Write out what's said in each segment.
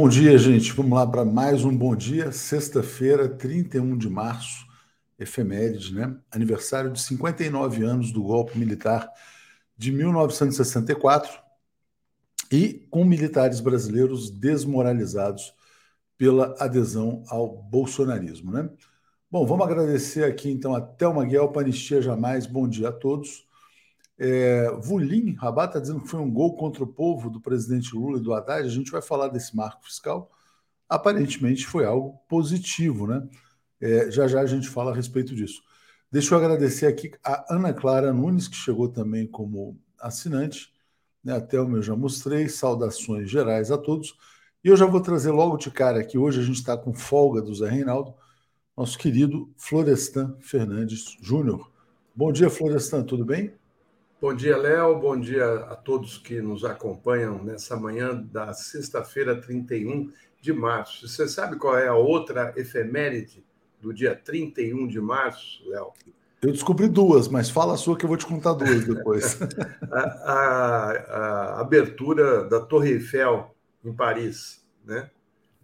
Bom dia, gente. Vamos lá para mais um bom dia. Sexta-feira, 31 de março, efeméride, né? Aniversário de 59 anos do golpe militar de 1964 e com militares brasileiros desmoralizados pela adesão ao bolsonarismo, né? Bom, vamos agradecer aqui então a Thelma Guel, Panistia Jamais. Bom dia a todos. É, Vulim, Rabat está dizendo que foi um gol contra o povo do presidente Lula e do Haddad. A gente vai falar desse marco fiscal. Aparentemente foi algo positivo, né? É, já já a gente fala a respeito disso. Deixa eu agradecer aqui a Ana Clara Nunes, que chegou também como assinante. Né? Até o meu já mostrei. Saudações gerais a todos. E eu já vou trazer logo de cara aqui. Hoje a gente está com folga do Zé Reinaldo, nosso querido Florestan Fernandes Júnior. Bom dia, Florestan, tudo bem? Bom dia, Léo. Bom dia a todos que nos acompanham nessa manhã da sexta-feira, 31 de março. Você sabe qual é a outra efeméride do dia 31 de março, Léo? Eu descobri duas, mas fala a sua que eu vou te contar duas depois. a, a, a, abertura da Torre Eiffel em Paris, né?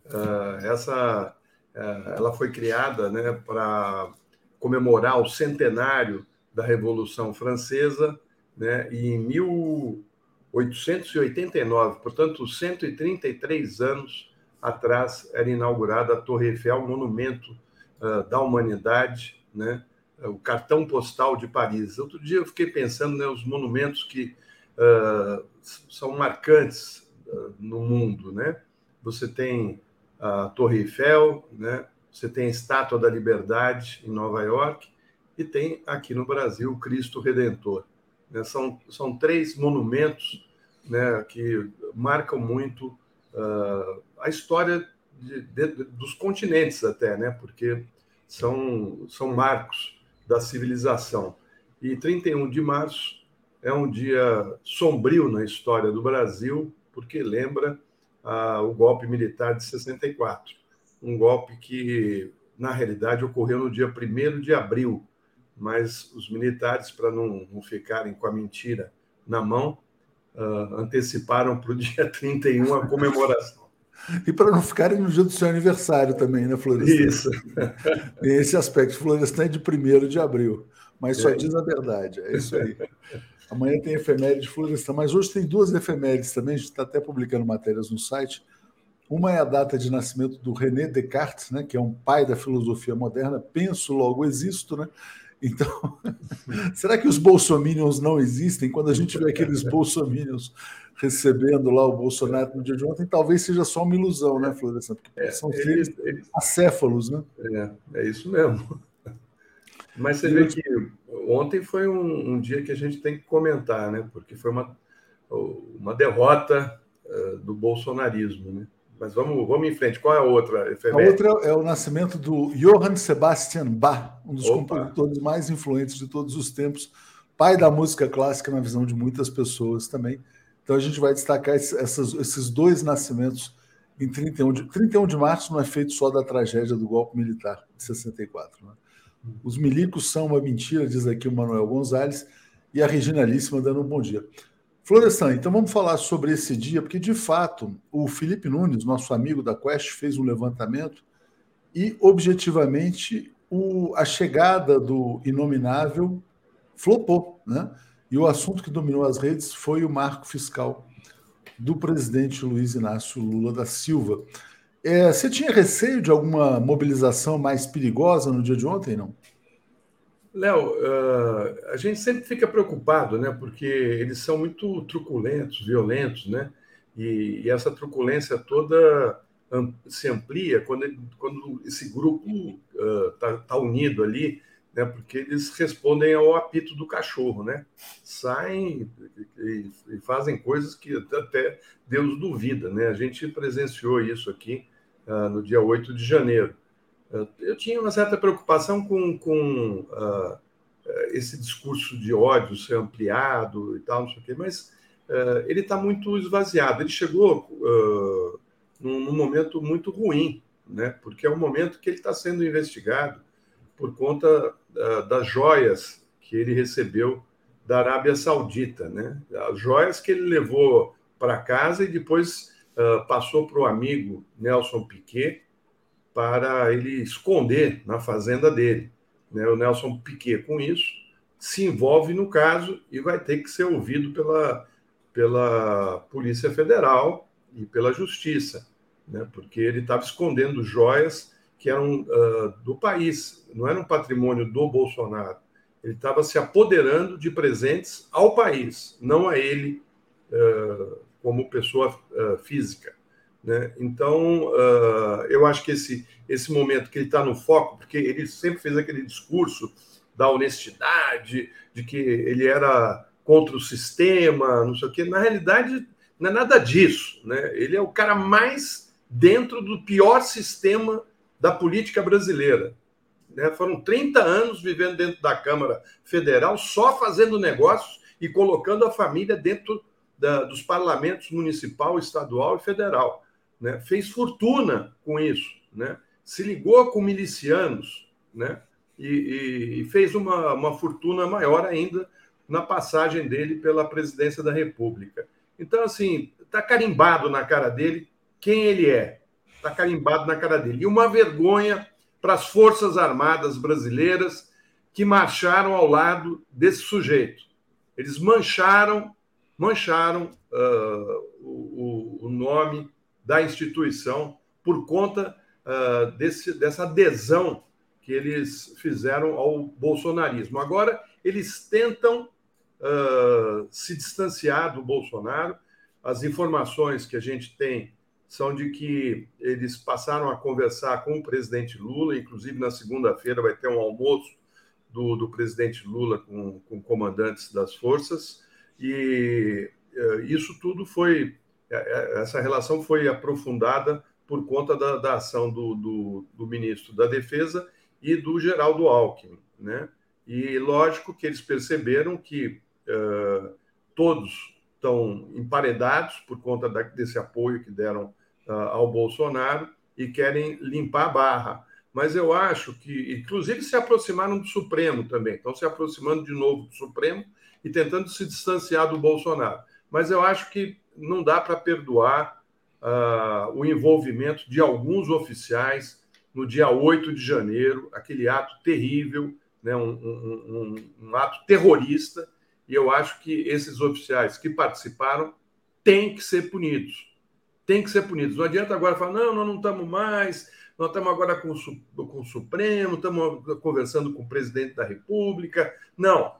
Uh, essa, uh, ela foi criada, né, para comemorar o centenário da Revolução Francesa né? E em 1889, portanto, 133 anos atrás, era inaugurada a Torre Eiffel, monumento uh, da humanidade, né? o cartão postal de Paris. Outro dia eu fiquei pensando nos né, monumentos que uh, são marcantes uh, no mundo, né? Você tem a Torre Eiffel, né? Você tem a Estátua da Liberdade em Nova York e tem aqui no Brasil o Cristo Redentor. Né? São, são três monumentos né, que marcam muito uh, a história de, de, dos continentes até, né? porque são, são marcos da civilização. E 31 de março é um dia sombrio na história do Brasil, porque lembra uh, o golpe militar de 64. Um golpe que, na realidade, ocorreu no dia 1 de abril mas os militares, para não, não, ficarem com a mentira na mão, uh, anteciparam para o dia 31 a comemoração. E para não ficarem no dia do seu aniversário também, né, Florestan? Isso. Tem esse aspecto. Florestan é de 1 de abril, mas só é. diz a verdade. É isso aí. Amanhã tem efeméride de Florestan, mas hoje tem duas efemérides também. A gente está até publicando matérias no site. Uma é a data de nascimento do René Descartes, né, que é um pai da filosofia moderna. Penso, logo existo, né? Então, será que os bolsominions não existem? Quando a gente vê aqueles bolsominions recebendo lá o Bolsonaro no dia de ontem, talvez seja só uma ilusão, né, Florestan? Porque é, são seres acéfalos, né? É, é isso mesmo. Mas você vê que ontem foi um, um, dia que a gente tem que comentar, né? Porque foi uma, uma derrota uh, do bolsonarismo, né? Mas vamos, vamos em frente. Qual é a outra efeméride? A outra é o nascimento do Johann Sebastian Bach, um dos Opa. compositores mais influentes de todos os tempos, pai da música clássica na visão de muitas pessoas também. Então a gente vai destacar essas, esses dois nascimentos em 31 de, 31 de março, não é feito só da tragédia do golpe militar de 64. Né? Os milicos são uma mentira, diz aqui o Manuel Gonzalez, e a Regina Líssima dando um bom dia. Florestan, então vamos falar sobre esse dia, porque de fato o Felipe Nunes, nosso amigo da Quest, fez um levantamento e objetivamente o, a chegada do inominável flopou, né? E o assunto que dominou as redes foi o marco fiscal do presidente Luiz Inácio Lula da Silva. É, você tinha receio de alguma mobilização mais perigosa no dia de ontem, não? Léo, uh, a gente sempre fica preocupado, né? Porque eles são muito truculentos, violentos, né? E, e essa truculência toda se amplia quando, quando esse grupo está uh, tá unido ali, né? Porque eles respondem ao apito do cachorro, né? Saem e, e fazem coisas que até Deus duvida, né? A gente presenciou isso aqui uh, no dia 8 de janeiro. Eu tinha uma certa preocupação com, com uh, esse discurso de ódio ser ampliado e tal, não sei o quê, mas uh, ele está muito esvaziado. Ele chegou uh, num, num, momento muito ruim, né? porque é o momento que ele está sendo investigado por conta das joias que ele recebeu da Arábia Saudita, né? As joias que ele levou para casa e depois passou para o amigo Nelson Piquet para ele esconder na fazenda dele. Né? O Nelson Piquet, com isso, se envolve no caso e vai ter que ser ouvido pela, pela Polícia Federal e pela Justiça, né? porque ele estava escondendo joias que eram uh, do país, não era um patrimônio do Bolsonaro. Ele estava se apoderando de presentes ao país, não a ele uh, como pessoa uh, física. Né? Então, eu acho que esse, esse momento que ele está no foco, porque ele sempre fez aquele discurso da honestidade, de que ele era contra o sistema, não sei o quê. Na realidade, não é nada disso. Né? Ele é o cara mais dentro do pior sistema da política brasileira. Né? Foram 30 anos vivendo dentro da Câmara Federal, só fazendo negócios e colocando a família dentro da, dos parlamentos municipal, estadual e federal. Né? Fez fortuna com isso. Né? Se ligou com milicianos né? e, e, fez uma, uma fortuna maior ainda na passagem dele pela presidência da República. Então, assim, está carimbado na cara dele quem ele é. Está carimbado na cara dele. E uma vergonha para as Forças Armadas brasileiras que marcharam ao lado desse sujeito. Eles mancharam, mancharam uh, o, o, nome da instituição por conta uh, desse, dessa adesão que eles fizeram ao bolsonarismo. Agora, eles tentam uh, se distanciar do Bolsonaro. As informações que a gente tem são de que eles passaram a conversar com o presidente Lula, inclusive na segunda-feira vai ter um almoço do, do presidente Lula com, com comandantes das forças, e uh, isso tudo foi, essa relação foi aprofundada por conta da, da ação do, do, do, ministro da Defesa e do Geraldo Alckmin, né? E lógico que eles perceberam que uh, todos estão emparedados por conta da, desse apoio que deram uh, ao Bolsonaro e querem limpar a barra. Mas eu acho que, inclusive, se aproximaram do Supremo também, estão se aproximando de novo do Supremo e tentando se distanciar do Bolsonaro. Mas eu acho que não dá para perdoar uh, o envolvimento de alguns oficiais no dia 8 de janeiro, aquele ato terrível, né, um, um, um, um ato terrorista e eu acho que esses oficiais que participaram têm que ser punidos. Têm que ser punidos. Não adianta agora falar, não, nós não estamos mais, nós estamos agora com com o Supremo, estamos conversando com o presidente da República. Não,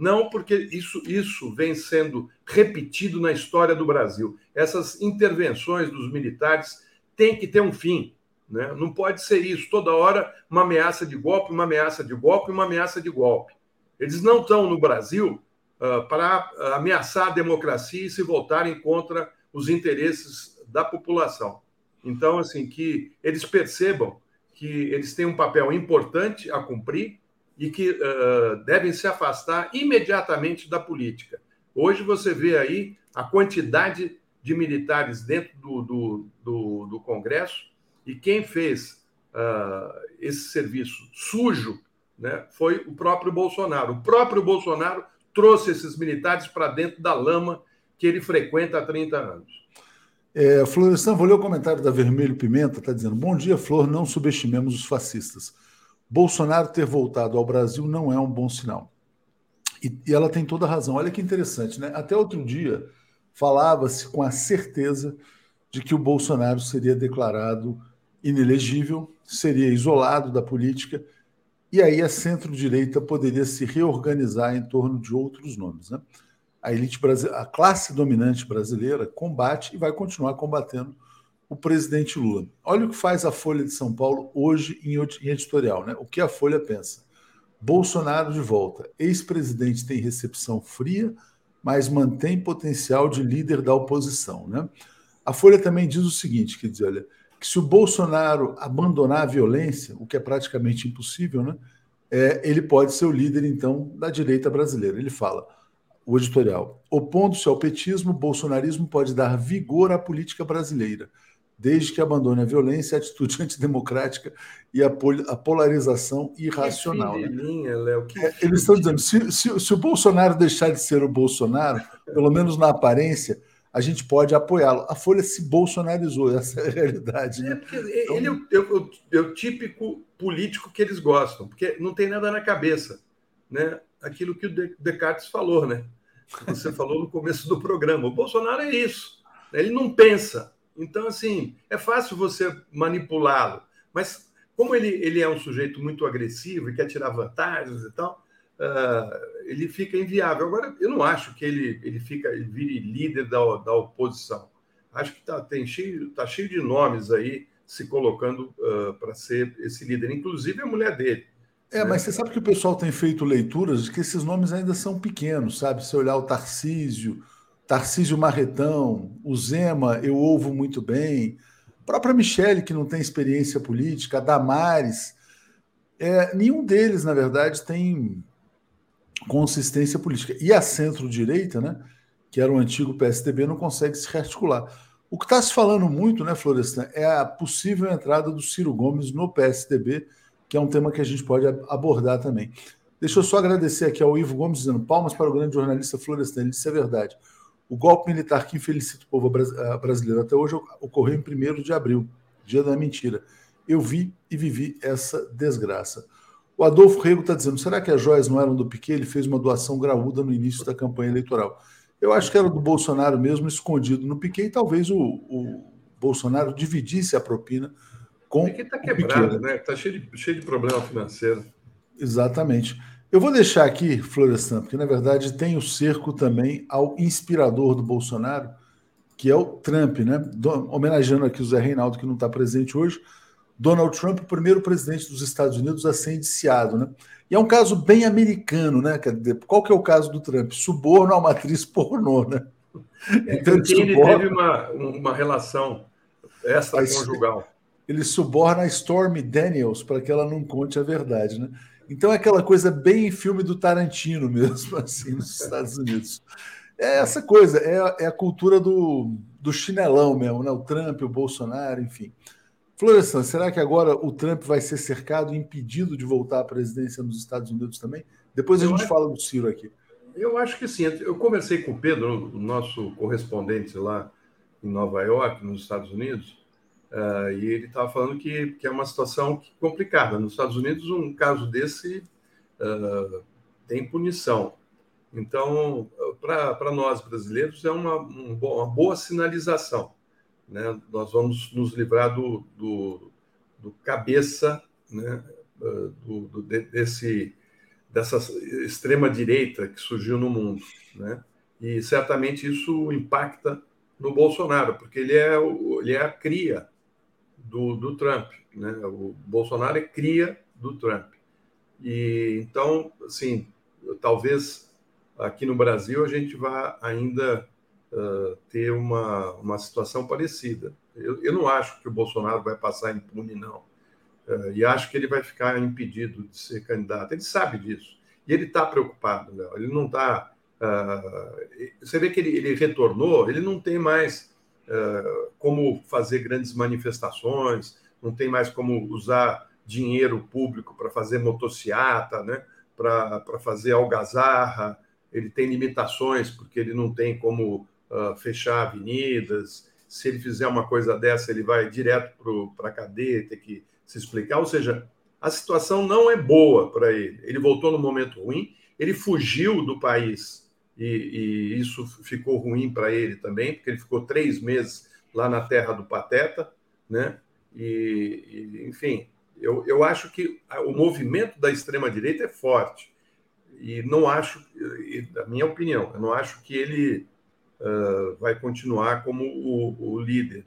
não, porque isso, isso vem sendo repetido na história do Brasil. Essas intervenções dos militares têm que ter um fim. Né? Não pode ser isso, toda hora uma ameaça de golpe, uma ameaça de golpe, uma ameaça de golpe. Eles não estão no Brasil uh, para ameaçar a democracia e se voltarem contra os interesses da população. Então, assim, que eles percebam que eles têm um papel importante a cumprir e que uh, devem se afastar imediatamente da política. Hoje você vê aí a quantidade de militares dentro do, do, do, do Congresso e quem fez uh, esse serviço sujo né, foi o próprio Bolsonaro. O próprio Bolsonaro trouxe esses militares para dentro da lama que ele frequenta há 30 anos. É, Florestan, vou ler o comentário da Vermelho Pimenta, está dizendo: Bom dia, Flor, não subestimemos os fascistas. Bolsonaro ter voltado ao Brasil não é um bom sinal. E, e ela tem toda a razão. Olha que interessante, né? Até outro dia falava-se com a certeza de que o Bolsonaro seria declarado inelegível, seria isolado da política e aí a centro-direita poderia se reorganizar em torno de outros nomes. Né? A elite a classe dominante brasileira combate e vai continuar combatendo o presidente Lula. Olha o que faz a Folha de São Paulo hoje em editorial, né? O que a Folha pensa? Bolsonaro de volta. Ex-presidente tem recepção fria, mas mantém potencial de líder da oposição, né? A Folha também diz o seguinte, quer dizer, olha, que se o Bolsonaro abandonar a violência, o que é praticamente impossível, né, é, ele pode ser o líder, então, da direita brasileira. Ele fala, o editorial, opondo-se ao petismo, o bolsonarismo pode dar vigor à política brasileira, desde que abandone a violência, a atitude antidemocrática e a, pol a polarização irracional. Que né? Léo, que é, eles estão dizendo, se, se, se o Bolsonaro deixar de ser o Bolsonaro, pelo menos na aparência, a gente pode apoiá-lo. A Folha se bolsonarizou, essa é a realidade. Né? É então... Ele é o, é, o, é o, típico político que eles gostam, porque não tem nada na cabeça. Né? Aquilo que o Descartes falou, né? Você falou no começo do programa. O Bolsonaro é isso. Ele não pensa. Então, assim, é fácil você manipulá-lo. Mas como ele, ele é um sujeito muito agressivo e quer tirar vantagens e tal, uh, ele fica inviável. Agora, eu não acho que ele, ele fica ele vire líder da, da oposição. Acho que está cheio, tá cheio de nomes aí se colocando uh, para ser esse líder, inclusive a mulher dele. É, né? mas você sabe que o pessoal tem feito leituras de que esses nomes ainda são pequenos, sabe? Se olhar o Tarcísio, Tarcísio Marretão, o Zema, eu ouvo muito bem, a própria Michele, que não tem experiência política, a Damares, é, nenhum deles, na verdade, tem consistência política. E a centro-direita, né, que era o antigo PSDB, não consegue se rearticular. O que está se falando muito, né, Florestan, é a possível entrada do Ciro Gomes no PSDB, que é um tema que a gente pode abordar também. Deixa eu só agradecer aqui ao Ivo Gomes dizendo palmas para o grande jornalista Florestan. Ele disse é verdade. O golpe militar que infelicita o povo eh, brasileiro até hoje ocorreu em 1 de abril, dia da mentira. Eu vi e vivi essa desgraça. O Adolfo Rego está dizendo: será que as joias não eram do Piquet? Ele fez uma doação graúda no início da campanha eleitoral. Eu acho que era do Bolsonaro mesmo, escondido no Piquet, e talvez o, o Bolsonaro dividisse a propina com. O Piquet está quebrado, né? Está cheio de, cheio de problema financeiro. Exatamente. Eu vou deixar aqui, Florestan, porque na verdade tem o cerco também ao inspirador do Bolsonaro, que é o Trump, né? Homenageando aqui o Zé Reinaldo, que não está presente hoje. Donald Trump, o primeiro presidente dos Estados Unidos a ser indiciado, né? E é um caso bem americano, né? Qual que é o caso do Trump? Suborno a uma atriz pornô, né? É, então, ele, suborna... teve uma, uma relação extraconjugal. Ele suborna a Stormy Daniels para que ela não conte a verdade, né? Então é aquela coisa bem filme do Tarantino mesmo, assim, nos Estados Unidos. É essa coisa, é, é a cultura do, do chinelão mesmo, né? O Trump, o Bolsonaro, enfim. Florestan, será que agora o Trump vai ser cercado e impedido de voltar à presidência nos Estados Unidos também? Depois a eu gente acho, fala do Ciro aqui. Eu acho que sim. Eu conversei com o Pedro, o nosso correspondente lá em Nova York, nos Estados Unidos, uh, e ele estava falando que, que, é uma situação complicada. Nos Estados Unidos, um caso desse uh, tem punição. Então, para nós brasileiros, é uma, um, uma boa sinalização né? Nós vamos nos livrar do, do, do cabeça né? Ah, do, do, desse, dessa extrema direita que surgiu no mundo. Né? E certamente isso impacta no Bolsonaro, porque ele é, ele é a cria do, do Trump. Né? O Bolsonaro é cria do Trump. E então, assim, talvez aqui no Brasil a gente vá ainda uh, ter uma, uma situação parecida. Eu, eu, não acho que o Bolsonaro vai passar impune, não. Uh, e acho que ele vai ficar impedido de ser candidato. Ele sabe disso. E ele está preocupado, Léo. Ele não está. Uh, você vê que ele, ele, retornou, ele não tem mais como fazer grandes manifestações, não tem mais como usar dinheiro público para fazer motociata, né? para fazer algazarra, ele tem limitações, porque ele não tem como uh, fechar avenidas. Se ele fizer uma coisa dessa, ele vai direto para a cadeia, ter que se explicar. Ou seja, a situação não é boa para ele. Ele voltou no momento ruim, ele fugiu do país e, e isso ficou ruim para ele também, porque ele ficou três meses lá na terra do Pateta, né? E, e enfim, eu, eu acho que o movimento da extrema-direita é forte. E não acho, da minha opinião, eu não acho que ele uh, vai continuar como o, o, líder.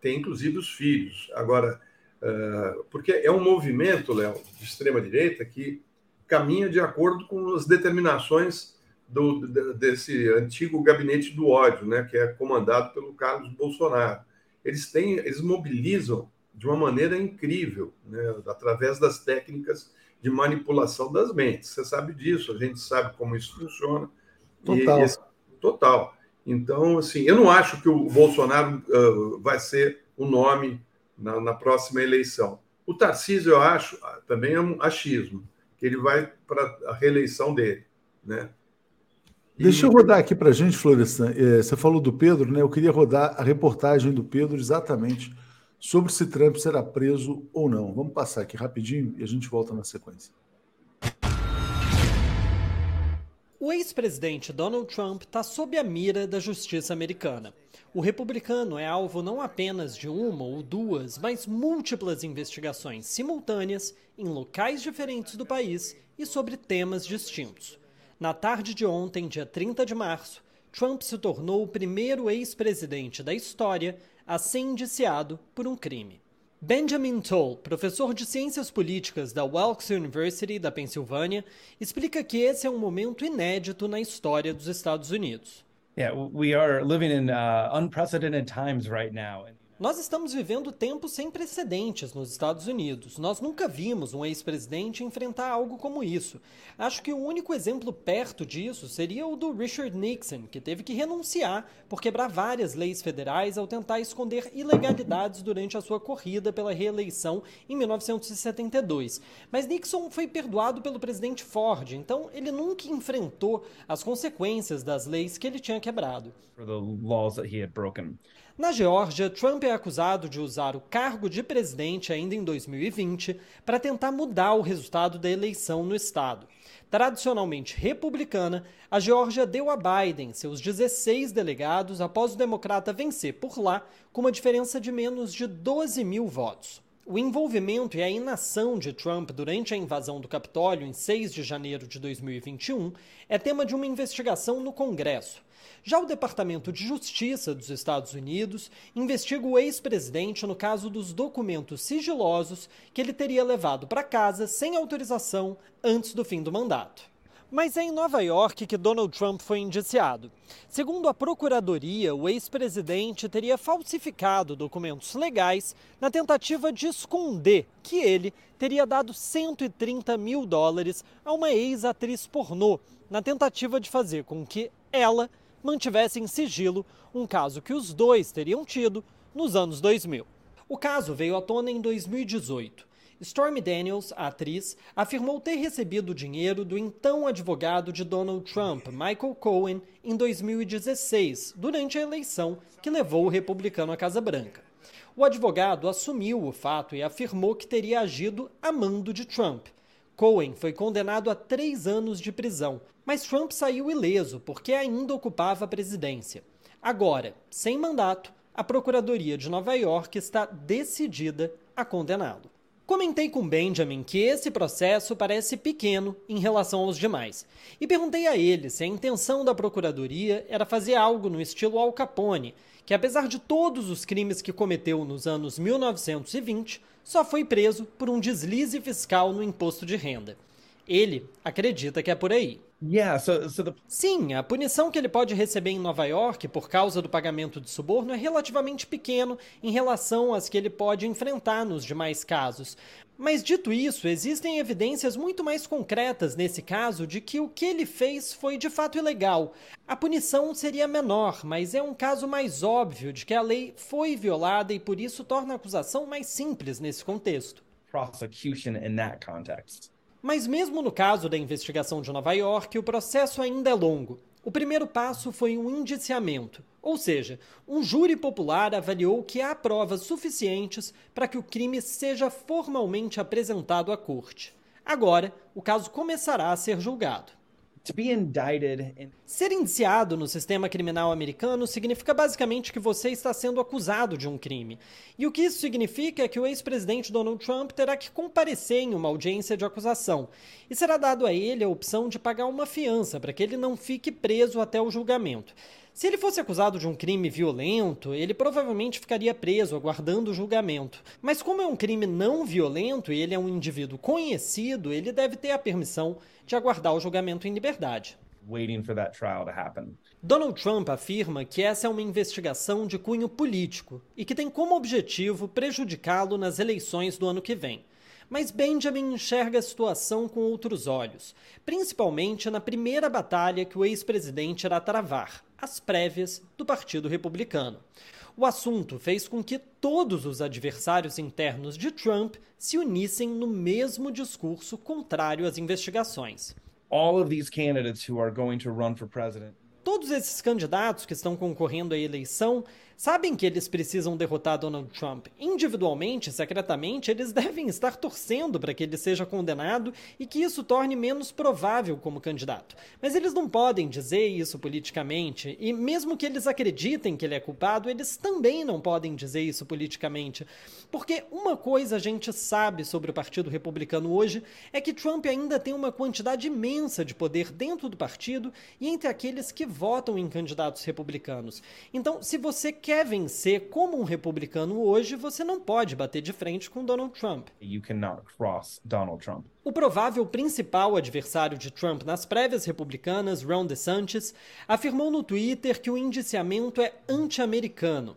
Tem inclusive os filhos. Agora, uh, porque é um movimento, Léo, de extrema-direita que caminha de acordo com as determinações do, desse antigo gabinete do ódio, né, que é comandado pelo Carlos Bolsonaro. Eles têm, eles mobilizam de uma maneira incrível, né, através das técnicas de manipulação das mentes. Você sabe disso, a gente sabe como isso funciona. Total. Esse, total. Então, assim, eu não acho que o Bolsonaro uh, vai ser o nome na, na, próxima eleição. O Tarcísio, eu acho, também é um achismo, que ele vai para a reeleição dele, né? Deixa eu rodar aqui para a gente, Florestan. É, você falou do Pedro, né? Eu queria rodar a reportagem do Pedro exatamente sobre se Trump será preso ou não. Vamos passar aqui rapidinho e a gente volta na sequência. O ex-presidente Donald Trump está sob a mira da justiça americana. O republicano é alvo não apenas de uma ou duas, mas múltiplas investigações simultâneas em locais diferentes do país e sobre temas distintos. Na tarde de ontem, dia 30 de março, Trump se tornou o primeiro ex-presidente da história a ser indiciado por um crime. Benjamin Toll, professor de Ciências Políticas da Wilkes University da Pensilvânia, explica que esse é um momento inédito na história dos Estados Unidos. Yeah, we are living in uh, unprecedented times right now. Nós estamos vivendo tempos sem precedentes nos Estados Unidos. Nós nunca vimos um ex-presidente enfrentar algo como isso. Acho que o único exemplo perto disso seria o do Richard Nixon, que teve que renunciar por quebrar várias leis federais ao tentar esconder ilegalidades durante a sua corrida pela reeleição em 1972. Mas Nixon foi perdoado pelo presidente Ford, então ele nunca enfrentou as consequências das leis que ele tinha quebrado. Na Geórgia, Trump é acusado de usar o cargo de presidente ainda em 2020 para tentar mudar o resultado da eleição no estado. Tradicionalmente republicana, a Geórgia deu a Biden seus 16 delegados após o democrata vencer por lá com uma diferença de menos de 12 mil votos. O envolvimento e a inação de Trump durante a invasão do Capitólio em 6 de janeiro de 2021 é tema de uma investigação no Congresso. Já o Departamento de Justiça dos Estados Unidos investiga o ex-presidente no caso dos documentos sigilosos que ele teria levado para casa sem autorização antes do fim do mandato. Mas é em Nova York que Donald Trump foi indiciado. Segundo a Procuradoria, o ex-presidente teria falsificado documentos legais na tentativa de esconder que ele teria dado 130 mil dólares a uma ex-atriz pornô, na tentativa de fazer com que ela mantivesse em sigilo um caso que os dois teriam tido nos anos 2000. O caso veio à tona em 2018. Stormy Daniels, a atriz, afirmou ter recebido dinheiro do então advogado de Donald Trump, Michael Cohen, em 2016, durante a eleição que levou o republicano à Casa Branca. O advogado assumiu o fato e afirmou que teria agido a mando de Trump, Cohen foi condenado a três anos de prisão, mas Trump saiu ileso porque ainda ocupava a presidência. Agora, sem mandato, a Procuradoria de Nova York está decidida a condená-lo. Comentei com Benjamin que esse processo parece pequeno em relação aos demais e perguntei a ele se a intenção da Procuradoria era fazer algo no estilo Al Capone, que apesar de todos os crimes que cometeu nos anos 1920, só foi preso por um deslize fiscal no imposto de renda. Ele acredita que é por aí. Yeah, so, so the... Sim, a punição que ele pode receber em Nova York por causa do pagamento de suborno é relativamente pequeno em relação às que ele pode enfrentar nos demais casos. Mas dito isso, existem evidências muito mais concretas nesse caso de que o que ele fez foi de fato ilegal. A punição seria menor, mas é um caso mais óbvio de que a lei foi violada e por isso torna a acusação mais simples nesse contexto. Prosecution in that context. Mas mesmo no caso da investigação de Nova York, o processo ainda é longo. O primeiro passo foi um indiciamento, ou seja, um júri popular avaliou que há provas suficientes para que o crime seja formalmente apresentado à corte. Agora, o caso começará a ser julgado. Ser indiciado no sistema criminal americano significa basicamente que você está sendo acusado de um crime. E o que isso significa é que o ex-presidente Donald Trump terá que comparecer em uma audiência de acusação. E será dado a ele a opção de pagar uma fiança para que ele não fique preso até o julgamento. Se ele fosse acusado de um crime violento, ele provavelmente ficaria preso aguardando o julgamento. Mas como é um crime não violento e ele é um indivíduo conhecido, ele deve ter a permissão de aguardar o julgamento em liberdade. Donald Trump afirma que essa é uma investigação de cunho político e que tem como objetivo prejudicá-lo nas eleições do ano que vem. Mas Benjamin enxerga a situação com outros olhos, principalmente na primeira batalha que o ex-presidente irá travar, as prévias do Partido Republicano. O assunto fez com que todos os adversários internos de Trump se unissem no mesmo discurso contrário às investigações. all of these candidates who are going to run for president. Todos esses candidatos que estão concorrendo à eleição sabem que eles precisam derrotar Donald Trump. Individualmente, secretamente, eles devem estar torcendo para que ele seja condenado e que isso torne menos provável como candidato. Mas eles não podem dizer isso politicamente, e mesmo que eles acreditem que ele é culpado, eles também não podem dizer isso politicamente. Porque uma coisa a gente sabe sobre o Partido Republicano hoje é que Trump ainda tem uma quantidade imensa de poder dentro do partido e entre aqueles que votam em candidatos republicanos. Então, se você quer vencer como um republicano hoje, você não pode bater de frente com Donald Trump. You cannot cross Donald Trump. O provável principal adversário de Trump nas prévias republicanas, Ron DeSantis, afirmou no Twitter que o indiciamento é anti-americano.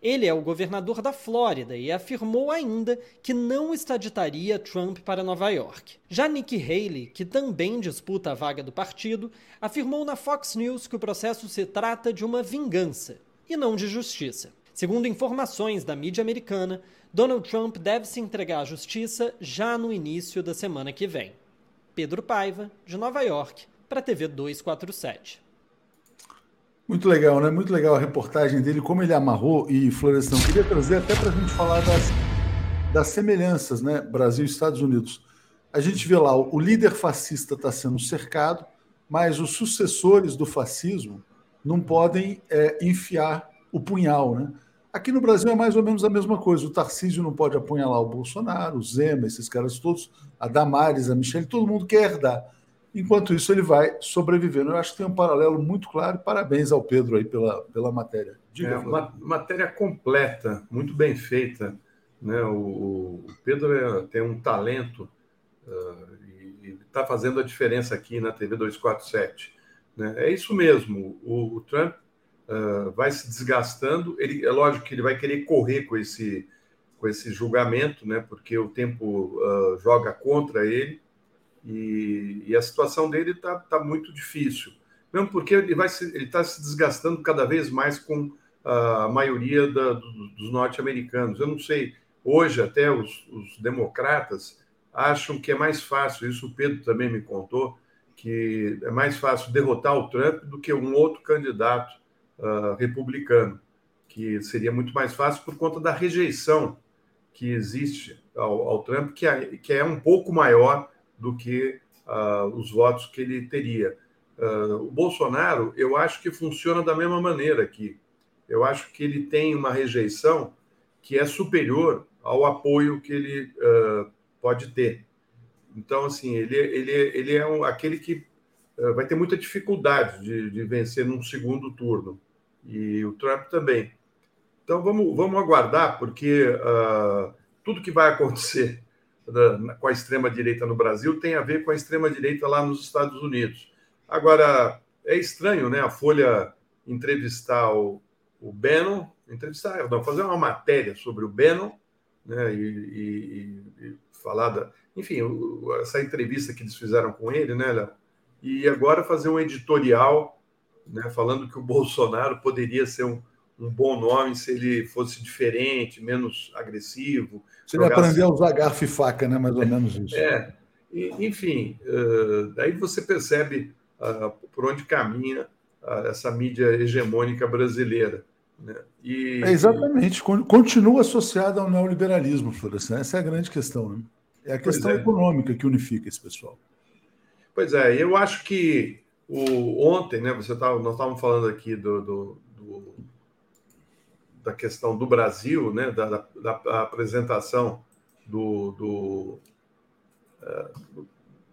Ele é o governador da Flórida e afirmou ainda que não extraditaria Trump para Nova York. Já Nikki Haley, que também disputa a vaga do partido, afirmou na Fox News que o processo se trata de uma vingança e não de justiça. Segundo informações da mídia americana, Donald Trump deve se entregar à justiça já no início da semana que vem. Pedro Paiva, de Nova York, para a TV 247. Muito legal, né? Muito legal a reportagem dele, como ele amarrou e Florestan. Queria trazer até para a gente falar das, das semelhanças, né? Brasil e Estados Unidos. A gente vê lá, o líder fascista está sendo cercado, mas os sucessores do fascismo não podem é, enfiar o punhal, né? Aqui no Brasil é mais ou menos a mesma coisa. O Tarcísio não pode apunhalar o Bolsonaro, o Zema, esses caras todos, a Damares, a Michelle, todo mundo quer herdar. Enquanto isso, ele vai sobrevivendo. Eu acho que tem um paralelo muito claro. Parabéns ao Pedro aí pela, pela matéria. Diga, é uma matéria completa, muito bem feita. Né? O, o Pedro é, tem um talento uh, e está fazendo a diferença aqui na TV 247. Né? É isso mesmo. O, o Trump uh, vai se desgastando. Ele, é lógico que ele vai querer correr com esse, com esse julgamento, né? porque o tempo uh, joga contra ele e, e a situação dele está tá muito difícil. Mesmo porque ele vai ele está se desgastando cada vez mais com a maioria da, dos norte-americanos. Eu não sei, hoje até os, os democratas acham que é mais fácil, isso o Pedro também me contou, que é mais fácil derrotar o Trump do que um outro candidato uh, republicano, que seria muito mais fácil por conta da rejeição que existe ao, ao Trump, que é, que é um pouco maior do que uh, os votos que ele teria. Uh, o Bolsonaro, eu acho que funciona da mesma maneira aqui. Eu acho que ele tem uma rejeição que é superior ao apoio que ele pode ter. Então, assim, ele, ele, ele é um, aquele que uh, vai ter muita dificuldade de, de, vencer num segundo turno. E o Trump também. Então, vamos, vamos aguardar, porque uh, tudo que vai acontecer na, com a extrema-direita no Brasil tem a ver com a extrema-direita lá nos Estados Unidos. Agora, é estranho, né? A Folha entrevistar o, o Bannon, entrevistar, não, fazer uma matéria sobre o Bannon, né? E, e, e falar da, enfim, essa entrevista que eles fizeram com ele, né, Léo? E agora fazer um editorial, né, falando que o Bolsonaro poderia ser um, um bom nome se ele fosse diferente, menos agressivo. Se ele aprender a usar garfo e faca, né? Mais ou menos isso. É. E, enfim, uh, daí você percebe uh, por onde caminha uh, essa mídia hegemônica brasileira. Né? E, é exatamente. Continua associada ao neoliberalismo, Florestan. Essa é a grande questão. Né? É a questão é. econômica que unifica esse pessoal. Pois é, eu acho que o, ontem, né, você tava, nós estávamos falando aqui do, do, do, da questão do Brasil, né, da, da, da apresentação do, do, uh,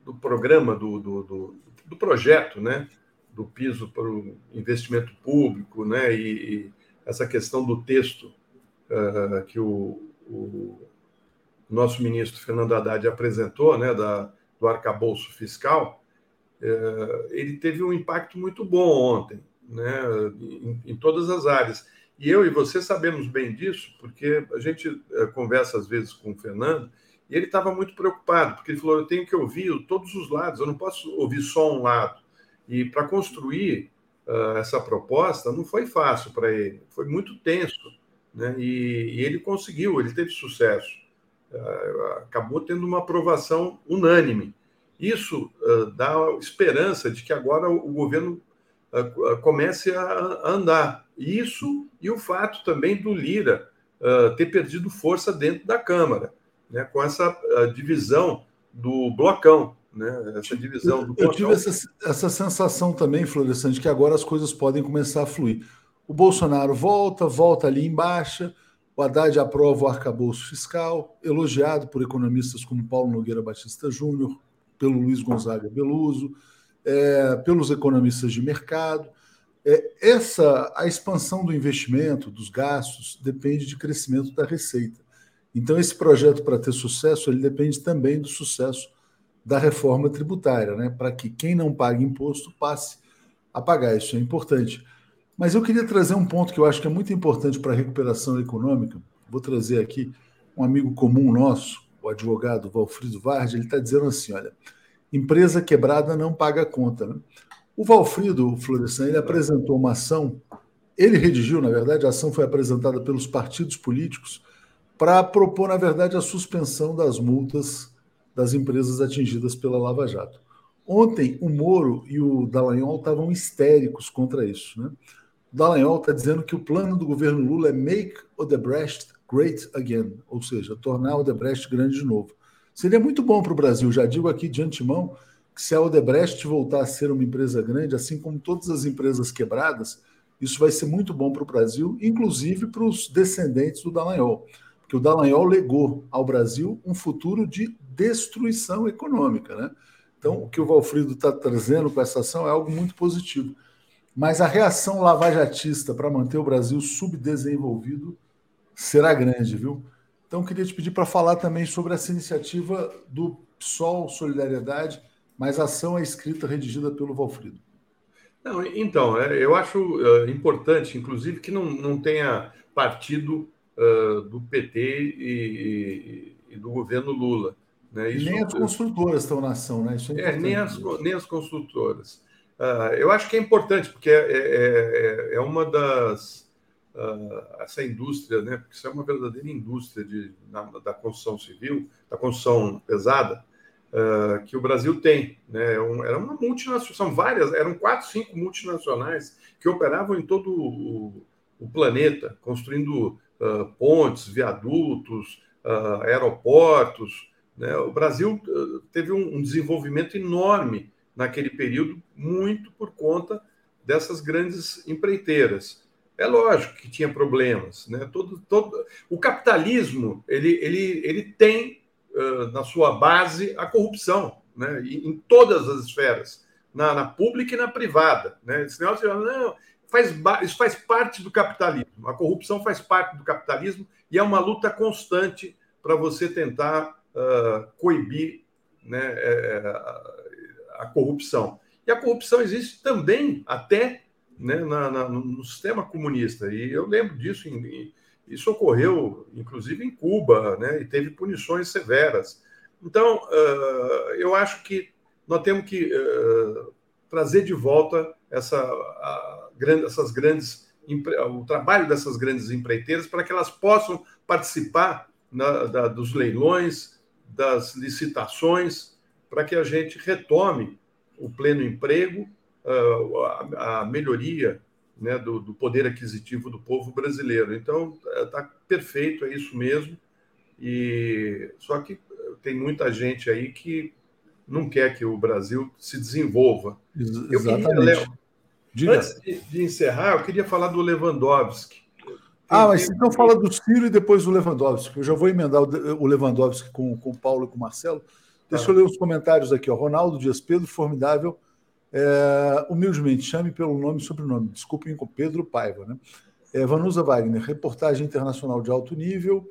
do programa, do, do, do, projeto, né, do piso para o investimento público, né, e, e essa questão do texto uh, que o, o nosso ministro Fernando Haddad apresentou, né, da, do arcabouço fiscal, é, ele teve um impacto muito bom ontem, né, em, em, todas as áreas. E eu e você sabemos bem disso, porque a gente é, conversa às vezes com o Fernando, e ele estava muito preocupado, porque ele falou: eu tenho que ouvir todos os lados, eu não posso ouvir só um lado. E para construir uh, essa proposta não foi fácil para ele, foi muito tenso. Né? E, e ele conseguiu, ele teve sucesso. Acabou tendo uma aprovação unânime. isso uh, dá esperança de que agora o, governo uh, comece a, andar. Isso e o fato também do Lira ter perdido força dentro da Câmara, né, com essa divisão do blocão. Né, essa divisão do blocão. Eu tive essa, essa sensação também, Florescente, que agora as coisas podem começar a fluir. O Bolsonaro volta, volta ali embaixo, o Haddad aprova o arcabouço fiscal, elogiado por economistas como Paulo Nogueira Batista Júnior, pelo Luiz Gonzaga Beluso, é, pelos economistas de mercado. É, essa a expansão do investimento, dos gastos, depende de crescimento da receita. Então, esse projeto, para ter sucesso, ele depende também do sucesso da reforma tributária, né? para que quem não paga imposto passe a pagar. Isso é importante. Mas eu queria trazer um ponto que eu acho que é muito importante para a recuperação econômica. Vou trazer aqui um amigo comum nosso, o advogado Valfrido Vardi, ele está dizendo assim: olha, empresa quebrada não paga conta. Né? O Valfrido Florestan, ele apresentou uma ação, ele redigiu, na verdade, a ação foi apresentada pelos partidos políticos para propor, na verdade, a suspensão das multas das empresas atingidas pela Lava Jato. Ontem, o Moro e o Dallagnol estavam histéricos contra isso. Né? Dallagnol está dizendo que o plano do governo Lula é make Odebrecht great again, ou seja, tornar Odebrecht grande de novo. Seria muito bom para o Brasil, já digo aqui de antemão, que se a Odebrecht voltar a ser uma empresa grande, assim como todas as empresas quebradas, isso vai ser muito bom para o Brasil, inclusive para os descendentes do Dallagnol, porque o Dallagnol legou ao Brasil um futuro de destruição econômica. Né? Então, o que o Valfrido está trazendo com essa ação é algo muito positivo. Mas a reação lavajatista para manter o Brasil subdesenvolvido será grande, viu? Então, queria te pedir para falar também sobre essa iniciativa do PSOL Solidariedade, mas ação é escrita, redigida pelo Valfrido. Não, então, é, eu acho uh, importante, inclusive, que não, não tenha partido uh, do PT e, e, e, do governo Lula. Né? Isso, nem as construtoras estão na ação, né? É, é nem, as, nem as construtoras. Uh, eu acho que é importante, porque é, é, é, é uma das. Uh, essa indústria, né? Porque isso é uma verdadeira indústria de, na, da construção civil, da construção pesada, uh, que o Brasil tem. Né? Um, era uma multinacional, são várias, eram quatro, cinco multinacionais que operavam em todo o, o planeta, construindo pontes, viadutos, aeroportos. Né? O Brasil teve um, um desenvolvimento enorme naquele período, muito por conta dessas grandes empreiteiras. É lógico que tinha problemas, né? Todo, todo o capitalismo ele, ele, ele tem uh, na sua base a corrupção, né? E, em todas as esferas, na, na, pública e na privada, né? Esse negócio, não, faz, isso faz parte do capitalismo. A corrupção faz parte do capitalismo e é uma luta constante para você tentar uh, coibir, né? É, a corrupção. E a corrupção existe também até né, na, na, no sistema comunista. E eu lembro disso, em, isso ocorreu inclusive em Cuba, né, e teve punições severas. Então, uh, eu acho que nós temos que uh, trazer de volta essa, a, a, essas grandes, o trabalho dessas grandes empreiteiras para que elas possam participar na, da, dos leilões, das licitações, para que a gente retome o pleno emprego, ah, a melhoria né, do, do, poder aquisitivo do povo brasileiro. Então, está perfeito, é isso mesmo. E só que tem muita gente aí que não quer que o Brasil se desenvolva. Eu queria, Léo, antes de, de, encerrar, eu queria falar do Lewandowski. Ah, mas então fala do Ciro e depois do Lewandowski. Eu já vou emendar o Lewandowski com, com o Paulo e com o Marcelo. Deixa eu ler os comentários aqui. Ó. Ronaldo Dias Pedro, formidável. É, humildemente, chame pelo nome e sobrenome. Desculpem, Pedro Paiva. Né? É, Vanusa Wagner, reportagem internacional de alto nível.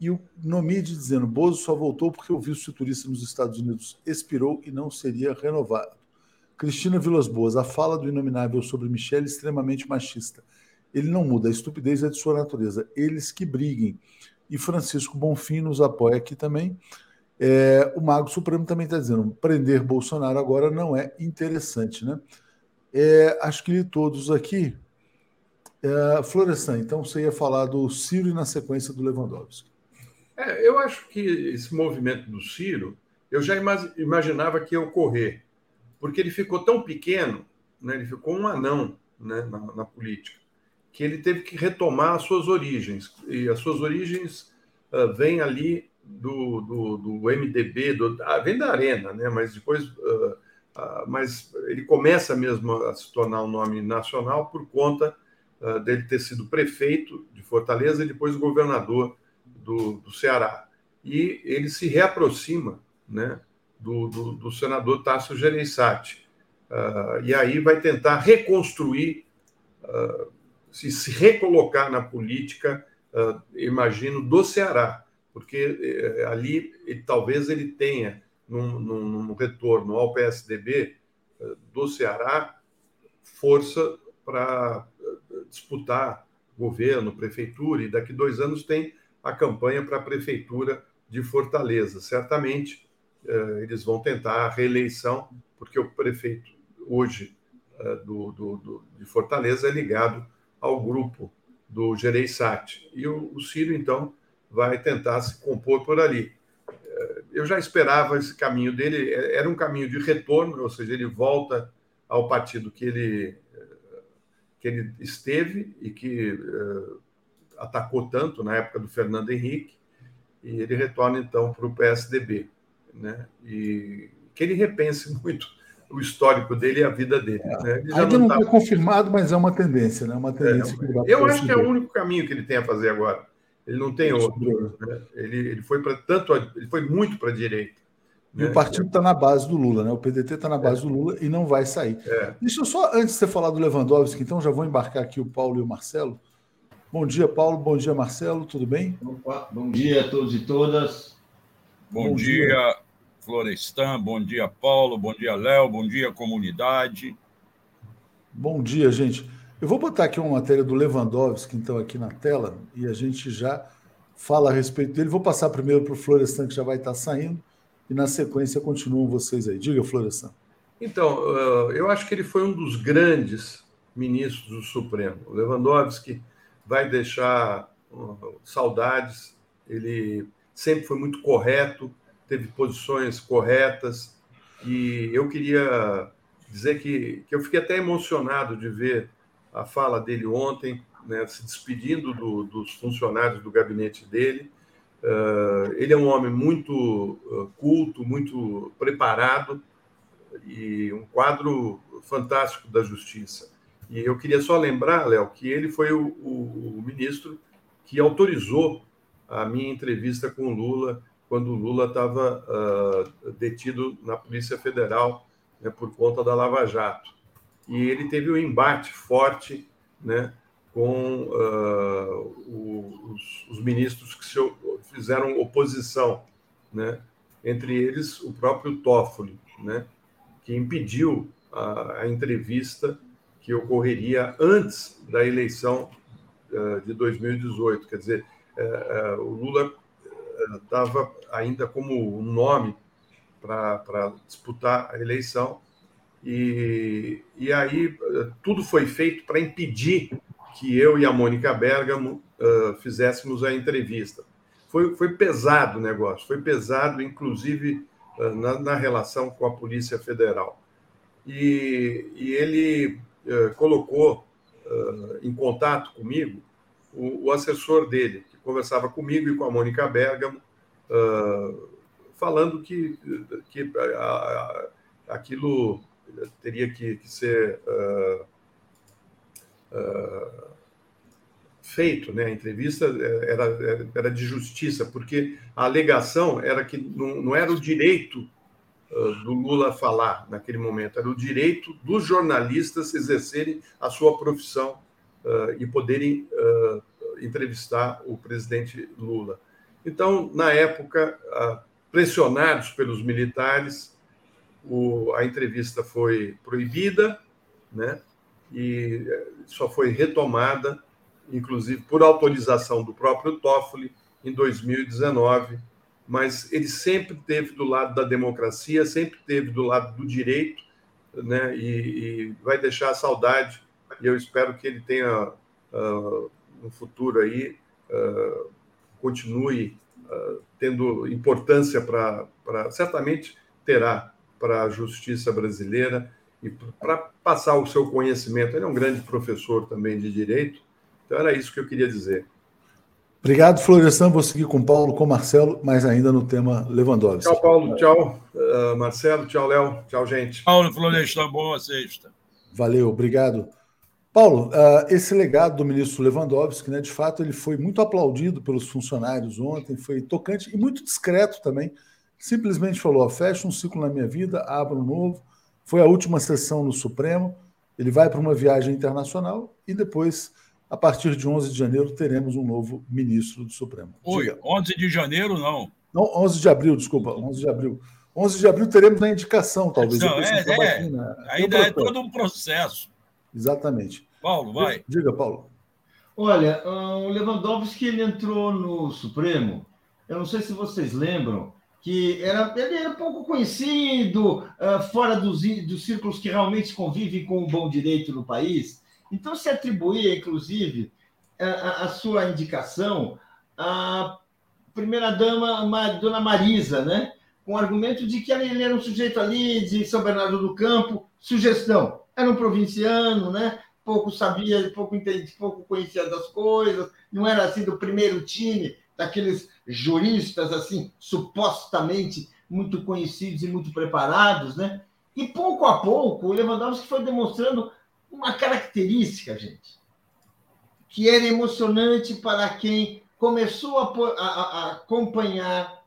E o Nomide dizendo: Bozo só voltou porque o visto de turista nos Estados Unidos expirou e não seria renovado. Cristina Vilas Boas, a fala do Inominável sobre Michele extremamente machista. Ele não muda, a estupidez é de sua natureza. Eles que briguem. E Francisco Bonfim nos apoia aqui também. É, o Mago Supremo também está dizendo: prender Bolsonaro agora não é interessante, né? É, acho que li todos aqui. É, Florestan, então você ia falar do Ciro e na sequência do Lewandowski. É, eu acho que esse movimento do Ciro eu já imaginava que ia ocorrer, porque ele ficou tão pequeno, né, ele ficou um anão né, na, na política, que ele teve que retomar as suas origens. E as suas origens uh, vêm ali do, do, do MDB, do, ah, vem da Arena, né? mas depois. Uh, uh, mas ele começa mesmo a se tornar um nome nacional por conta uh, dele ter sido prefeito de Fortaleza e depois governador do, do Ceará. E ele se reaproxima né, do, do, do senador Tasso Gereissati. e aí vai tentar reconstruir, se, se recolocar na política, imagino, do Ceará porque eh, ali ele, talvez ele tenha, num, num, num, retorno ao PSDB eh, do Ceará, força para eh, disputar governo, prefeitura, e daqui dois anos tem a campanha para a prefeitura de Fortaleza. Certamente eles vão tentar a reeleição, porque o prefeito hoje do, do, do, de Fortaleza é ligado ao grupo do Gereissati. E o, o Ciro, então, vai tentar se compor por ali. É, eu já esperava esse caminho dele, é, era um caminho de retorno, ou seja, ele volta ao partido que ele, que ele esteve e que atacou tanto na época do Fernando Henrique, e ele retorna então para o PSDB. Né? E que ele repense muito o histórico dele e a vida dele. É. Né? Ainda não está tá... confirmado, mas é uma tendência, né? Uma tendência é, eu acho que é o único caminho que ele tem a fazer agora. Ele não tem outro. Né? Ele, ele foi para tanto, ele foi muito para a direita. E né? o partido está na base do Lula, né? O PDT está na base é. do Lula e não vai sair. É. Deixa eu só, antes de você falar do Lewandowski, então já vou embarcar aqui o Paulo e o Marcelo. Bom dia, Paulo. Bom dia, Marcelo. Tudo bem? Opa, bom dia a todos e todas. Bom, bom dia, dia, Florestan. Bom dia, Paulo. Bom dia, Léo. Bom dia, comunidade. Bom dia, gente. Eu vou botar aqui uma matéria do Lewandowski, então, aqui na tela, e a gente já fala a respeito dele. Vou passar primeiro para o Florestan, que já vai estar saindo, e na sequência continuam vocês aí. Diga, Florestan. Então, eu acho que ele foi um dos grandes ministros do Supremo. O Lewandowski vai deixar saudades, ele sempre foi muito correto, teve posições corretas, e eu queria dizer que, que eu fiquei até emocionado de ver a fala dele ontem, né, se despedindo do, dos funcionários do gabinete dele. Uh, ele é um homem muito uh, culto, muito preparado e um quadro fantástico da justiça. E eu queria só lembrar, Léo, que ele foi o, o, o, ministro que autorizou a minha entrevista com o Lula quando o Lula estava uh, detido na Polícia Federal né, por conta da Lava Jato e ele teve um embate forte né, com uh, os, os, ministros que se, fizeram oposição, né, entre eles o próprio Toffoli, né, que impediu a, a entrevista que ocorreria antes da eleição uh, de 2018. Quer dizer, uh, o Lula estava ainda como um nome para disputar a eleição e, e aí tudo foi feito para impedir que eu e a Mônica Bergamo uh, fizéssemos a entrevista. Foi, foi pesado o negócio, foi pesado, inclusive uh, na, na, relação com a Polícia Federal. E, e ele uh, colocou em contato comigo o, o, assessor dele, que conversava comigo e com a Mônica Bergamo, falando que, que a, a, aquilo teria que, que ser uh, uh, feito, né? A entrevista era, era de justiça, porque a alegação era que não, não era o direito uh, do Lula falar naquele momento, era o direito dos jornalistas exercerem a sua profissão e poderem entrevistar o presidente Lula. Então, na época, pressionados pelos militares, o, a entrevista foi proibida, né? E eh, só foi retomada, inclusive por autorização do próprio Toffoli, em 2019. Mas ele sempre teve do lado da democracia, sempre teve do lado do direito, né? E, e vai deixar saudade. E eu espero que ele tenha uh, um futuro aí, uh, continue uh, tendo importância para, certamente terá para a justiça brasileira e para passar o seu conhecimento. Ele é um grande professor também de direito, então era isso que eu queria dizer. Obrigado, Florestan. Vou seguir com o Paulo, com o Marcelo, mas ainda no tema Lewandowski. Tchau, Paulo. Tchau, uh, Marcelo. Tchau, Léo. Tchau, gente. Paulo, Florestan, boa sexta. Valeu, obrigado. Paulo, uh, esse legado do ministro Lewandowski, né, de fato, ele foi muito aplaudido pelos funcionários ontem, foi tocante e muito discreto também. Simplesmente falou: fecha um ciclo na minha vida, abra um novo. Foi a última sessão no Supremo. Ele vai para uma viagem internacional e depois a partir de 11 de janeiro teremos um novo ministro do Supremo. Oi, Diga. 11 de janeiro não. Não, 11 de abril, desculpa, 11 de abril. 11 de abril teremos a indicação, talvez. Não, é, é, ainda é todo um processo. Exatamente. Paulo, vai. Diga, Paulo. Olha, o Lewandowski ele entrou no Supremo, eu não sei se vocês lembram, que era, ele era pouco conhecido, uh, fora dos, dos círculos que realmente convivem com o bom direito no país. Então, se atribuía, inclusive, a, a sua indicação à primeira-dama, Dona Marisa, né? com o argumento de que ele era um sujeito ali de São Bernardo do Campo, sugestão, era um provinciano, né? pouco sabia, pouco entendia, pouco conhecia das coisas, não era assim do primeiro time, daqueles juristas assim, supostamente muito conhecidos e muito preparados, né? E pouco a pouco o Lewandowski foi demonstrando uma característica, gente, que era emocionante para quem começou a, a, a acompanhar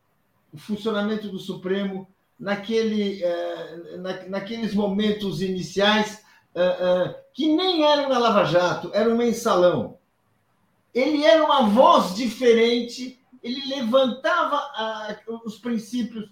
o funcionamento do Supremo naquele, uh, na, naqueles momentos iniciais uh, uh, que nem eram na Lava Jato, era um mensalão. Ele era uma voz diferente, ele levantava os princípios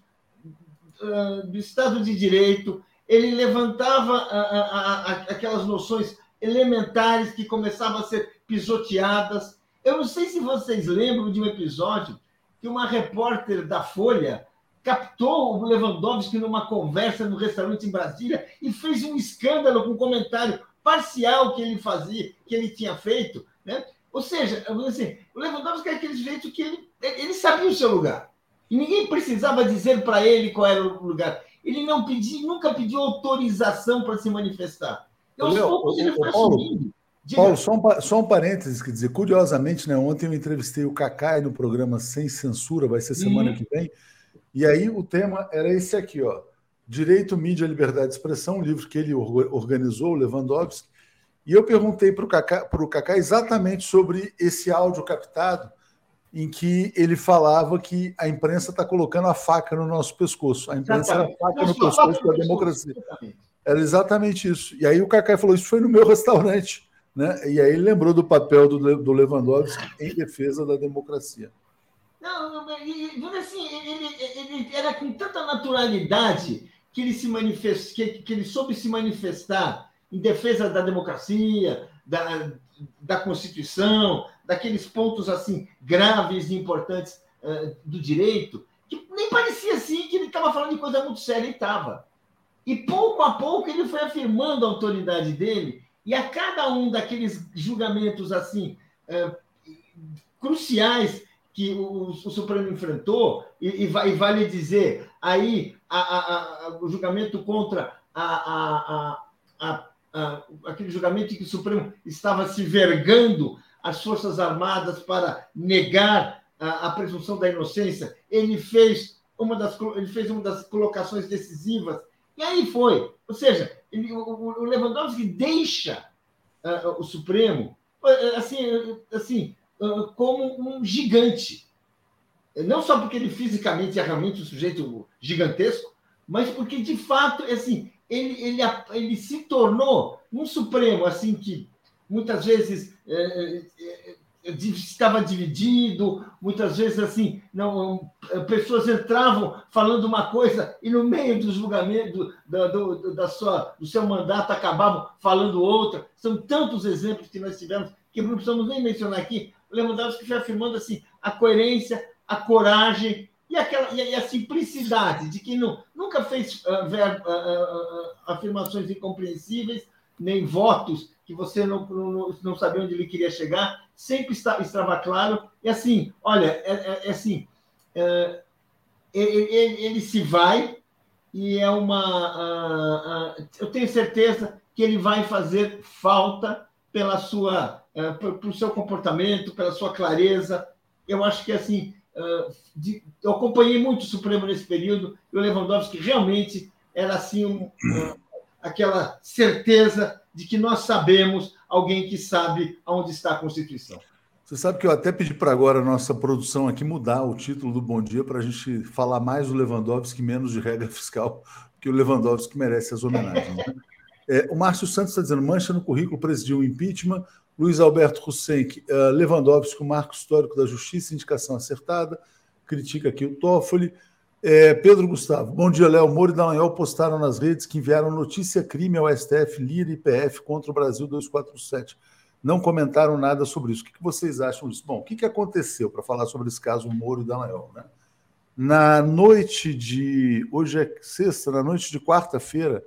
do Estado de Direito, ele levantava a, a, a, aquelas noções elementares que começavam a ser pisoteadas. Eu não sei se vocês lembram de um episódio que uma repórter da Folha captou o Lewandowski numa conversa no restaurante em Brasília e fez um escândalo com um comentário parcial que ele fazia, que ele tinha feito, né? Ou seja, assim, o Lewandowski é aquele jeito que ele, ele sabia o seu lugar. E ninguém precisava dizer para ele qual era o lugar ele não pediu, nunca pediu autorização para se manifestar. Então, aos poucos ele foi Paulo, assumindo. Paulo, só um, só um parênteses, quer dizer, curiosamente, né, ontem eu entrevistei o Cacai no programa Sem Censura, vai ser semana hum. que vem, e aí o tema era esse aqui, ó, Direito, Mídia, Liberdade de Expressão, um livro que ele organizou, o Lewandowski, e eu perguntei para o Cacá, Cacá exatamente sobre esse áudio captado, em que ele falava que a imprensa está colocando a faca no nosso pescoço. A imprensa era a faca no pescoço da democracia. Era exatamente isso. E aí o Cacai falou: Isso foi no meu restaurante. Né? E aí ele lembrou do papel do, do Lewandowski em defesa da democracia. Não, não assim, ele, ele, era com tanta naturalidade que ele se manifest, que, que ele soube se manifestar em defesa da democracia, da, da Constituição, daqueles pontos assim graves e importantes uh, do direito, que nem parecia assim que ele estava falando de coisa muito séria e estava. E pouco a pouco ele foi afirmando a autoridade dele, e a cada um daqueles julgamentos assim uh, cruciais que o, o, Supremo enfrentou, e, e, e, vale dizer, aí a, a, a, o julgamento contra a, aquele julgamento em que o Supremo estava se vergando as Forças Armadas para negar a, a presunção da inocência, ele fez uma das, ele fez uma das colocações decisivas, e aí foi. Ou seja, ele, o, o Lewandowski deixa uh, o Supremo assim, assim uh, como um gigante. Não só porque ele fisicamente é realmente um sujeito gigantesco, mas porque, de fato, assim, ele, ele, ele se tornou um Supremo assim que muitas vezes é, é, é, estava dividido, muitas vezes assim, não, pessoas entravam falando uma coisa e no meio do julgamento do, do, da sua, do seu mandato acabavam falando outra. São tantos exemplos que nós tivemos que não precisamos nem mencionar aqui. Lewandowski foi afirmando assim a coerência, a coragem e, aquela, e a simplicidade de quem não, nunca fez uh, ver, uh, uh, afirmações incompreensíveis, nem votos que você não, não, não sabia onde ele queria chegar, sempre está, estava claro. E assim, olha, é, é, é assim, é, ele, ele, ele, se vai e é uma. Eu tenho certeza que ele vai fazer falta pela sua, uh, seu comportamento, pela sua clareza. Eu acho que assim, de, eu acompanhei muito o Supremo nesse período e o Lewandowski realmente era assim um, aquela certeza de que nós sabemos alguém que sabe aonde está a Constituição. Você sabe que eu até pedi para agora a nossa produção aqui mudar o título do Bom Dia para a gente falar mais do Lewandowski menos de regra fiscal, porque o Lewandowski merece as homenagens. Né? É, o Márcio Santos está dizendo: mancha no currículo presidiu o impeachment. Luiz Alberto Hussein, uh, Lewandowski, o marco histórico da justiça, indicação acertada. Critica aqui o Toffoli. É, Pedro Gustavo, bom dia, Léo. Moro e Dallagnol postaram nas redes que enviaram notícia crime ao STF, Lira e PF contra o Brasil 247. Não comentaram nada sobre isso. O que vocês acham disso? Bom, o que aconteceu para falar sobre esse caso Moro e Dallagnol? Né? Na noite de. Hoje é sexta, na noite de quarta-feira,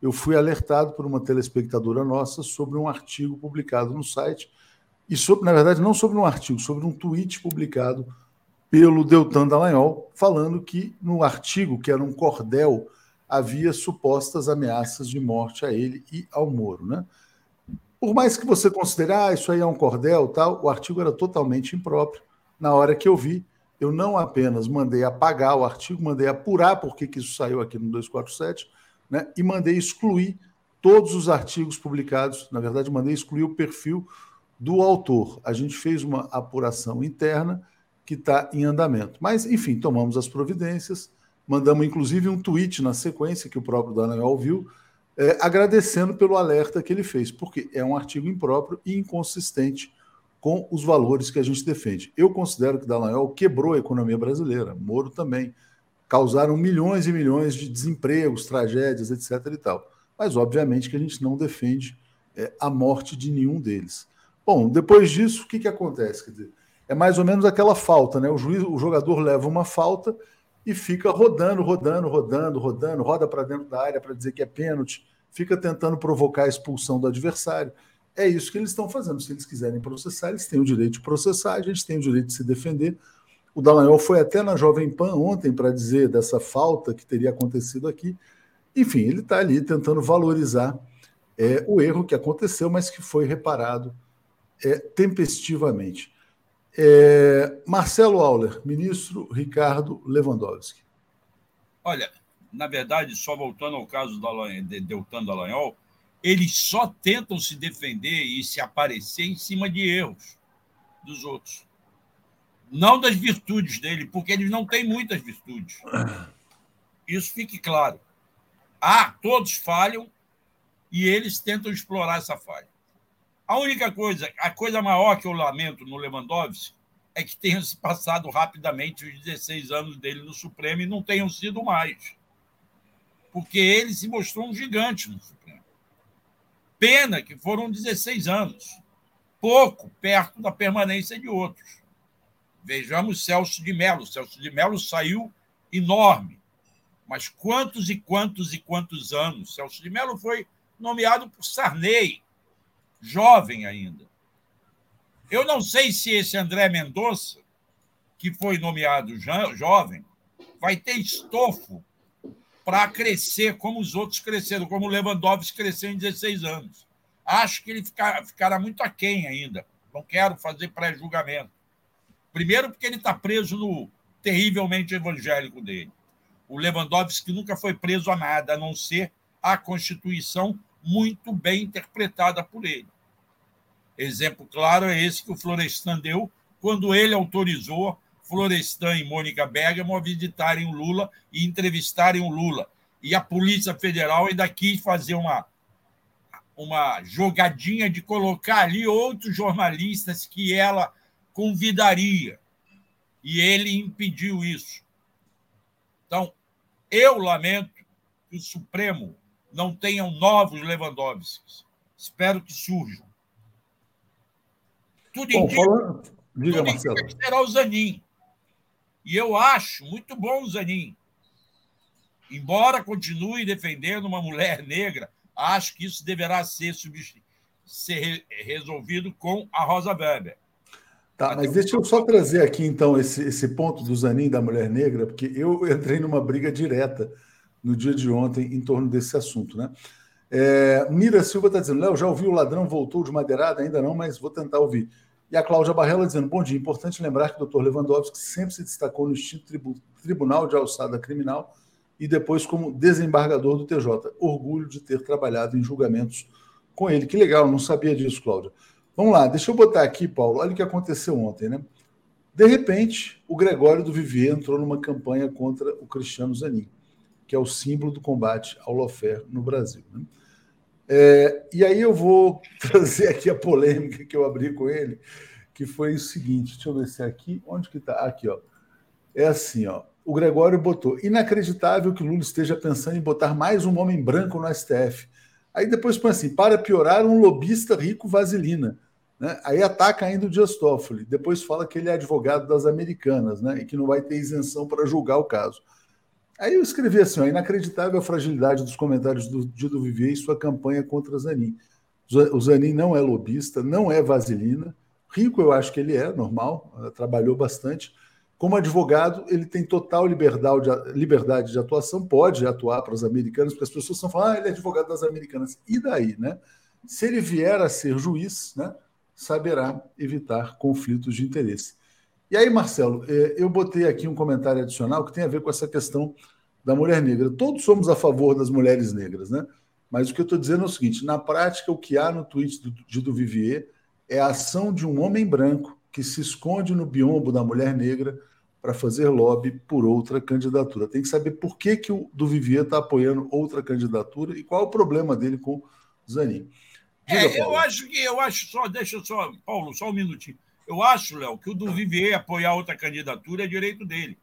eu fui alertado por uma telespectadora nossa sobre um artigo publicado no site, e sobre, na verdade, não sobre um artigo, sobre um tweet publicado pelo Deltan Dallagnol, falando que no artigo, que era um cordel, havia supostas ameaças de morte a ele e ao Moro. Né? Por mais que você considere, ah, isso aí é um cordel, tal, o artigo era totalmente impróprio. Na hora que eu vi, eu não apenas mandei apagar o artigo, mandei apurar por que isso saiu aqui no 247, né, e mandei excluir todos os artigos publicados. Na verdade, mandei excluir o perfil do autor. A gente fez uma apuração interna que está em andamento. Mas, enfim, tomamos as providências, mandamos inclusive um tweet na sequência que o próprio Daniel viu, é, agradecendo pelo alerta que ele fez, porque é um artigo impróprio e inconsistente com os valores que a gente defende. Eu considero que Dallagnol quebrou a economia brasileira, Moro também causaram milhões e milhões de desempregos, tragédias, etc. e tal. Mas, obviamente, que a gente não defende é, a morte de nenhum deles. Bom, depois disso, o que, que acontece? É mais ou menos aquela falta, né? O, juiz, o jogador leva uma falta e fica rodando, rodando, rodando, rodando, roda para dentro da área para dizer que é pênalti, fica tentando provocar a expulsão do adversário. É isso que eles estão fazendo. Se eles quiserem processar, eles têm o direito de processar, a gente tem o direito de se defender. O Dallagnol foi até na Jovem Pan ontem para dizer dessa falta que teria acontecido aqui. Enfim, ele está ali tentando valorizar é, o erro que aconteceu, mas que foi reparado é, tempestivamente. É, Marcelo Auler, ministro Ricardo Lewandowski. Olha, na verdade, só voltando ao caso de Deltan Dallagnol, eles só tentam se defender e se aparecer em cima de erros dos outros não das virtudes dele, porque eles não têm muitas virtudes. Isso fique claro. Ah, todos falham e eles tentam explorar essa falha. A única coisa, a coisa maior que eu lamento no Lewandowski é que tenham se passado rapidamente os 16 anos dele no Supremo e não tenham sido mais. Porque ele se mostrou um gigante no Supremo. Pena que foram 16 anos. Pouco perto da permanência de outros. Vejamos Celso de Mello. Celso de Mello saiu enorme. Mas quantos e quantos e quantos anos? Celso de Mello foi nomeado por Sarney, jovem ainda. Eu não sei se esse André Mendonça, que foi nomeado jovem, vai ter estofo para crescer como os outros cresceram, como o Lewandowski cresceu em 16 anos. Acho que ele ficará muito aquém ainda. Não quero fazer pré-julgamento. Primeiro, porque ele está preso no terrivelmente evangélico dele. O Lewandowski nunca foi preso a nada, a não ser a Constituição muito bem interpretada por ele. Exemplo claro é esse que o Florestan deu quando ele autorizou Florestan e Mônica Bergamo a visitarem o Lula e entrevistarem o Lula. E a Polícia Federal ainda quis fazer uma, uma jogadinha de colocar ali outros jornalistas que ela convidaria. E ele impediu isso. Então, eu lamento que o Supremo não tenha novos Lewandowskis. Espero que surjam. Tudo Bom, indica, falando... Diga, tudo Marcelo. indica que será o Zanin. E eu acho muito bom o Zanin. Embora continue defendendo uma mulher negra, acho que isso deverá ser, ser resolvido com a Rosa Weber. Tá, mas deixa eu só trazer aqui então esse, esse ponto do Zanin da mulher negra, porque eu entrei numa briga direta no dia de ontem em torno desse assunto, né? É, Mira Silva está dizendo, Léo, já ouviu o ladrão voltou de madeirada? Ainda não, mas vou tentar ouvir. E a Cláudia Barrela dizendo, bom dia, importante lembrar que o Dr. Lewandowski sempre se destacou no Instituto Tribunal de Alçada Criminal e depois como desembargador do TJ. Orgulho de ter trabalhado em julgamentos com ele. Que legal, não sabia disso, Cláudia. Vamos lá, deixa eu botar aqui, Paulo, olha o que aconteceu ontem, né? De repente, o Gregório do Vivier entrou numa campanha contra o Cristiano Zanin, que é o símbolo do combate ao lawfare no Brasil. Né? É, e aí eu vou trazer aqui a polêmica que eu abri com ele, que foi o seguinte, deixa eu ver se é aqui, onde que está? Aqui, ó. É assim, ó. O Gregório botou, inacreditável que Lula esteja pensando em botar mais um homem branco no STF. Aí depois põe assim, para piorar, um lobista rico vaselina. Né? Aí ataca ainda o Dias Toffoli. Depois fala que ele é advogado das americanas né? e que não vai ter isenção para julgar o caso. Aí eu escrevi assim: ó, inacreditável a fragilidade dos comentários do Dido Vivier e sua campanha contra Zanin. O Zanin não é lobista, não é vaselina. Rico, eu acho que ele é, normal, eh, trabalhou bastante. Como advogado, ele tem total liberdade, de atuação, pode atuar para os americanos, porque as pessoas estão falando, ah, ele é advogado das americanas. E daí, né? Se ele vier a ser juiz, né, saberá evitar conflitos de interesse. E aí, Marcelo, eh, eu botei aqui um comentário adicional que tem a ver com essa questão da mulher negra. Todos somos a favor das mulheres negras, né? Mas o que eu estou dizendo é o seguinte: na prática, o que há no tweet de do Vivier é a ação de um homem branco que se esconde no biombo da mulher negra para fazer lobby por outra candidatura. Tem que saber por que, que o do Vivier está apoiando outra candidatura e qual é o problema dele com o Zanin. Diga, é, eu acho que eu acho só, deixa só, Paulo, só um minutinho. Eu acho, Léo, que o do Vivier apoiar outra candidatura é direito dele.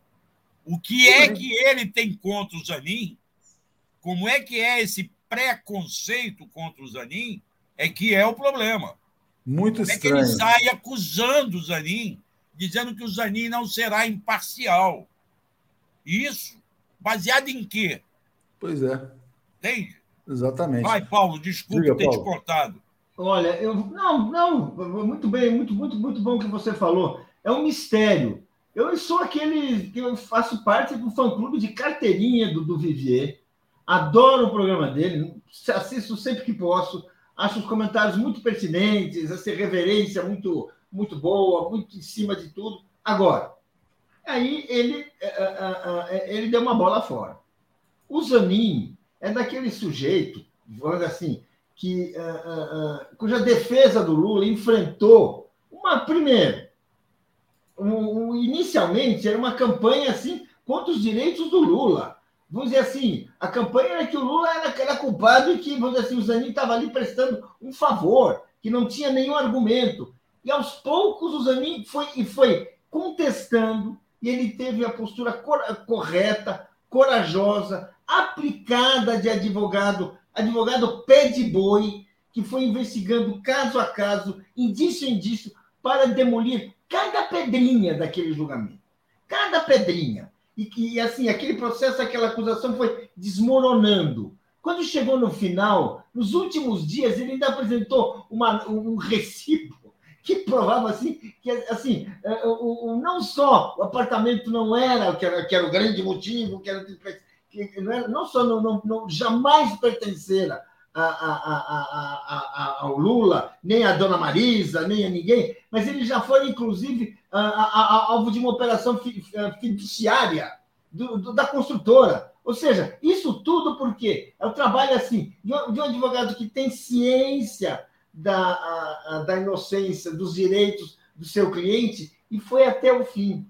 O que é que ele tem contra o Zanin? Como é que é esse preconceito contra o Zanin? É que é o problema. Muito Como estranho. É que ele sai acusando o Zanin dizendo que o Zanin não será imparcial. Isso baseado em quê? Pois é. Entende? Exatamente. Vai, Paulo, desculpe Diga, ter Paulo. te cortado. Olha, eu não, não, muito bem, muito, muito, muito bom o que você falou. É um mistério. Eu sou aquele que eu faço parte do fã-clube de carteirinha do, do Vivier. Adoro o programa dele, assisto sempre que posso. Acho os comentários muito pertinentes, essa reverência muito muito boa, muito em cima de tudo. Agora, aí ele, é, é, é, ele deu uma bola fora. O Zanin é daquele sujeito, vamos assim, que, cuja defesa do Lula enfrentou uma primeiro, inicialmente era uma campanha assim contra os direitos do Lula. Vamos dizer assim, a campanha era que o Lula era, era culpado e que, vamos dizer assim, o Zanin estava ali prestando um favor, que não tinha nenhum argumento. E aos poucos o Zanin foi, e foi contestando, e ele teve a postura cor, correta, corajosa, aplicada de advogado, advogado pé de boi, que foi investigando caso a caso, indício a indício, para demolir cada pedrinha daquele julgamento. Cada pedrinha. E assim, aquele processo, aquela acusação foi desmoronando. Quando chegou no final, nos últimos dias, ele ainda apresentou uma, um recibo que provava assim que assim é, o, o, não só o apartamento não era que era, que era o grande motivo que era que não, era, não só não, não, não jamais pertencera a, a, a, ao Lula nem a Dona Marisa nem a ninguém mas ele já foi inclusive alvo de uma operação fiduciária do, do, da construtora. Ou seja isso tudo porque é o trabalho assim de um advogado que tem ciência da, a, da inocência, dos direitos do seu cliente e foi até o fim.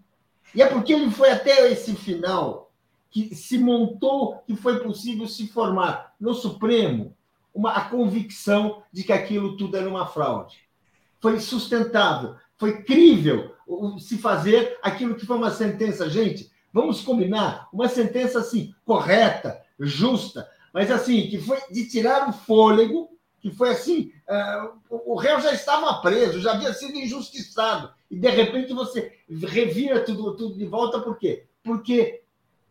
E é porque ele foi até esse final que se montou que foi possível se formar no Supremo uma, a convicção de que aquilo tudo era uma fraude. Foi sustentável, foi crível se fazer aquilo que foi uma sentença. Gente, vamos combinar, uma sentença assim, correta, justa, mas assim, que foi de tirar o fôlego que foi assim: uh, o réu já estava preso, já havia sido injustiçado, e de repente você revira tudo, tudo de volta, por quê? Porque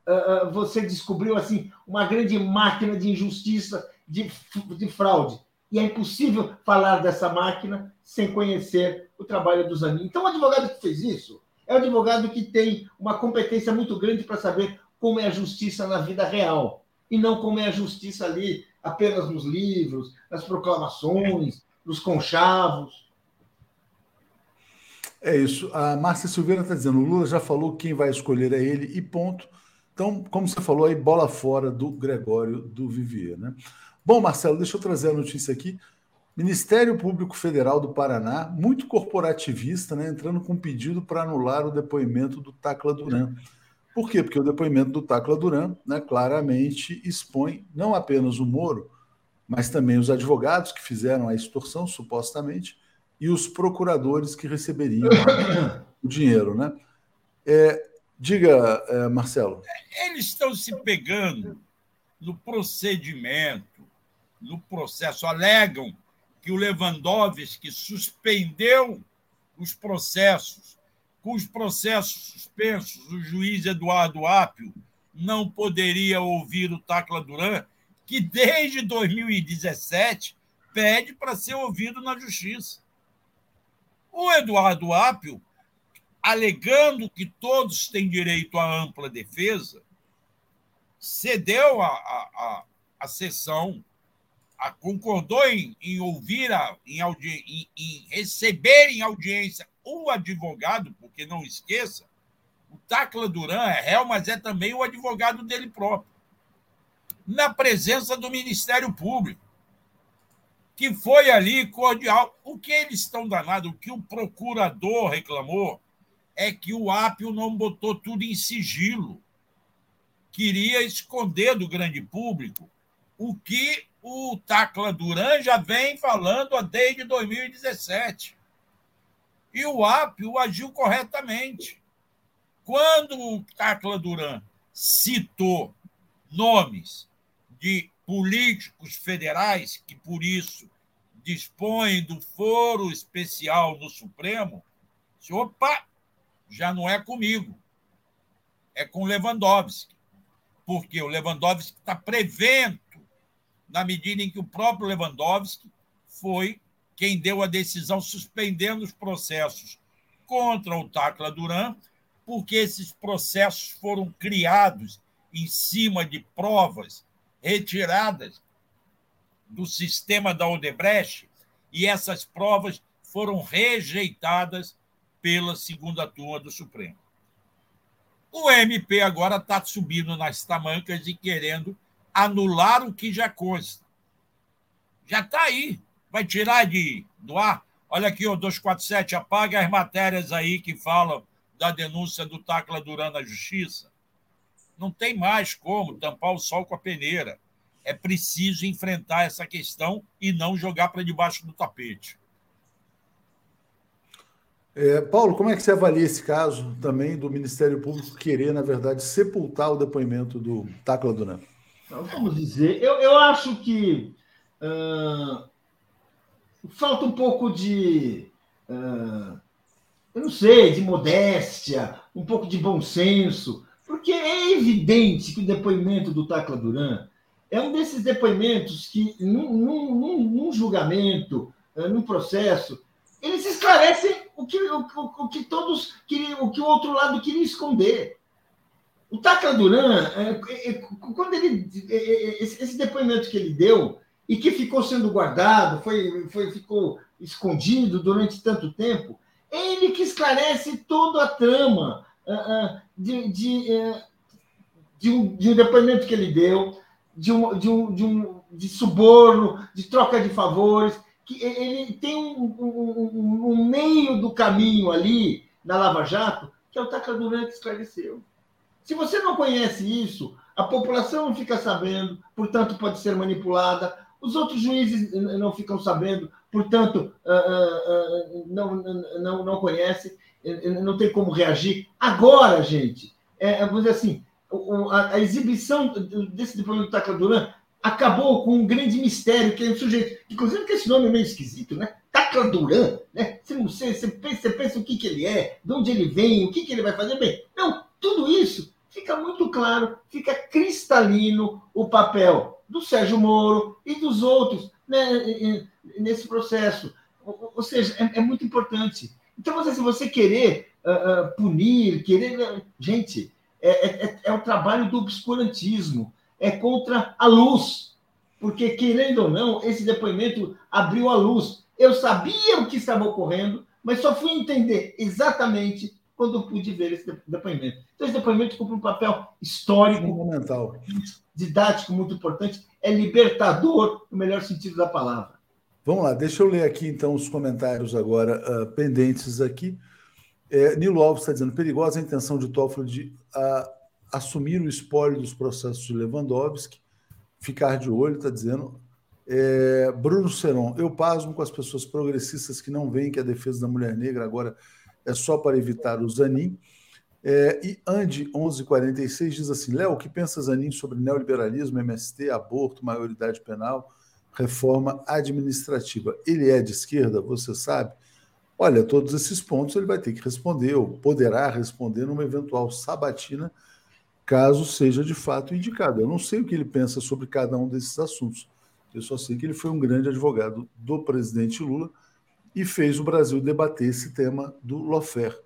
uh, você descobriu assim uma grande máquina de injustiça, de, de fraude. E E é impossível falar dessa máquina sem conhecer o trabalho do Zanin. Então, o advogado que fez isso é o advogado que tem uma competência muito grande para saber como é a justiça na vida real e não como é a justiça ali apenas nos livros, nas proclamações, nos conchavos. É isso. A Márcia Silveira está dizendo: o Lula já falou quem vai escolher é ele e ponto. Então, como você falou aí, bola fora do Gregório do Vivier. Né? Bom, Marcelo, deixa eu trazer a notícia aqui. Ministério Público Federal do Paraná, muito corporativista, né, entrando com pedido para anular o depoimento do Tacla Duran. Por quê? Porque o depoimento do Tacla Duran né, claramente expõe não apenas o Moro, mas também os advogados que fizeram a extorsão, supostamente, e os procuradores que receberiam o dinheiro. Né? É, diga, é, Marcelo. Eles estão se pegando no procedimento, no processo, alegam que o Lewandowski suspendeu os processos. Os processos suspensos, o juiz Eduardo Apio não poderia ouvir o Tacla Duran, que desde 2017 pede para ser ouvido na justiça. O Eduardo Apio, alegando que todos têm direito à ampla defesa, cedeu a, a, a, a sessão a, concordou em, em ouvir, a, em, audi, em, em receber em audiência o advogado, porque não esqueça, o Tacla Duran é réu, mas é também o advogado dele próprio, na presença do Ministério Público, que foi ali cordial. O que eles estão danados, o que o procurador reclamou, é que o Apio não botou tudo em sigilo. Queria esconder do grande público o que o Tacla Duran já vem falando desde 2017. E o Apio agiu corretamente. Quando o Tacla Duran citou nomes de políticos federais que, por isso, dispõem do foro especial no Supremo, disse, opa, já não é comigo, é com Lewandowski. Porque o Lewandowski está prevendo na medida em que o próprio Lewandowski foi quem deu a decisão suspendendo os processos contra o Tacla Duran, porque esses processos foram criados em cima de provas retiradas do sistema da Odebrecht e essas provas foram rejeitadas pela segunda turma do Supremo. O MP agora está subindo nas tamancas e querendo anular o que já consta. Já está aí. Vai tirar de, do ar? Olha aqui, o 247, apaga as matérias aí que falam da denúncia do Tacla Duran na Justiça. Não tem mais como tampar o sol com a peneira. É preciso enfrentar essa questão e não jogar para debaixo do tapete. É, Paulo, como é que você avalia esse caso também do Ministério Público querer, na verdade, sepultar o depoimento do Tacla Duran? Então, vamos dizer, eu, eu acho que uh, falta um pouco de, uh, eu não sei, de modéstia, um pouco de bom senso, porque é evidente que o depoimento do Tacla Duran é um desses depoimentos que, num, num, num julgamento, uh, num processo, eles esclarecem o que, o, o, que todos queriam, o que o outro lado queria esconder. O Tacla Duran, é, é, quando ele, esse depoimento que ele deu e que ficou sendo guardado, foi, foi, ficou escondido durante tanto tempo, ele que esclarece toda a trama de, de, de, um, de um depoimento que ele deu, de, um, de, um, de, um, de suborno, de troca de favores, que ele tem um, um, um meio do caminho ali na Lava Jato, que é o Tacla Duran esclareceu. Se você não conhece isso, a população não fica sabendo, portanto, pode ser manipulada. Os outros juízes não ficam sabendo, portanto, uh, uh, uh, não, não, não conhecem, não tem como reagir. Agora, gente, é, vamos dizer assim, a, exibição desse depoimento do Tacla Duran acabou com um grande mistério, que é um sujeito, inclusive que esse nome é meio esquisito, né? Tacla Duran, né? Você, você, você, pensa, você pensa o que, que ele é, de onde ele vem, o que, que ele vai fazer. Bem, não, tudo isso fica muito claro, fica cristalino o papel do Sérgio Moro e dos outros né, nesse processo. Ou, seja, é, é, muito importante. Então, se você querer uh, uh, punir, querer. Gente, é, é, é, o trabalho do obscurantismo, é contra a luz. Porque, querendo ou não, esse depoimento abriu a luz. Eu sabia o que estava ocorrendo, mas só fui entender exatamente quando pude ver esse depoimento. Então, esse depoimento cumpre um papel histórico, fundamental, didático muito importante, é libertador no melhor sentido da palavra. Vamos lá, deixa eu ler aqui então os comentários agora uh, pendentes aqui. É, Nilo Alves está dizendo perigosa a intenção de Toffoli de uh, assumir o espólio dos processos de Lewandowski, ficar de olho, está dizendo. É, Bruno Seron, eu pasmo com as pessoas progressistas que não veem que a defesa da mulher negra agora é só para evitar o Zanin. É, e Andy 1146 diz assim: Léo, o que pensa Zanin sobre neoliberalismo, MST, aborto, maioridade penal, reforma administrativa? Ele é de esquerda, você sabe? Olha, todos esses pontos ele vai ter que responder, ou poderá responder numa eventual sabatina, caso seja de fato indicado. Eu não sei o que ele pensa sobre cada um desses assuntos. Eu só sei que ele foi um grande advogado do presidente Lula e fez o Brasil debater esse tema do lawfare,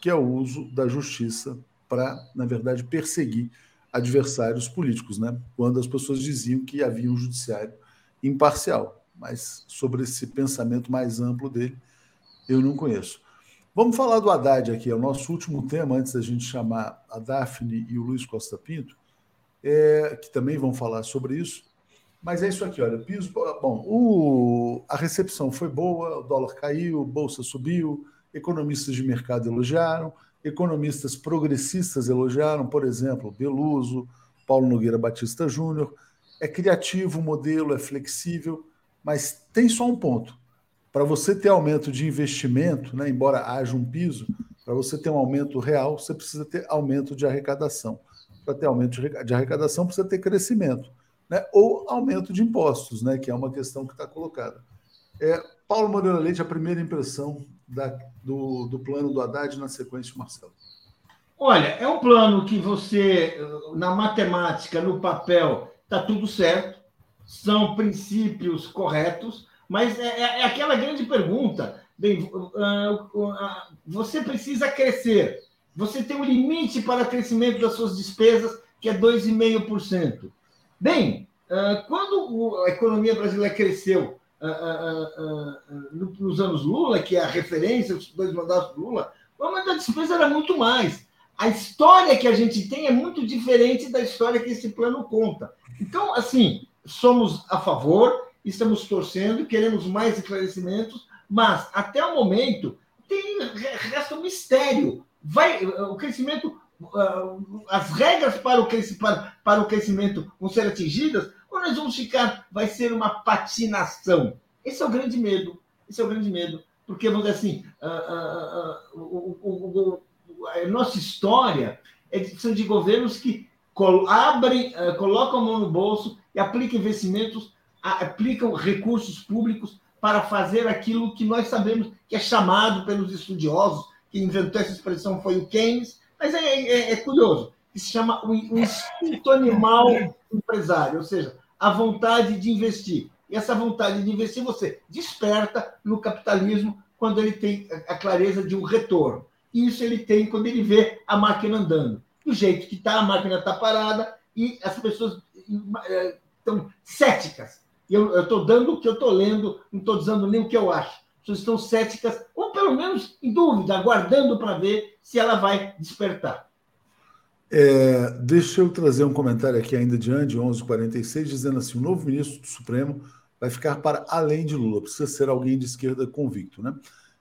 que é o uso da justiça para, na verdade, perseguir adversários políticos, né? quando as pessoas diziam que havia um judiciário imparcial. Mas sobre esse pensamento mais amplo dele, eu não conheço. Vamos falar do Haddad aqui, é o nosso último tema, antes da gente chamar a Daphne e o Luiz Costa Pinto, é, que também vão falar sobre isso. Mas é isso aqui, olha, piso. Bom, o, a recepção foi boa, o dólar caiu, bolsa subiu, economistas de mercado elogiaram, economistas progressistas elogiaram, por exemplo, Beluso, Paulo Nogueira Batista Júnior. É criativo o modelo, é flexível, mas tem só um ponto. Para você ter aumento de investimento, né, embora haja um piso, para você ter um aumento real, você precisa ter aumento de arrecadação. Para ter aumento de arrecadação, precisa ter crescimento né, ou aumento de impostos, né, que é uma questão que está colocada. É, Paulo Moreira Leite, a primeira impressão da, do, do plano do Haddad na sequência, Marcelo. Olha, é um plano que você, na matemática, no papel, está tudo certo, são princípios corretos, mas é, é, é aquela grande pergunta. Bem, uh, uh, você precisa crescer. Você tem um limite para o crescimento das suas despesas, que é 2,5%. Bem, ah, quando a economia brasileira cresceu ah, ah, nos anos Lula, que é a referência, os dois mandatos do Lula, o aumento da despesa era muito mais. A história que a gente tem é muito diferente da história que esse plano conta. Então, assim, somos a favor, estamos torcendo, queremos mais esclarecimentos, mas até o momento tem resta um mistério. Vai, o crescimento as regras para o, para, para o crescimento vão ser atingidas, ou nós vamos ficar, vai ser uma patinação. Esse é o grande medo. Esse é o grande medo. Porque, vamos dizer assim, a, a, a, a nossa história é de, são de governos que abrem, ah, colocam a mão no bolso e aplicam investimentos, aplicam recursos públicos para fazer aquilo que nós sabemos que é chamado pelos estudiosos, que inventou essa expressão foi o Keynes, mas é, é, é curioso, que se chama o, o instinto animal empresário, ou seja, a vontade de investir. E essa vontade de investir você desperta no capitalismo quando ele tem a clareza de um retorno. E isso ele tem quando ele vê a máquina andando. Do jeito que está, a máquina está parada e as pessoas estão céticas. Eu estou dando o que eu estou lendo, não estou dizendo nem o que eu acho. Pessoas estão céticas, ou pelo menos em dúvida, aguardando para ver se ela vai despertar. É, deixa eu trazer um comentário aqui ainda de Andy, 1146, dizendo assim: o novo ministro do Supremo vai ficar para além de Lula, precisa ser alguém de esquerda convicto. Né?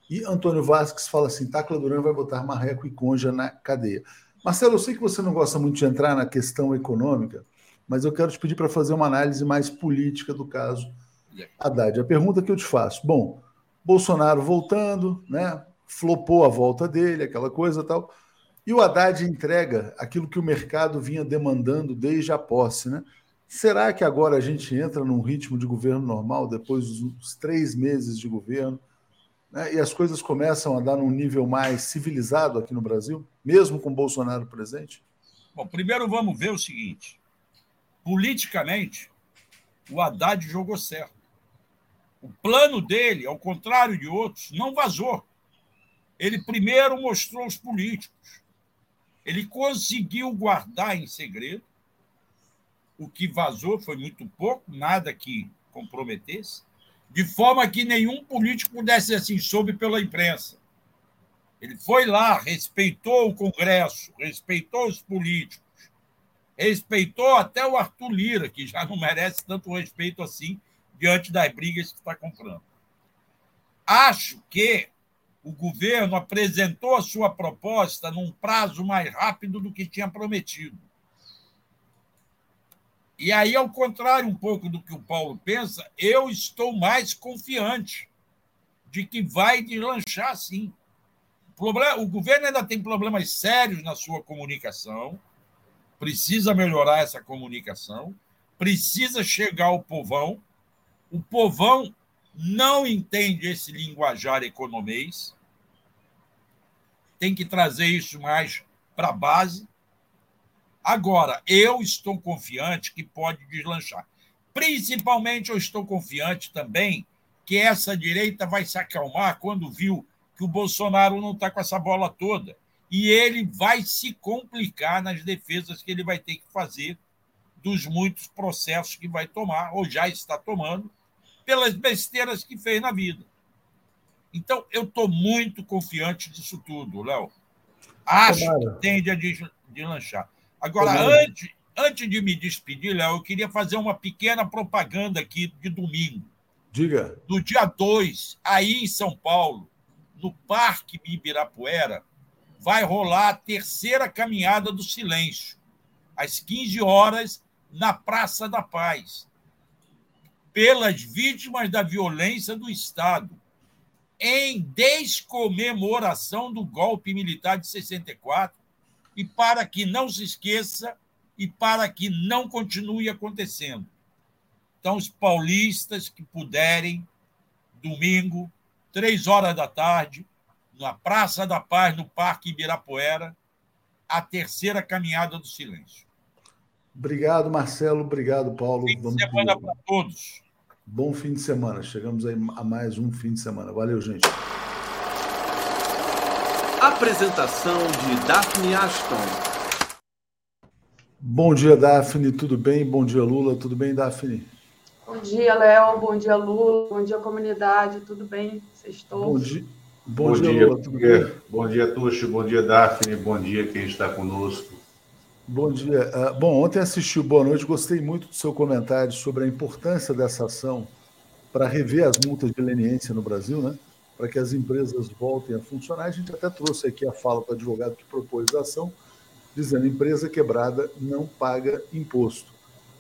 E Antônio Vasques fala assim: Tacla Duran vai botar marreco e conja na cadeia. Marcelo, eu sei que você não gosta muito de entrar na questão econômica, mas eu quero te pedir para fazer uma análise mais política do caso Haddad. A pergunta que eu te faço: bom, Bolsonaro voltando, né? flopou a volta dele, aquela coisa tal. E o Haddad entrega aquilo que o mercado vinha demandando desde a posse, né? Será que agora a gente entra num ritmo de governo normal, depois dos três meses de governo, né? e as coisas começam a dar num nível mais civilizado aqui no Brasil, mesmo com Bolsonaro presente? Bom, primeiro vamos ver o seguinte: politicamente, o Haddad jogou certo. O plano dele, ao contrário de outros, não vazou. Ele primeiro mostrou os políticos. Ele conseguiu guardar em segredo. O que vazou foi muito pouco, nada que comprometesse, de forma que nenhum político pudesse assim soube pela imprensa. Ele foi lá, respeitou o Congresso, respeitou os políticos, respeitou até o Arthur Lira, que já não merece tanto respeito assim diante das brigas que está comprando. Acho que o governo apresentou a sua proposta num prazo mais rápido do que tinha prometido. E aí, ao contrário um pouco do que o Paulo pensa, eu estou mais confiante de que vai deslanchar sim. O, o governo ainda tem problemas sérios na sua comunicação, precisa melhorar essa comunicação, precisa chegar ao povão. O povão não entende esse linguajar economês, tem que trazer isso mais para a base. Agora, eu estou confiante que pode deslanchar. Principalmente, eu estou confiante também que essa direita vai se acalmar quando viu que o Bolsonaro não está com essa bola toda. E ele vai se complicar nas defesas que ele vai ter que fazer dos muitos processos que vai tomar, ou já está tomando, pelas besteiras que fez na vida. Então, eu estou muito confiante disso tudo, Léo. Acho Tomara. que tende a deslanchar. Agora, antes, antes de me despedir, Léo, eu queria fazer uma pequena propaganda aqui de domingo. Diga. No dia 2, aí em São Paulo, no Parque Ibirapuera, vai rolar a terceira caminhada do silêncio, às 15 horas, na Praça da Paz pelas vítimas da violência do Estado, em descomemoração do golpe militar de 64, e para que não se esqueça e para que não continue acontecendo. Então, os paulistas que puderem, domingo, três horas da tarde, na Praça da Paz, no Parque Ibirapuera, a terceira caminhada do silêncio. Obrigado, Marcelo. Obrigado, Paulo. Fim de semana para todos. Bom fim de semana. Chegamos aí a mais um fim de semana. Valeu, gente. Apresentação de Daphne Ashton. Bom dia, Daphne. Tudo bem? Bom dia, Lula. Tudo bem, Daphne? Bom dia, Léo. Bom dia, Lula. Bom dia, comunidade. Tudo bem? Sextou? Bom dia. Bom, bom dia, Lula. Tudo bem? Bom dia, Tuxo. Bom dia, Daphne. Bom dia quem está conosco. Bom dia. Uh, bom, ontem assisti o Boa Noite, gostei muito do seu comentário sobre a importância dessa ação para rever as multas de leniência no Brasil, né? para que as empresas voltem a funcionar. A gente até trouxe aqui a fala do advogado que propôs a ação, dizendo empresa quebrada não paga imposto.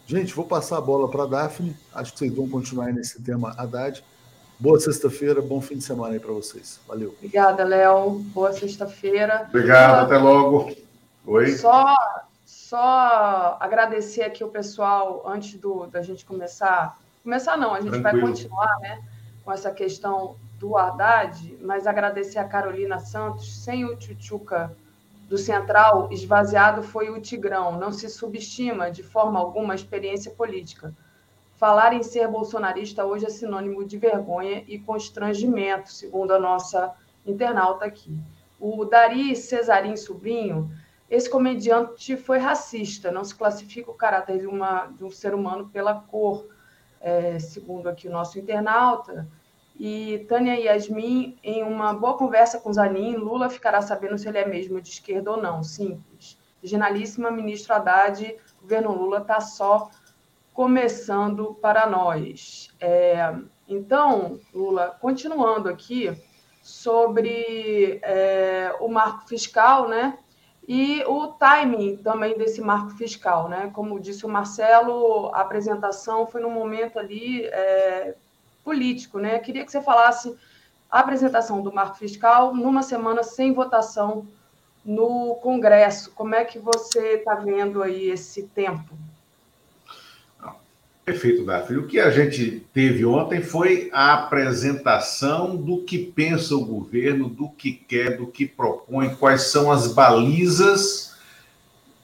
Gente, vou passar a bola para a Daphne, acho que vocês vão continuar nesse tema Haddad. Boa sexta-feira, bom fim de semana aí para vocês. Valeu. Obrigada, Léo. Boa sexta-feira. Obrigado, até logo. Oi. Só só agradecer aqui o pessoal antes do, da gente começar. Começar não, a gente Tranquilo. vai continuar né, com essa questão do Haddad, mas agradecer a Carolina Santos. Sem o Tchutchuca do Central, esvaziado foi o Tigrão. Não se subestima de forma alguma a experiência política. Falar em ser bolsonarista hoje é sinônimo de vergonha e constrangimento, segundo a nossa internauta aqui. O Dari Cesarim Sobrinho esse comediante foi racista, não se classifica o caráter de, uma, de um ser humano pela cor, é, segundo aqui o nosso internauta. E Tânia Yasmin, em uma boa conversa com Zanin, Lula ficará sabendo se ele é mesmo de esquerda ou não. Simples. Generalíssima ministro Haddad, governo Lula está só começando para nós. É, então, Lula, continuando aqui sobre é, o marco fiscal, né? E o timing também desse marco fiscal, né? Como disse o Marcelo, a apresentação foi num momento ali é, político, né? Queria que você falasse a apresentação do marco fiscal numa semana sem votação no Congresso. Como é que você está vendo aí esse tempo? Perfeito, Daphne. O que a gente teve ontem foi a apresentação do que pensa o governo, do que quer, do que propõe, quais são as balizas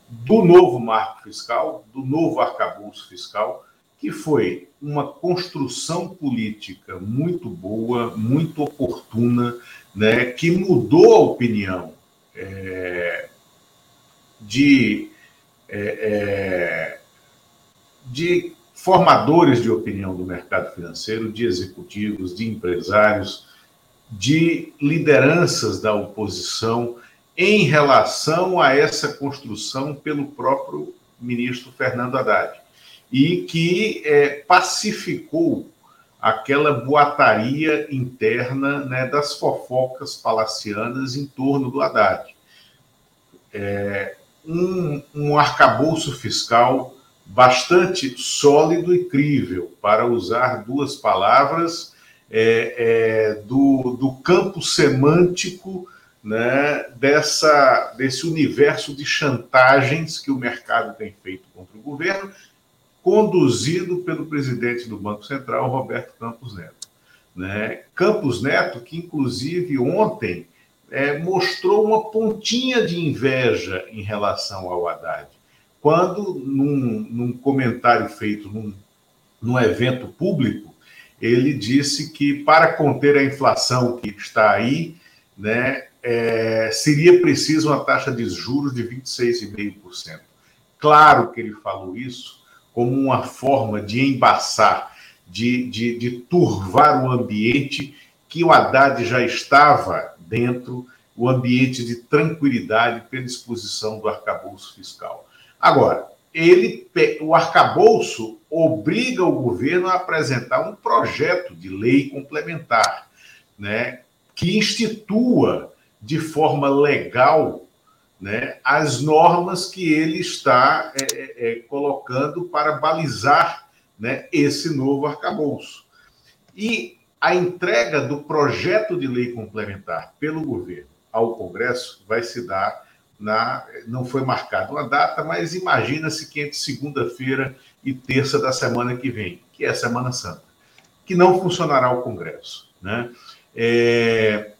do novo marco fiscal, do novo arcabouço fiscal, que foi uma construção política muito boa, muito oportuna, né, que mudou a opinião é, de, é, é, de formadores de opinião do mercado financeiro, de executivos, de empresários, de lideranças da oposição em relação a essa construção pelo próprio ministro Fernando Haddad e que é, pacificou aquela boataria interna né, das fofocas palacianas em torno do Haddad. É, um, um arcabouço fiscal bastante sólido e crível, para usar duas palavras é, é, do, do campo semântico né, dessa, desse universo de chantagens que o mercado tem feito contra o governo conduzido pelo presidente do Banco Central, Roberto Campos Neto. Né? Campos Neto, que inclusive ontem é, mostrou uma pontinha de inveja em relação ao Haddad, quando, num, num comentário feito num, num evento público, ele disse que para conter a inflação que está aí, né, é, seria preciso uma taxa de juros de 26,5%. Claro que ele falou isso como uma forma de embaçar, de, de, de turvar o ambiente que o Haddad já estava dentro, o ambiente de tranquilidade pela exposição do arcabouço fiscal. Agora, ele, o arcabouço obriga o governo a apresentar um projeto de lei complementar, né, que institua de forma legal né, as normas que ele está é, é, é, colocando para balizar né, esse novo arcabouço. E a entrega do projeto de lei complementar pelo governo ao Congresso vai se dar na. Não foi marcada uma data, mas imagina-se que entre segunda-feira e terça da semana que vem, que é a Semana Santa, que não funcionará o Congresso. Né? É,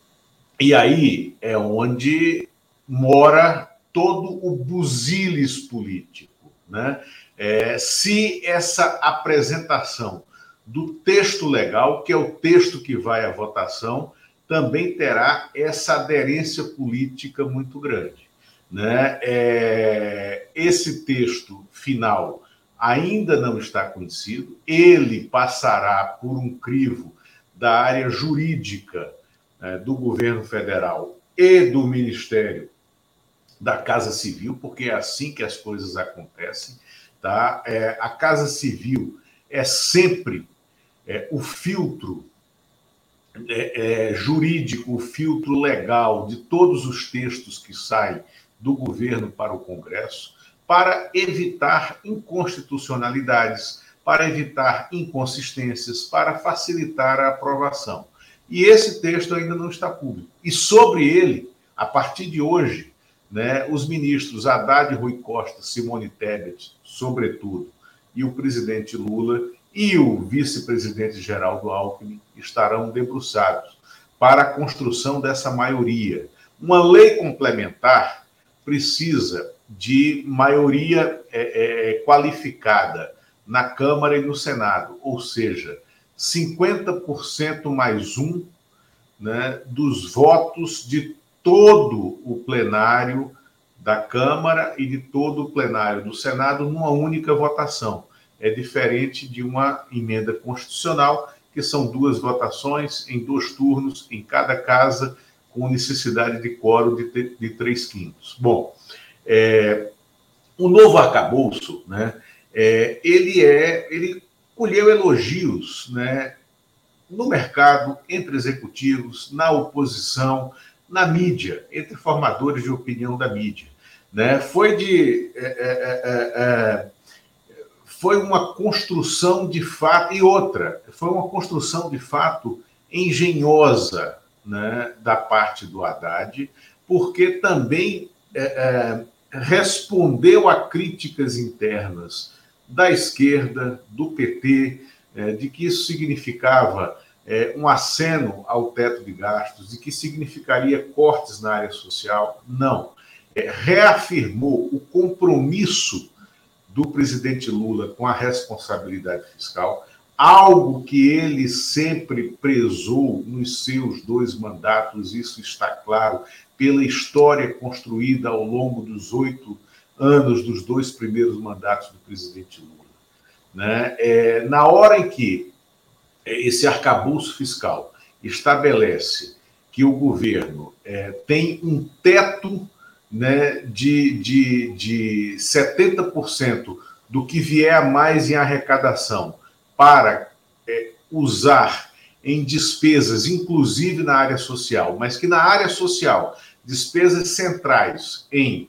e aí é onde mora todo o busilis político. Né? É, se essa apresentação do texto legal, que é o texto que vai à votação, também terá essa aderência política muito grande. Né? É, esse texto final ainda não está conhecido, ele passará por um crivo da área jurídica é, do governo federal e do Ministério da Casa Civil, porque é assim que as coisas acontecem. Tá? É, a Casa Civil é sempre é, o filtro é, é, jurídico, o filtro legal de todos os textos que saem do governo para o Congresso, para evitar inconstitucionalidades, para evitar inconsistências, para facilitar a aprovação. E esse texto ainda não está público. E sobre ele, a partir de hoje, né, os ministros Haddad, Rui Costa, Simone Tebet, sobretudo, e o presidente Lula e o vice-presidente Geraldo Alckmin estarão debruçados para a construção dessa maioria. Uma lei complementar precisa de maioria é, é, qualificada na Câmara e no Senado, ou seja, 50% mais um né, dos votos de todo o plenário da Câmara e de todo o plenário do Senado numa única votação. É diferente de uma emenda constitucional, que são duas votações em dois turnos em cada casa, com necessidade de quórum de, de três quintos. Bom, é, o novo arcabouço, né, é, ele é, ele colheu elogios, né, no mercado, entre executivos, na oposição, na mídia, entre formadores de opinião da mídia. Né? Foi de. É, é, é, é, foi uma construção de fato, e outra, foi uma construção de fato engenhosa né, da parte do Haddad, porque também é, é, respondeu a críticas internas da esquerda, do PT, de que isso significava é, um aceno ao teto de gastos e que significaria cortes na área social. Não. É, reafirmou o compromisso do presidente Lula com a responsabilidade fiscal, algo que ele sempre prezou nos seus dois mandatos, isso está claro pela história construída ao longo dos oito anos dos dois primeiros mandatos do presidente Lula. Né? É, na hora em que esse arcabouço fiscal estabelece que o governo é, tem um teto né, de, de, de 70% do que vier a mais em arrecadação para é, usar em despesas, inclusive na área social, mas que na área social, despesas centrais em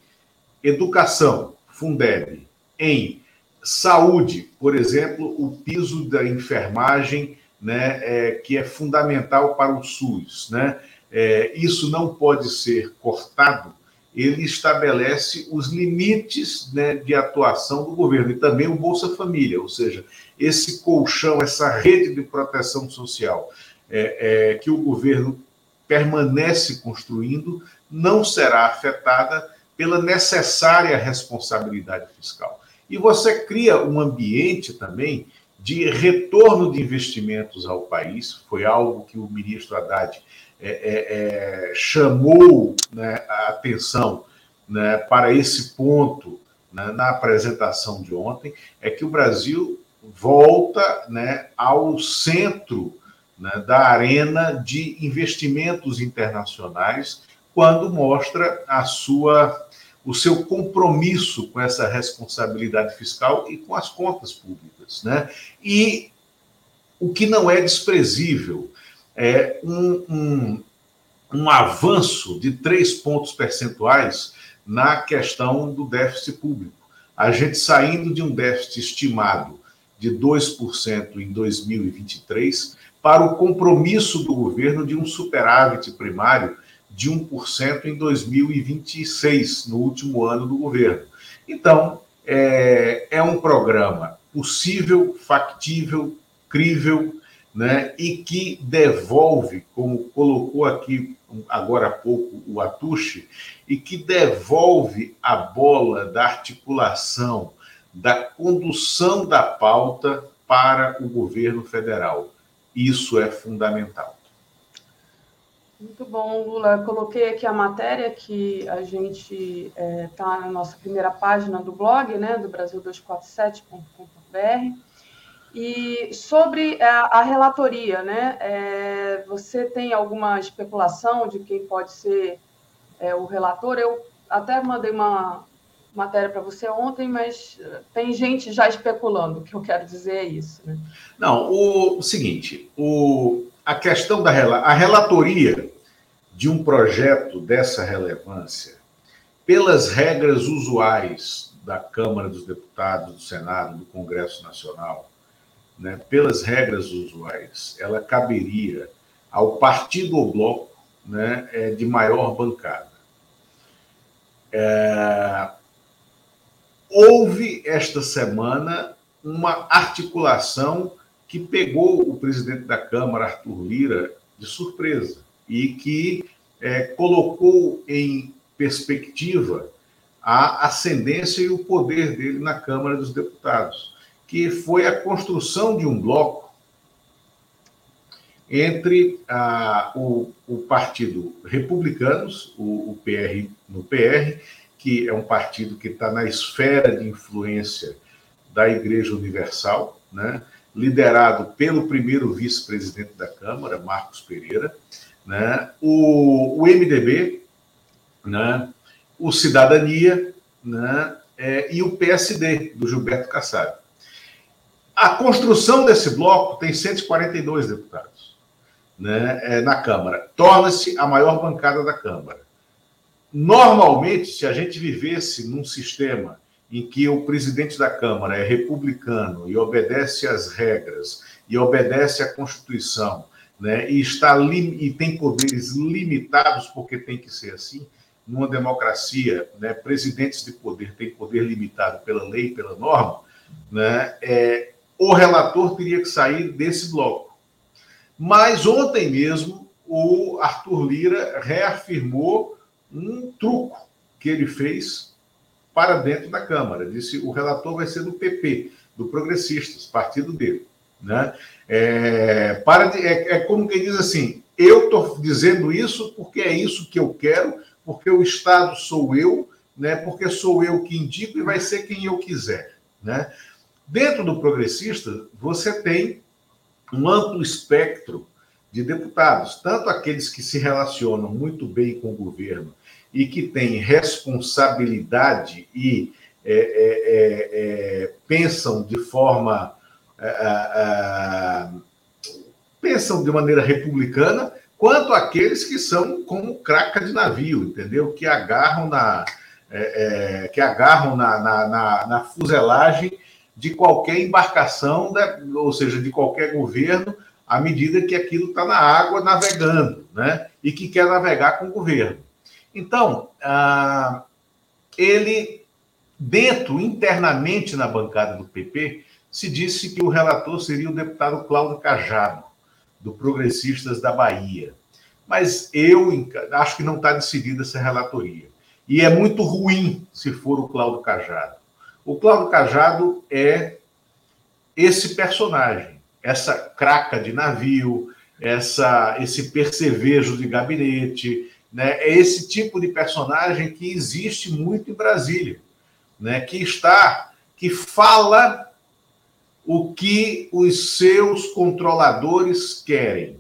educação, Fundeb, em saúde, por exemplo, o piso da enfermagem, né, é, que é fundamental para o SUS, né, é, isso não pode ser cortado. Ele estabelece os limites né, de atuação do governo e também o Bolsa Família, ou seja, esse colchão, essa rede de proteção social é, é, que o governo permanece construindo não será afetada pela necessária responsabilidade fiscal. E você cria um ambiente também de retorno de investimentos ao país, foi algo que o ministro Haddad é, é, é, chamou né, a atenção né, para esse ponto né, na apresentação de ontem, é que o Brasil volta né, ao centro né, da arena de investimentos internacionais quando mostra a sua o seu compromisso com essa responsabilidade fiscal e com as contas públicas, né? E o que não é desprezível é um, um, um avanço de três pontos percentuais na questão do déficit público. A gente saindo de um déficit estimado de 2% em 2023 para o compromisso do governo de um superávit primário de 1% em 2026, no último ano do governo. Então, é, é um programa possível, factível, crível, né, e que devolve, como colocou aqui agora há pouco o Atushi, e que devolve a bola da articulação, da condução da pauta para o governo federal. Isso é fundamental. Muito bom, Lula. coloquei aqui a matéria que a gente está é, tá na nossa primeira página do blog, né, do Brasil247.com.br. E sobre a, a relatoria, né, é, você tem alguma especulação de quem pode ser é, o relator? Eu até mandei uma matéria para você ontem, mas tem gente já especulando, o que eu quero dizer é isso. Né? Não, o, o seguinte, o, a questão da a relatoria de um projeto dessa relevância, pelas regras usuais da Câmara dos Deputados, do Senado, do Congresso Nacional, né, pelas regras usuais, ela caberia ao partido ou bloco né, é, de maior bancada. É, houve esta semana uma articulação que pegou o presidente da Câmara, Arthur Lira, de surpresa e que é, colocou em perspectiva a ascendência e o poder dele na Câmara dos Deputados, que foi a construção de um bloco entre a, o, o, Partido Republicanos, o, o PR no PR, que é um partido que está na esfera de influência da Igreja Universal, né? liderado pelo primeiro vice-presidente da Câmara, Marcos Pereira, né? o, o MDB, né? o Cidadania né? É, e o PSD, do Gilberto Kassab. A construção desse bloco tem 142 deputados né? É, na Câmara. Torna-se a maior bancada da Câmara. Normalmente, se a gente vivesse num sistema em que o presidente da Câmara é republicano e obedece às regras e obedece à Constituição, né, e está e tem poderes limitados porque tem que ser assim. Numa democracia, né, presidentes de poder têm poder limitado pela lei, pela norma, né, é, o relator teria que sair desse bloco. Mas ontem mesmo o Arthur Lira reafirmou um truco que ele fez para dentro da Câmara. Disse o relator vai ser do PP, do Progressistas, partido dele. Né? É, para de, é, é como quem diz assim: eu estou dizendo isso porque é isso que eu quero, porque o Estado sou eu, né? porque sou eu que indico e vai ser quem eu quiser. Né? Dentro do progressista, você tem um amplo espectro de deputados, tanto aqueles que se relacionam muito bem com o governo e que têm responsabilidade e é, é, é, é pensam de forma. É, é, pensam de maneira republicana, quanto aqueles que são como craca de navio, entendeu? Que agarram na, que agarram na, na, na, na fuselagem de qualquer embarcação, né? ou seja, de qualquer governo, à medida que aquilo está na água navegando, né? E que quer navegar com o governo. Então, ah, ele, dentro, internamente na bancada do PP, se disse que o relator seria o deputado Cláudio Cajado, do Progressistas da Bahia. Mas eu acho que não está decidida essa relatoria. E é muito ruim se for o Cláudio Cajado. O Cláudio Cajado é esse personagem, essa craca de navio, essa, esse percevejo de gabinete, né? É esse tipo de personagem que existe muito em Brasília, né? Que está, que fala o que os seus controladores querem,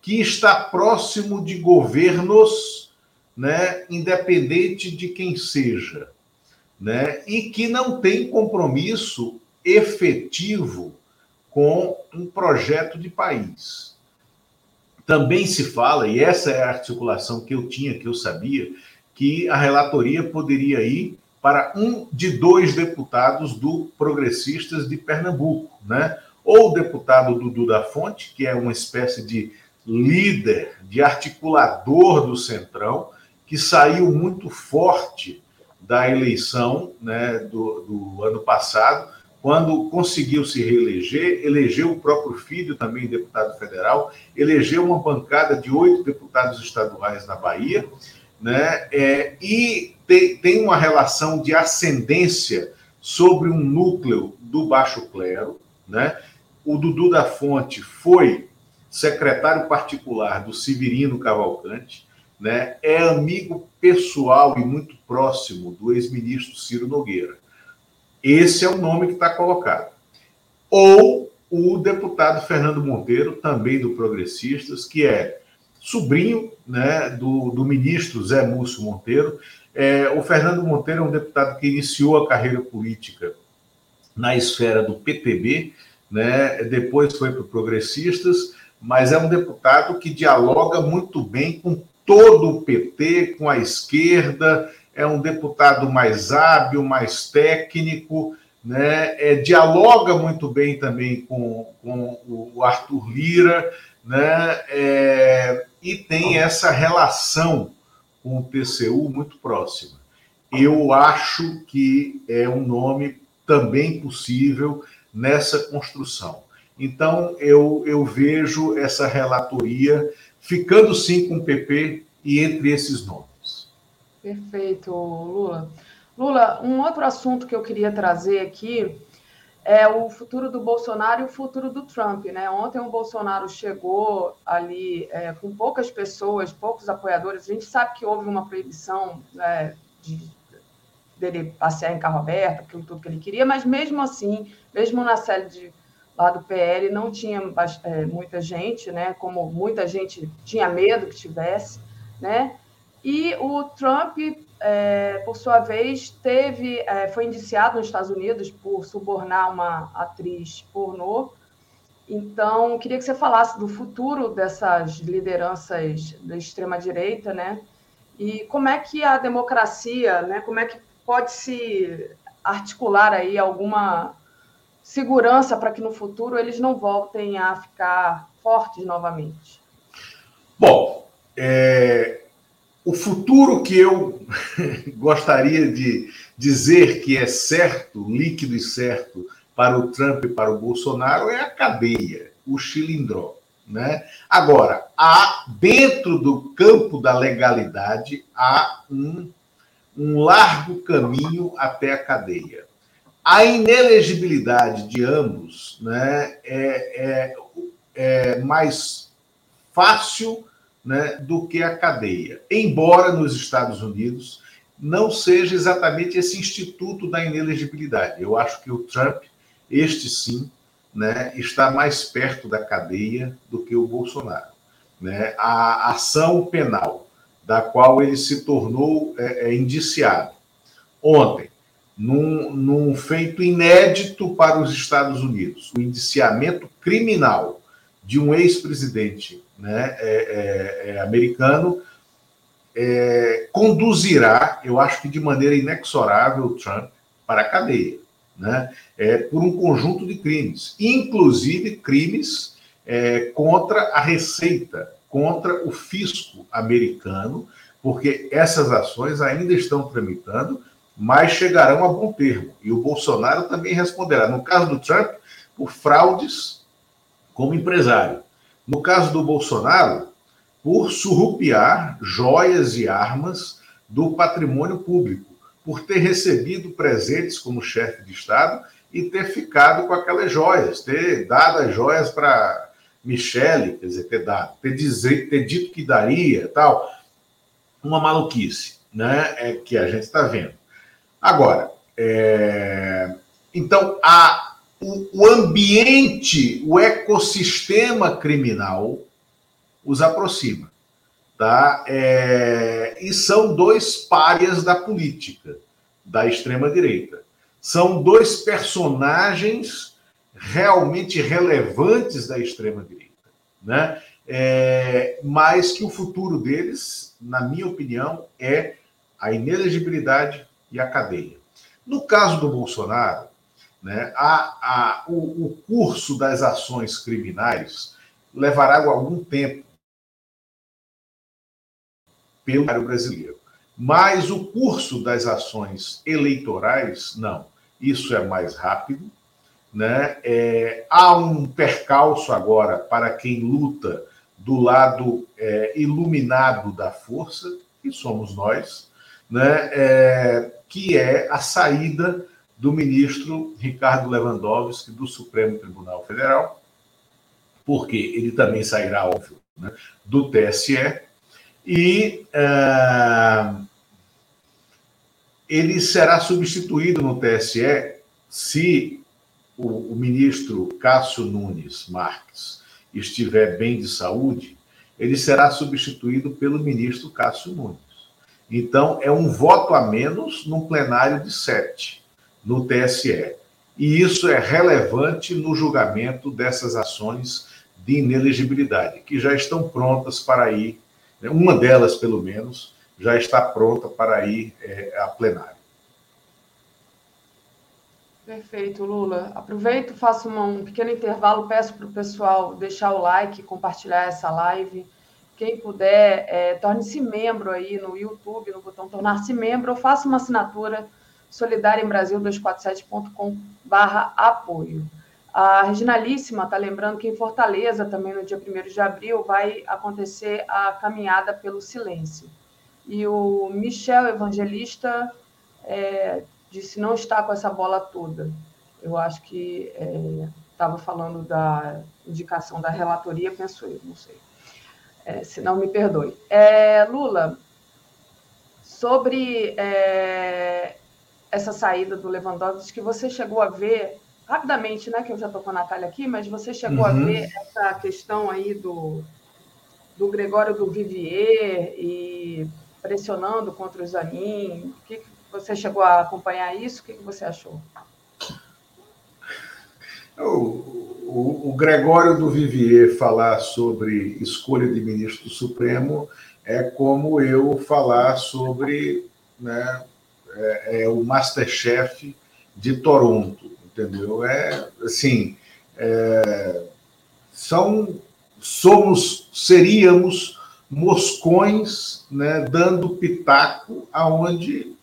que está próximo de governos, né? Independente de quem seja né? e que não tem compromisso efetivo com um projeto de país. Também se fala, e essa é a articulação que eu tinha, que eu sabia, que a relatoria poderia ir para um de dois deputados do Progressistas de Pernambuco, né? ou o deputado Dudu da Fonte, que é uma espécie de líder, de articulador do Centrão, que saiu muito forte da eleição né, do, do ano passado, quando conseguiu se reeleger, elegeu o próprio filho, também deputado federal, elegeu uma bancada de oito deputados estaduais na Bahia, né, é, e tem, tem uma relação de ascendência sobre um núcleo do baixo clero. Né? O Dudu da Fonte foi secretário particular do Severino Cavalcante, né, é amigo pessoal e muito próximo do ex-ministro Ciro Nogueira. Esse é o nome que está colocado. Ou o deputado Fernando Monteiro, também do Progressistas, que é sobrinho né, do, do ministro Zé Múcio Monteiro. É, o Fernando Monteiro é um deputado que iniciou a carreira política na esfera do PTB, né, depois foi para o Progressistas, mas é um deputado que dialoga muito bem com todo o PT com a esquerda, é um deputado mais hábil, mais técnico, né? É, dialoga muito bem também com, com o Arthur Lira, né? É, e tem essa relação com o TCU muito próxima. Eu acho que é um nome também possível nessa construção. Então, eu, eu vejo essa relatoria ficando sim com o PP e entre esses nomes. Perfeito, Lula. Lula, um outro assunto que eu queria trazer aqui é o futuro do Bolsonaro e o futuro do Trump. Né? Ontem o Bolsonaro chegou ali é, com poucas pessoas, poucos apoiadores. A gente sabe que houve uma proibição né, de, dele passear em carro aberto, aquilo tudo que ele queria, mas mesmo assim, mesmo na série de lá do PL não tinha é, muita gente, né? Como muita gente tinha medo que tivesse, né? E o Trump, é, por sua vez, teve, é, foi indiciado nos Estados Unidos por subornar uma atriz pornô. Então, queria que você falasse do futuro dessas lideranças da extrema direita, né? E como é que a democracia, né? Como é que pode se articular aí alguma segurança para que no futuro eles não voltem a ficar fortes novamente? Bom, é, o futuro que eu gostaria de dizer que é certo, líquido e certo para o Trump e para o Bolsonaro é a cadeia, o chilindró. Né? Agora, há, dentro do campo da legalidade, há um, um largo caminho até a cadeia. A inelegibilidade de ambos né, é, é, é mais fácil né, do que a cadeia. Embora nos Estados Unidos não seja exatamente esse instituto da inelegibilidade. Eu acho que o Trump, este sim, né, está mais perto da cadeia do que o Bolsonaro. Né? A ação penal da qual ele se tornou é, é, indiciado ontem, num, num feito inédito para os Estados Unidos, o indiciamento criminal de um ex-presidente né, é, é, é americano é, conduzirá, eu acho que de maneira inexorável, Trump para a cadeia, né, é, por um conjunto de crimes, inclusive crimes é, contra a Receita, contra o fisco americano, porque essas ações ainda estão tramitando, mas chegarão a bom termo. E o Bolsonaro também responderá. No caso do Trump, por fraudes como empresário. No caso do Bolsonaro, por surrupiar joias e armas do patrimônio público, por ter recebido presentes como chefe de Estado e ter ficado com aquelas joias, ter dado as joias para Michele, quer dizer, ter dado, ter, dizer, ter dito que daria, tal, uma maluquice, né? É que a gente está vendo. Agora, é... então a, o, o ambiente, o ecossistema criminal os aproxima. Tá? É, e são dois párias da política, da extrema-direita. São dois personagens realmente relevantes da extrema-direita, né? É, mas que o futuro deles, na minha opinião, é a inelegibilidade e a cadeia. No caso do Bolsonaro, né, a, a, o, o curso das ações criminais levará algum tempo pelo brasileiro. Mas o curso das ações eleitorais, não. Isso é mais rápido. Né? É, há um percalço agora para quem luta do lado é, iluminado da força, que somos nós, né? É, que é a saída do ministro Ricardo Lewandowski do Supremo Tribunal Federal, porque ele também sairá, óbvio, né? do TSE e uh, ele será substituído no TSE se o, o, ministro Cássio Nunes Marques estiver bem de saúde, ele será substituído pelo ministro Cássio Nunes. Então, é um voto a menos num plenário de sete no TSE. E isso é relevante no julgamento dessas ações de inelegibilidade, que já estão prontas para ir né? Uma delas, pelo menos, já está pronta para ir é, a plenário. Perfeito, Lula. Aproveito, faço um pequeno intervalo, peço para o pessoal deixar o like, compartilhar essa live. Quem puder, é, torne-se membro aí no YouTube, no botão tornar-se membro, ou faça uma assinatura solidária em Brasil 247.com.br apoio. A Reginalíssima está lembrando que em Fortaleza, também no dia 1 de abril, vai acontecer a caminhada pelo silêncio. E o Michel Evangelista é, disse não está com essa bola toda. Eu acho que estava é, falando da indicação da relatoria, penso eu, não sei. É, se não, me perdoe. É, Lula, sobre é, essa saída do Lewandowski, que você chegou a ver rapidamente, né, que eu já estou com a Natália aqui, mas você chegou uhum. a ver essa questão aí do, do Gregório do Vivier e pressionando contra o Zanin. O que, que você chegou a acompanhar isso? O que, que você achou? O, o, o, Gregório do Vivier falar sobre escolha de ministro do Supremo é como eu falar sobre né, é, é o Masterchef de Toronto entendeu? É assim, é, são, somos, seríamos moscões, né, dando pitaco aonde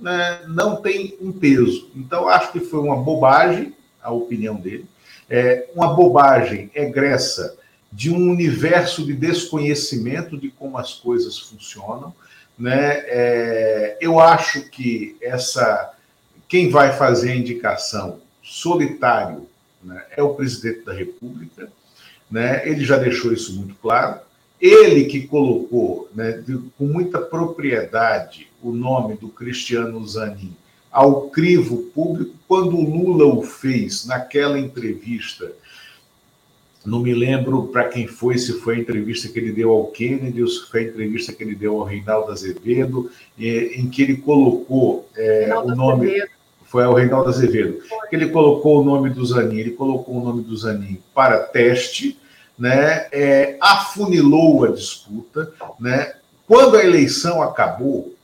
né, não tem um peso. Então acho que foi uma bobagem a opinião dele, é uma bobagem egressa de um universo de desconhecimento de como as coisas funcionam, né? É, eu acho que essa quem vai fazer a indicação solitário né, é o presidente da República, né? Ele já deixou isso muito claro. Ele que colocou, né, de, com muita propriedade, o nome do Cristiano Zanin ao crivo público quando o Lula o fez naquela entrevista não me lembro para quem foi, se foi a entrevista que ele deu ao Kennedy ou se foi a entrevista que ele deu ao Reinaldo Azevedo, em que ele colocou é, o nome. Azevedo. Foi ao Reinaldo Azevedo. Foi. Que ele colocou o nome do Zanin, ele colocou o nome do Zanin para teste, né, é, afunilou a disputa. Né, quando a eleição acabou,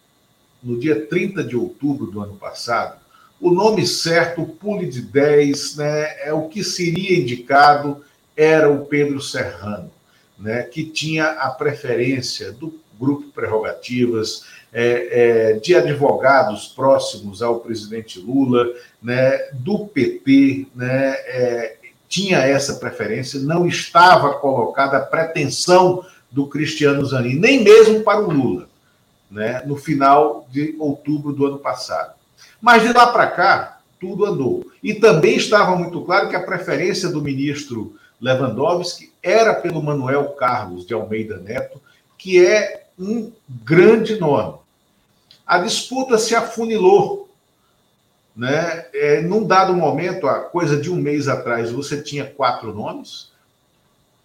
no dia 30 de outubro do ano passado, o nome certo, o pule de 10, né, é o que seria indicado era o Pedro Serrano, né, que tinha a preferência do grupo Prerrogativas, é, é, de advogados próximos ao presidente Lula, né, do PT, né, é, tinha essa preferência, não estava colocada a pretensão do Cristiano Zanin, nem mesmo para o Lula, né, no final de outubro do ano passado. Mas de lá para cá, tudo andou. E também estava muito claro que a preferência do ministro Lewandowski era pelo Manuel Carlos de Almeida Neto, que é um grande nome. A disputa se afunilou. Né? É, num dado momento, a coisa de um mês atrás, você tinha quatro nomes.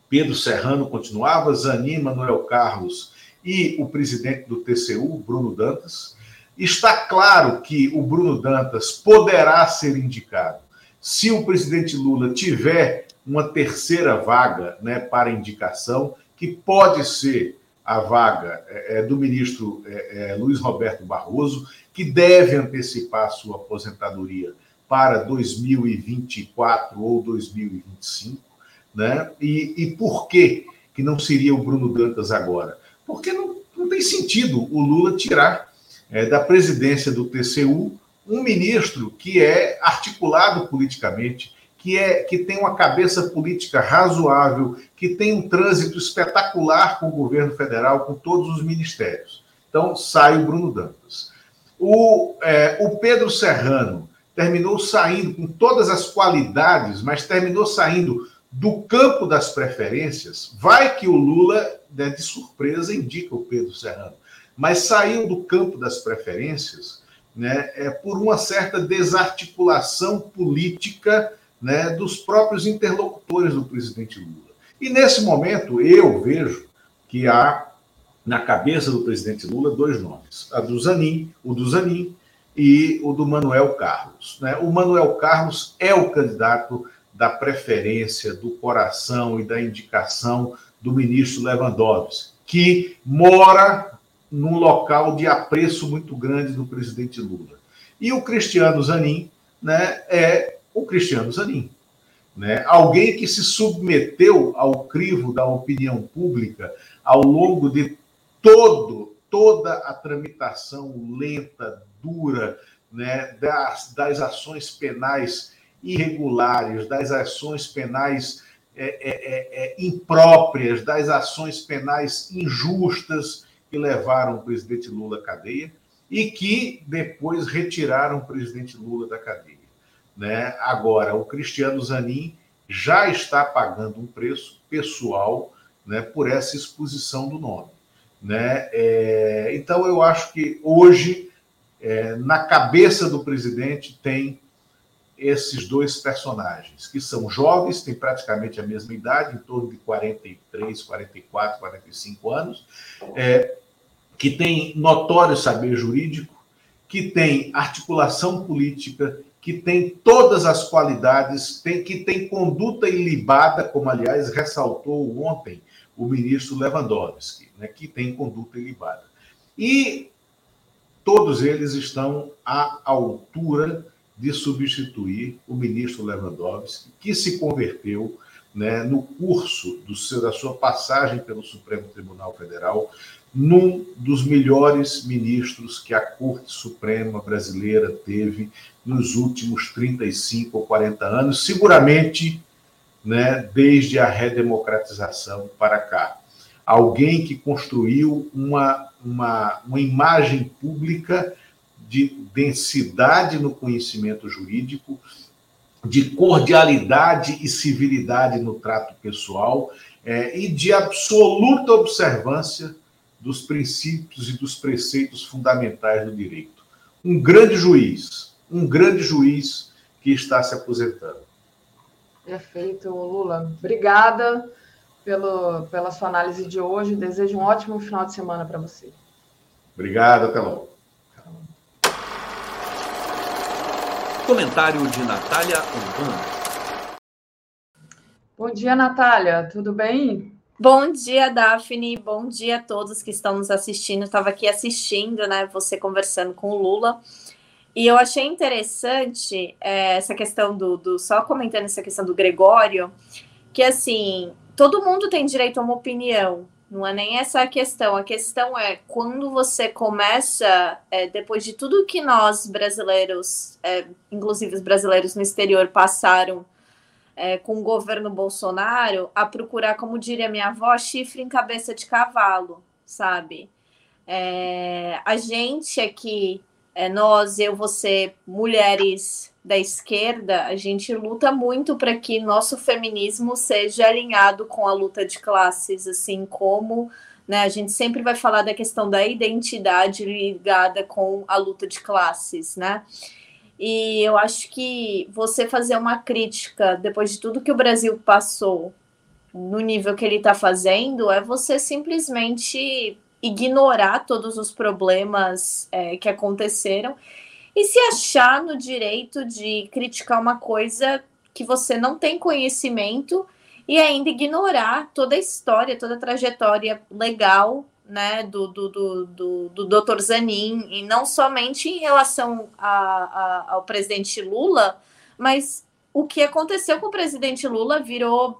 Pedro Serrano continuava, Zanin, Manuel Carlos e o presidente do TCU, Bruno Dantas. Está claro que o Bruno Dantas poderá ser indicado se o presidente Lula tiver uma terceira vaga né, para indicação, que pode ser a vaga é, é do ministro é, é, Luiz Roberto Barroso, que deve antecipar sua aposentadoria para 2024 ou 2025. Né? E, e por que, que não seria o Bruno Dantas agora? Porque não, não tem sentido o Lula tirar é, da presidência do TCU um ministro que é articulado politicamente, que, é, que tem uma cabeça política razoável, que tem um trânsito espetacular com o governo federal, com todos os ministérios. Então, sai o Bruno Dantas. O, é, o Pedro Serrano terminou saindo com todas as qualidades, mas terminou saindo do campo das preferências. Vai que o Lula, né, de surpresa, indica o Pedro Serrano, mas saiu do campo das preferências né, é, por uma certa desarticulação política né, dos próprios interlocutores do presidente Lula. E nesse momento eu vejo que há na cabeça do presidente Lula dois nomes: a do Zanin, o do Zanin e o do Manuel Carlos. Né? O Manuel Carlos é o candidato da preferência, do coração e da indicação do ministro Lewandowski, que mora num local de apreço muito grande do presidente Lula. E o Cristiano Zanin né, é o Cristiano Zanin. Né? Alguém que se submeteu ao crivo da opinião pública ao longo de todo, toda a tramitação lenta, dura, né, das, das ações penais irregulares, das ações penais é, é, é, é impróprias, das ações penais injustas que levaram o presidente Lula à cadeia e que depois retiraram o presidente Lula da cadeia. Né? Agora, o Cristiano Zanin já está pagando um preço pessoal né, por essa exposição do nome. Né? É, então, eu acho que hoje, é, na cabeça do presidente, tem esses dois personagens, que são jovens, têm praticamente a mesma idade, em torno de 43, 44, 45 anos, é, que têm notório saber jurídico, que têm articulação política, que tem todas as qualidades, tem, que tem conduta ilibada, como aliás ressaltou ontem o ministro Lewandowski, né, que tem conduta ilibada. E todos eles estão à altura de substituir o ministro Lewandowski, que se converteu né, no curso seu, da sua passagem pelo Supremo Tribunal Federal num dos melhores ministros que a Corte Suprema brasileira teve nos últimos 35 ou 40 anos, seguramente né, desde a redemocratização para cá. Alguém que construiu uma uma, uma imagem pública de densidade no conhecimento jurídico, de cordialidade e civilidade no trato pessoal é, e de absoluta observância dos princípios e dos preceitos fundamentais do direito. Um grande juiz, um grande juiz que está se aposentando. Perfeito, Lula. Obrigada pelo, pela sua análise de hoje. Desejo um ótimo final de semana para você. Obrigado, até logo. Comentário de Natália Umbum. Bom dia, Natália. Tudo bem? Bom dia, Daphne. Bom dia a todos que estão nos assistindo. Estava aqui assistindo, né? Você conversando com o Lula. E eu achei interessante é, essa questão do, do. Só comentando essa questão do Gregório, que assim, todo mundo tem direito a uma opinião, não é nem essa a questão. A questão é quando você começa, é, depois de tudo que nós brasileiros, é, inclusive os brasileiros no exterior, passaram é, com o governo Bolsonaro, a procurar, como diria minha avó, chifre em cabeça de cavalo, sabe? É, a gente aqui, é, nós, eu, você, mulheres da esquerda, a gente luta muito para que nosso feminismo seja alinhado com a luta de classes, assim como né, a gente sempre vai falar da questão da identidade ligada com a luta de classes, né? E eu acho que você fazer uma crítica depois de tudo que o Brasil passou, no nível que ele está fazendo, é você simplesmente ignorar todos os problemas é, que aconteceram e se achar no direito de criticar uma coisa que você não tem conhecimento e ainda ignorar toda a história, toda a trajetória legal né, do, do, do, do, do Dr. Zanin, e não somente em relação a, a, ao presidente Lula, mas o que aconteceu com o presidente Lula virou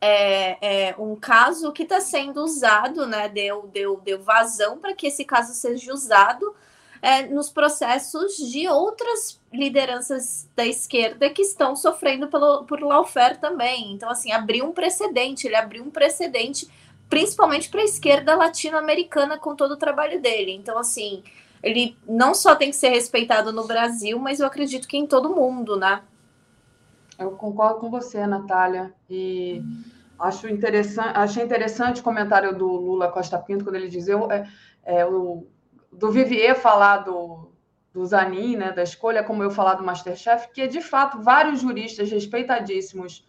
é, é, um caso que está sendo usado, né, deu, deu, deu vazão para que esse caso seja usado é, nos processos de outras lideranças da esquerda que estão sofrendo pelo, por lawfare também. Então, assim, abriu um precedente, ele abriu um precedente principalmente para a esquerda latino-americana com todo o trabalho dele. Então, assim, ele não só tem que ser respeitado no Brasil, mas eu acredito que em todo mundo, né? Eu concordo com você, Natália. E acho interessante, achei interessante o comentário do Lula Costa Pinto quando ele diz eu, é, é, o do Vivier falar do, do Zanin, né, da escolha, como eu falar do Masterchef, que de fato vários juristas respeitadíssimos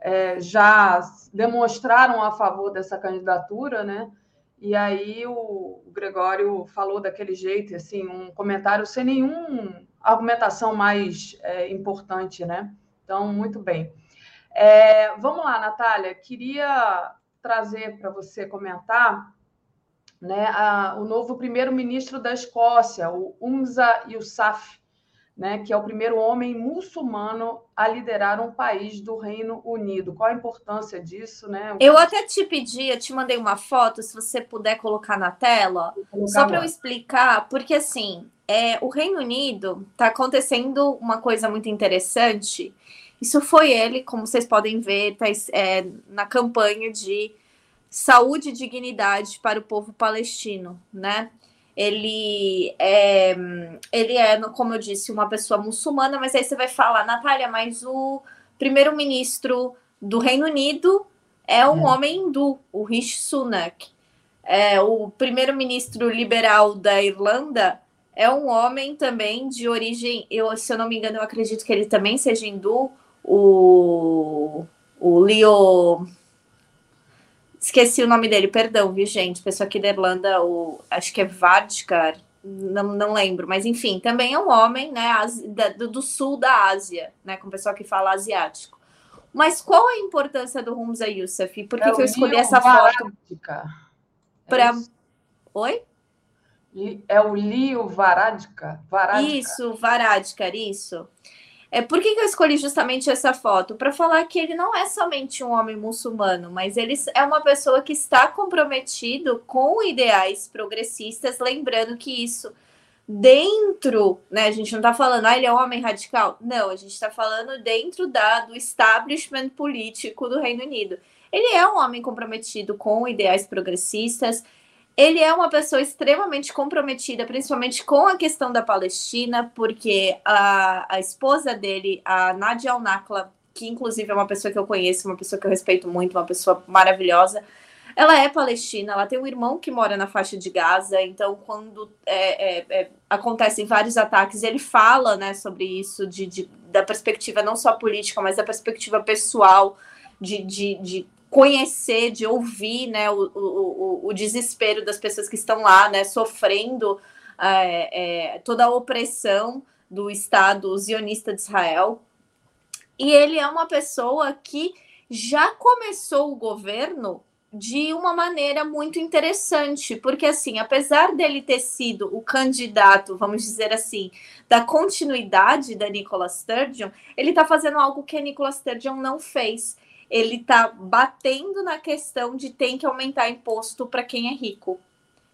é, já demonstraram a favor dessa candidatura, né? E aí o, Gregório falou daquele jeito, assim, um comentário sem nenhuma argumentação mais é, importante, né? Então, muito bem. É, vamos lá, Natália, queria trazer para você comentar né, a, o novo primeiro-ministro da Escócia, o Umza Yousaf, né, que é o primeiro homem muçulmano a liderar um país do Reino Unido. Qual a importância disso, né? Eu até te pedi, eu te mandei uma foto, se você puder colocar na tela, só para eu explicar, porque assim, é, o Reino Unido está acontecendo uma coisa muito interessante. Isso foi ele, como vocês podem ver, tá, é, na campanha de saúde e dignidade para o povo palestino, né? Ele é, ele é, como eu disse, uma pessoa muçulmana, mas aí você vai falar, Natália, mas o primeiro-ministro do Reino Unido é um é. homem hindu, o Rishi Sunak. É, o primeiro-ministro liberal da Irlanda é um homem também de origem, eu, se eu não me engano, eu acredito que ele também seja hindu, o, o Leo Esqueci o nome dele, perdão, viu, gente? Pessoa aqui da Irlanda, o, acho que é Vadkar, não, não lembro, mas enfim, também é um homem, né, do, do sul da Ásia, né, com pessoa que fala asiático. Mas qual a importância do Humza Youssef? Por que, é que eu escolhi essa foto? Para. É Oi? É o Lio Varadkar. Isso, Varadkar, isso. É, por que, que eu escolhi justamente essa foto? Para falar que ele não é somente um homem muçulmano, mas ele é uma pessoa que está comprometido com ideais progressistas, lembrando que isso dentro, né? A gente não está falando, ah, ele é um homem radical. Não, a gente está falando dentro da, do establishment político do Reino Unido. Ele é um homem comprometido com ideais progressistas, ele é uma pessoa extremamente comprometida, principalmente com a questão da Palestina, porque a, a esposa dele, a Nadia Al-Nakla, que inclusive é uma pessoa que eu conheço, uma pessoa que eu respeito muito, uma pessoa maravilhosa, ela é palestina, ela tem um irmão que mora na faixa de Gaza, então quando é, é, é, acontecem vários ataques, ele fala né, sobre isso, de, de, da perspectiva não só política, mas da perspectiva pessoal, de, de, de conhecer, de ouvir né, o, o, o, desespero das pessoas que estão lá, né, sofrendo é, é, toda a opressão do Estado zionista de Israel. E ele é uma pessoa que já começou o governo de uma maneira muito interessante, porque assim, apesar dele ter sido o candidato, vamos dizer assim, da continuidade da Nicola Sturgeon, ele está fazendo algo que a Nicola Sturgeon não fez ele está batendo na questão de tem que aumentar imposto para quem é rico.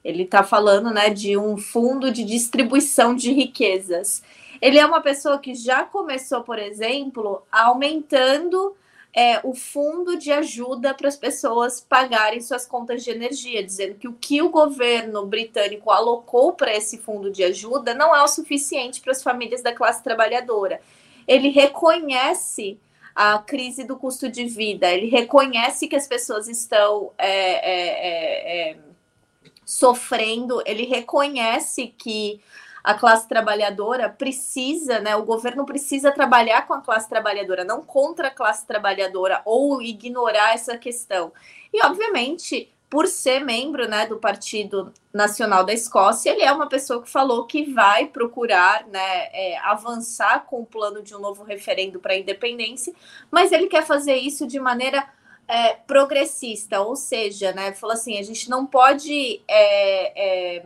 Ele está falando né, de um fundo de distribuição de riquezas. Ele é uma pessoa que já começou, por exemplo, aumentando é, o fundo de ajuda para as pessoas pagarem suas contas de energia, dizendo que o que o governo britânico alocou para esse fundo de ajuda não é o suficiente para as famílias da classe trabalhadora. Ele reconhece a crise do custo de vida. Ele reconhece que as pessoas estão é, é, é, é, sofrendo, ele reconhece que a classe trabalhadora precisa, né? O governo precisa trabalhar com a classe trabalhadora, não contra a classe trabalhadora ou ignorar essa questão. E, obviamente, por ser membro né, do Partido Nacional da Escócia, ele é uma pessoa que falou que vai procurar né, é, avançar com o plano de um novo referendo para a independência, mas ele quer fazer isso de maneira é, progressista, ou seja, né, falou assim: a gente não pode é, é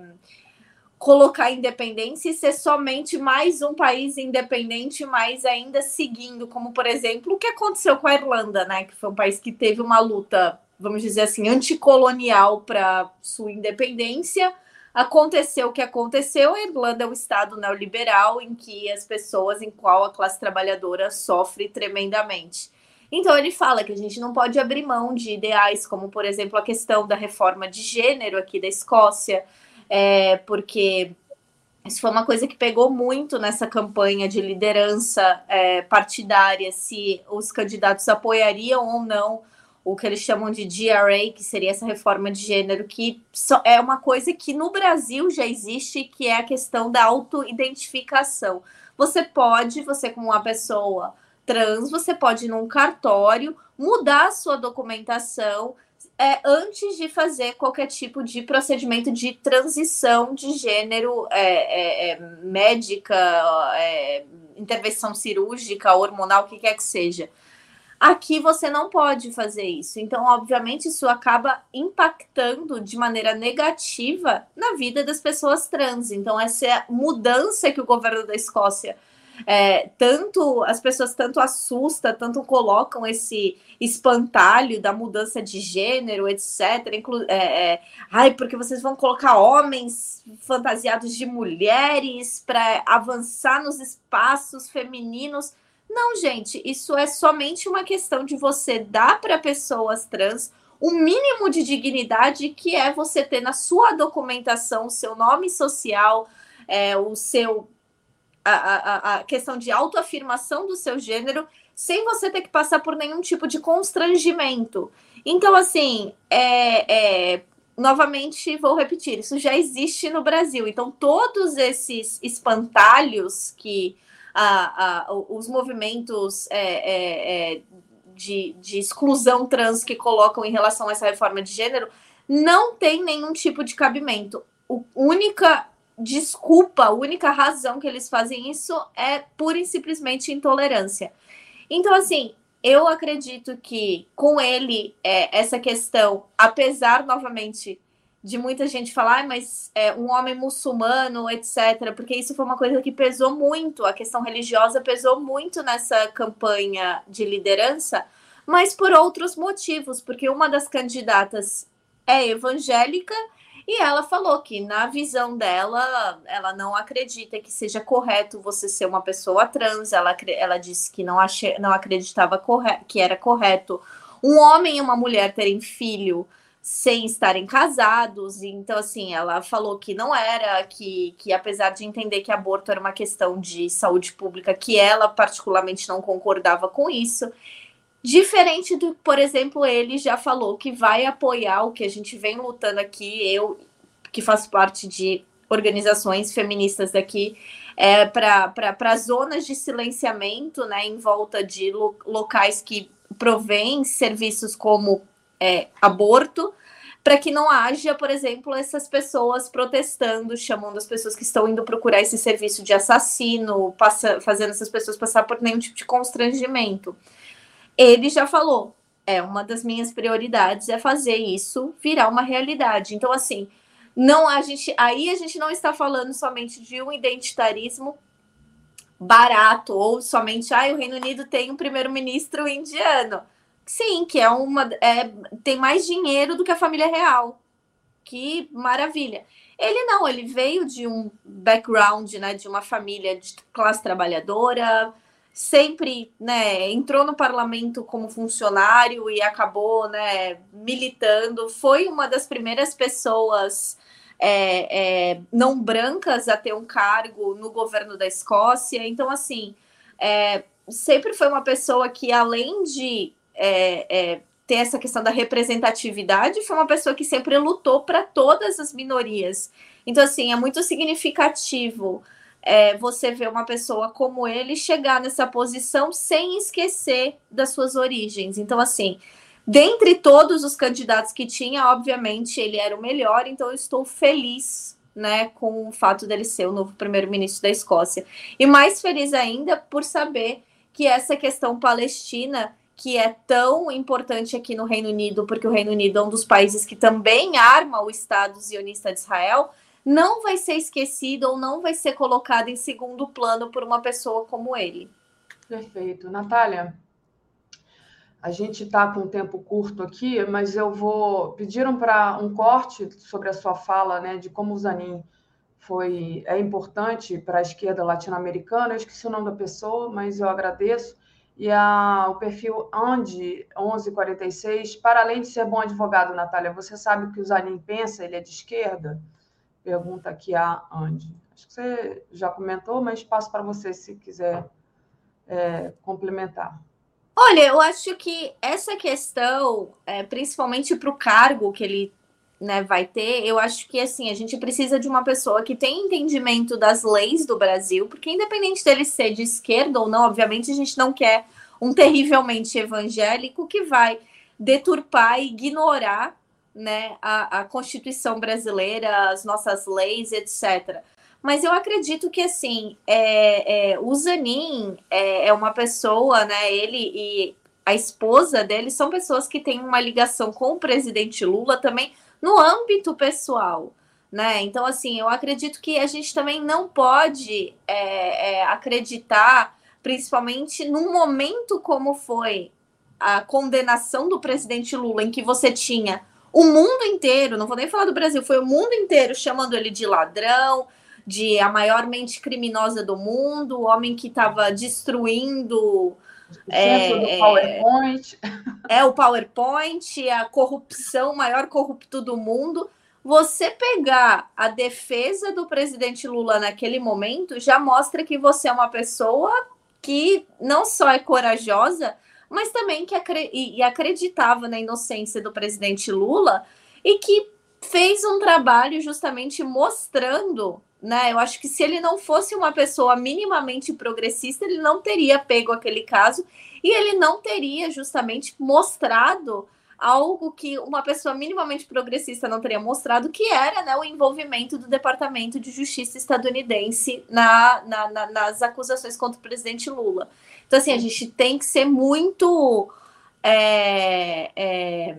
colocar independência e ser somente mais um país independente, mas ainda seguindo, como por exemplo o que aconteceu com a Irlanda, né, que foi um país que teve uma luta vamos dizer assim, anticolonial para sua independência. Aconteceu o que aconteceu, a Irlanda é um estado neoliberal em que as pessoas, em qual a classe trabalhadora sofre tremendamente. Então ele fala que a gente não pode abrir mão de ideais, como por exemplo a questão da reforma de gênero aqui da Escócia, é, porque isso foi uma coisa que pegou muito nessa campanha de liderança é, partidária, se os candidatos apoiariam ou não o que eles chamam de DRA, que seria essa reforma de gênero, que é uma coisa que no Brasil já existe, que é a questão da autoidentificação. Você pode, você como uma pessoa trans, você pode ir num cartório, mudar a sua documentação é, antes de fazer qualquer tipo de procedimento de transição de gênero é, é, é médica, é, intervenção cirúrgica, hormonal, o que quer que seja. Aqui você não pode fazer isso. Então, obviamente, isso acaba impactando de maneira negativa na vida das pessoas trans. Então, essa mudança que o governo da Escócia é, tanto as pessoas tanto assusta, tanto colocam esse espantalho da mudança de gênero, etc. Inclu é, é, ai, porque vocês vão colocar homens fantasiados de mulheres para avançar nos espaços femininos. Não, gente, isso é somente uma questão de você dar para pessoas trans o mínimo de dignidade que é você ter na sua documentação o seu nome social, é, o seu a, a, a questão de autoafirmação do seu gênero, sem você ter que passar por nenhum tipo de constrangimento. Então, assim, é, é, novamente vou repetir, isso já existe no Brasil. Então, todos esses espantalhos que a, a, os movimentos é, é, é, de, de exclusão trans que colocam em relação a essa reforma de gênero não tem nenhum tipo de cabimento. A única desculpa, a única razão que eles fazem isso é pura e simplesmente intolerância. Então, assim, eu acredito que com ele, é, essa questão, apesar novamente de muita gente falar, mas é, um homem muçulmano, etc., porque isso foi uma coisa que pesou muito, a questão religiosa pesou muito nessa campanha de liderança, mas por outros motivos, porque uma das candidatas é evangélica e ela falou que, na visão dela, ela não acredita que seja correto você ser uma pessoa trans. Ela, ela disse que não, achei, não acreditava que era correto um homem e uma mulher terem filho sem estarem casados. Então, assim, ela falou que não era, que, que apesar de entender que aborto era uma questão de saúde pública, que ela particularmente não concordava com isso. Diferente do, por exemplo, ele já falou que vai apoiar o que a gente vem lutando aqui, eu que faço parte de organizações feministas daqui, é, para zonas de silenciamento, né, em volta de lo, locais que provém serviços como é, aborto, para que não haja, por exemplo, essas pessoas protestando, chamando as pessoas que estão indo procurar esse serviço de assassino, passa, fazendo essas pessoas passar por nenhum tipo de constrangimento. Ele já falou, é uma das minhas prioridades é fazer isso virar uma realidade. Então, assim, não a gente, aí a gente não está falando somente de um identitarismo barato ou somente, ah, o Reino Unido tem um primeiro-ministro indiano. Sim, que é uma. É, tem mais dinheiro do que a família real. Que maravilha. Ele não, ele veio de um background, né, de uma família de classe trabalhadora, sempre, né, entrou no parlamento como funcionário e acabou, né, militando. Foi uma das primeiras pessoas é, é, não brancas a ter um cargo no governo da Escócia. Então, assim, é, sempre foi uma pessoa que, além de é, é, ter essa questão da representatividade, foi uma pessoa que sempre lutou para todas as minorias. Então, assim, é muito significativo é, você ver uma pessoa como ele chegar nessa posição sem esquecer das suas origens. Então, assim, dentre todos os candidatos que tinha, obviamente, ele era o melhor, então eu estou feliz né, com o fato dele ser o novo primeiro-ministro da Escócia. E mais feliz ainda por saber que essa questão palestina que é tão importante aqui no Reino Unido, porque o Reino Unido é um dos países que também arma o Estado zionista de Israel, não vai ser esquecido ou não vai ser colocado em segundo plano por uma pessoa como ele. Perfeito. Natália, a gente está com um tempo curto aqui, mas eu vou. Pediram para um corte sobre a sua fala, né, de como o Zanin foi é importante para a esquerda latino-americana. Eu esqueci o nome da pessoa, mas eu agradeço e a, o perfil Andy 1146, para além de ser bom advogado, Natália, você sabe o que o Zanin pensa? Ele é de esquerda? Pergunta aqui a Andy. Acho que você já comentou, mas passo para você se quiser é, complementar. Olha, eu acho que essa questão, é, principalmente para o cargo que ele né, vai ter, eu acho que assim, a gente precisa de uma pessoa que tem entendimento das leis do Brasil, porque independente dele ser de esquerda ou não, obviamente a gente não quer um terrivelmente evangélico que vai deturpar e ignorar né, a, a Constituição brasileira, as nossas leis, etc. Mas eu acredito que assim, é, é, o Zanin é, é uma pessoa, né? Ele e a esposa dele são pessoas que têm uma ligação com o presidente Lula também no âmbito pessoal. Né? Então, assim, eu acredito que a gente também não pode é, é, acreditar, principalmente num momento como foi a condenação do presidente Lula, em que você tinha o mundo inteiro, não vou nem falar do Brasil, foi o mundo inteiro chamando ele de ladrão, de a maior mente criminosa do mundo, o homem que estava destruindo é, do PowerPoint. É o PowerPoint, a corrupção, maior corrupto do mundo. Você pegar a defesa do presidente Lula naquele momento já mostra que você é uma pessoa que não só é corajosa, mas também que acre acreditava na inocência do presidente Lula e que fez um trabalho justamente mostrando né? Eu acho que se ele não fosse uma pessoa minimamente progressista, ele não teria pego aquele caso e ele não teria justamente mostrado algo que uma pessoa minimamente progressista não teria mostrado, que era né, o envolvimento do Departamento de Justiça estadunidense na, na, na, nas acusações contra o presidente Lula. Então, assim, a gente tem que ser muito é, é,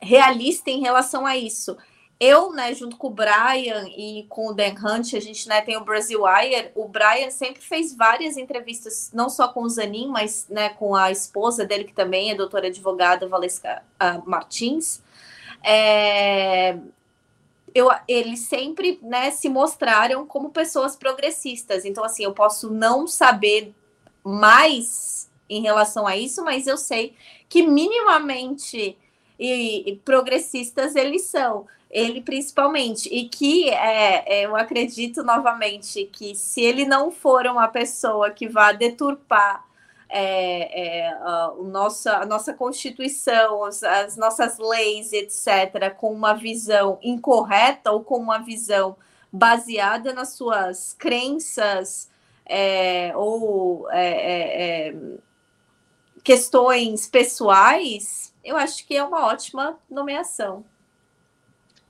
realista em relação a isso eu, né, junto com o Brian e com o Dan Hunt, a gente né, tem o Brasil Wire. O Brian sempre fez várias entrevistas, não só com o Zanin, mas né, com a esposa dele, que também é doutora advogada, Valesca uh, Martins. É, eu, eles sempre né, se mostraram como pessoas progressistas. Então, assim, eu posso não saber mais em relação a isso, mas eu sei que minimamente e, e progressistas eles são ele principalmente, e que é, é, eu acredito novamente que se ele não for uma pessoa que vá deturpar é, é, a, nossa, a nossa Constituição, as, as, nossas leis, etc., com uma visão incorreta ou com uma visão baseada nas suas crenças é, ou é, é, questões pessoais, eu acho que é uma ótima nomeação.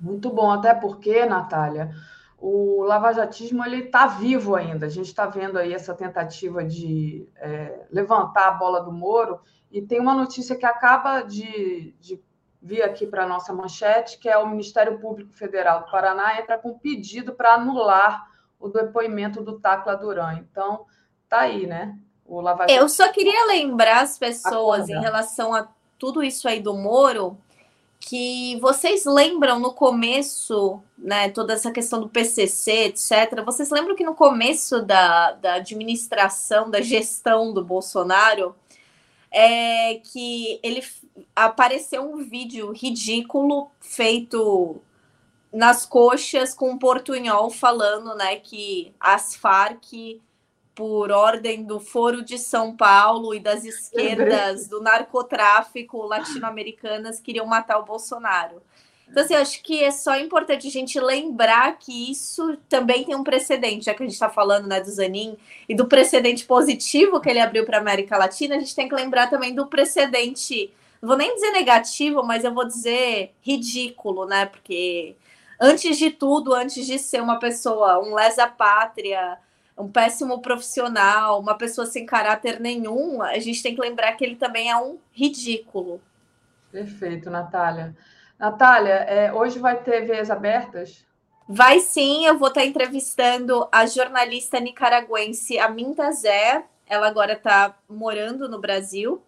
Muito bom, até porque, Natália, o lavajatismo ele está vivo ainda. A gente está vendo aí essa tentativa de é, levantar a bola do Moro e tem uma notícia que acaba de, de vir aqui para a nossa manchete, que é o Ministério Público Federal do Paraná entra com pedido para anular o depoimento do Tacla Duran. Então, tá aí, né? O Eu só queria lembrar as pessoas Acorda. em relação a tudo isso aí do Moro, que vocês lembram no começo, né, toda essa questão do PCC, etc. Vocês lembram que no começo da, da administração, da gestão do Bolsonaro, é que ele apareceu um vídeo ridículo feito nas coxas com um portunhol falando, né, que as Farc por ordem do Foro de São Paulo e das esquerdas do narcotráfico latino-americanas queriam matar o Bolsonaro. Então, assim, acho que é só importante a gente lembrar que isso também tem um precedente, já que a gente está falando né, do Zanin e do precedente positivo que ele abriu para a América Latina, a gente tem que lembrar também do precedente, não vou nem dizer negativo, mas eu vou dizer ridículo, né? Porque antes de tudo, antes de ser uma pessoa, um lesa-pátria, um péssimo profissional, uma pessoa sem caráter nenhum, a gente tem que lembrar que ele também é um ridículo. Perfeito, Natália. Natália, é, hoje vai ter veias abertas? Vai sim, eu vou estar entrevistando a jornalista nicaragüense Aminta Zé. Ela agora está morando no Brasil.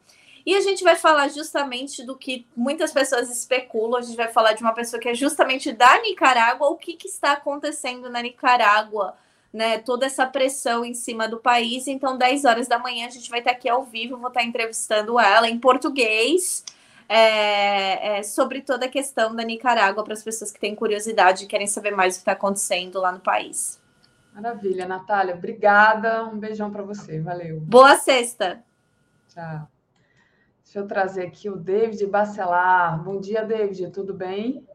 E a gente vai falar justamente do que muitas pessoas especulam. A gente vai falar de uma pessoa que é justamente da Nicarágua, o que, que está acontecendo na Nicarágua né, toda essa pressão em cima do país. Então, 10 horas da manhã, a gente vai estar aqui ao vivo, vou estar entrevistando ela em português. É, é, sobre toda a questão da Nicarágua para as pessoas que têm curiosidade e querem saber mais o que está acontecendo lá no país. Maravilha, Natália. Obrigada. Um beijão para você. Valeu. Boa sexta. Tchau. Deixa eu trazer aqui o David Bacelar. Bom dia, David. Tudo bem?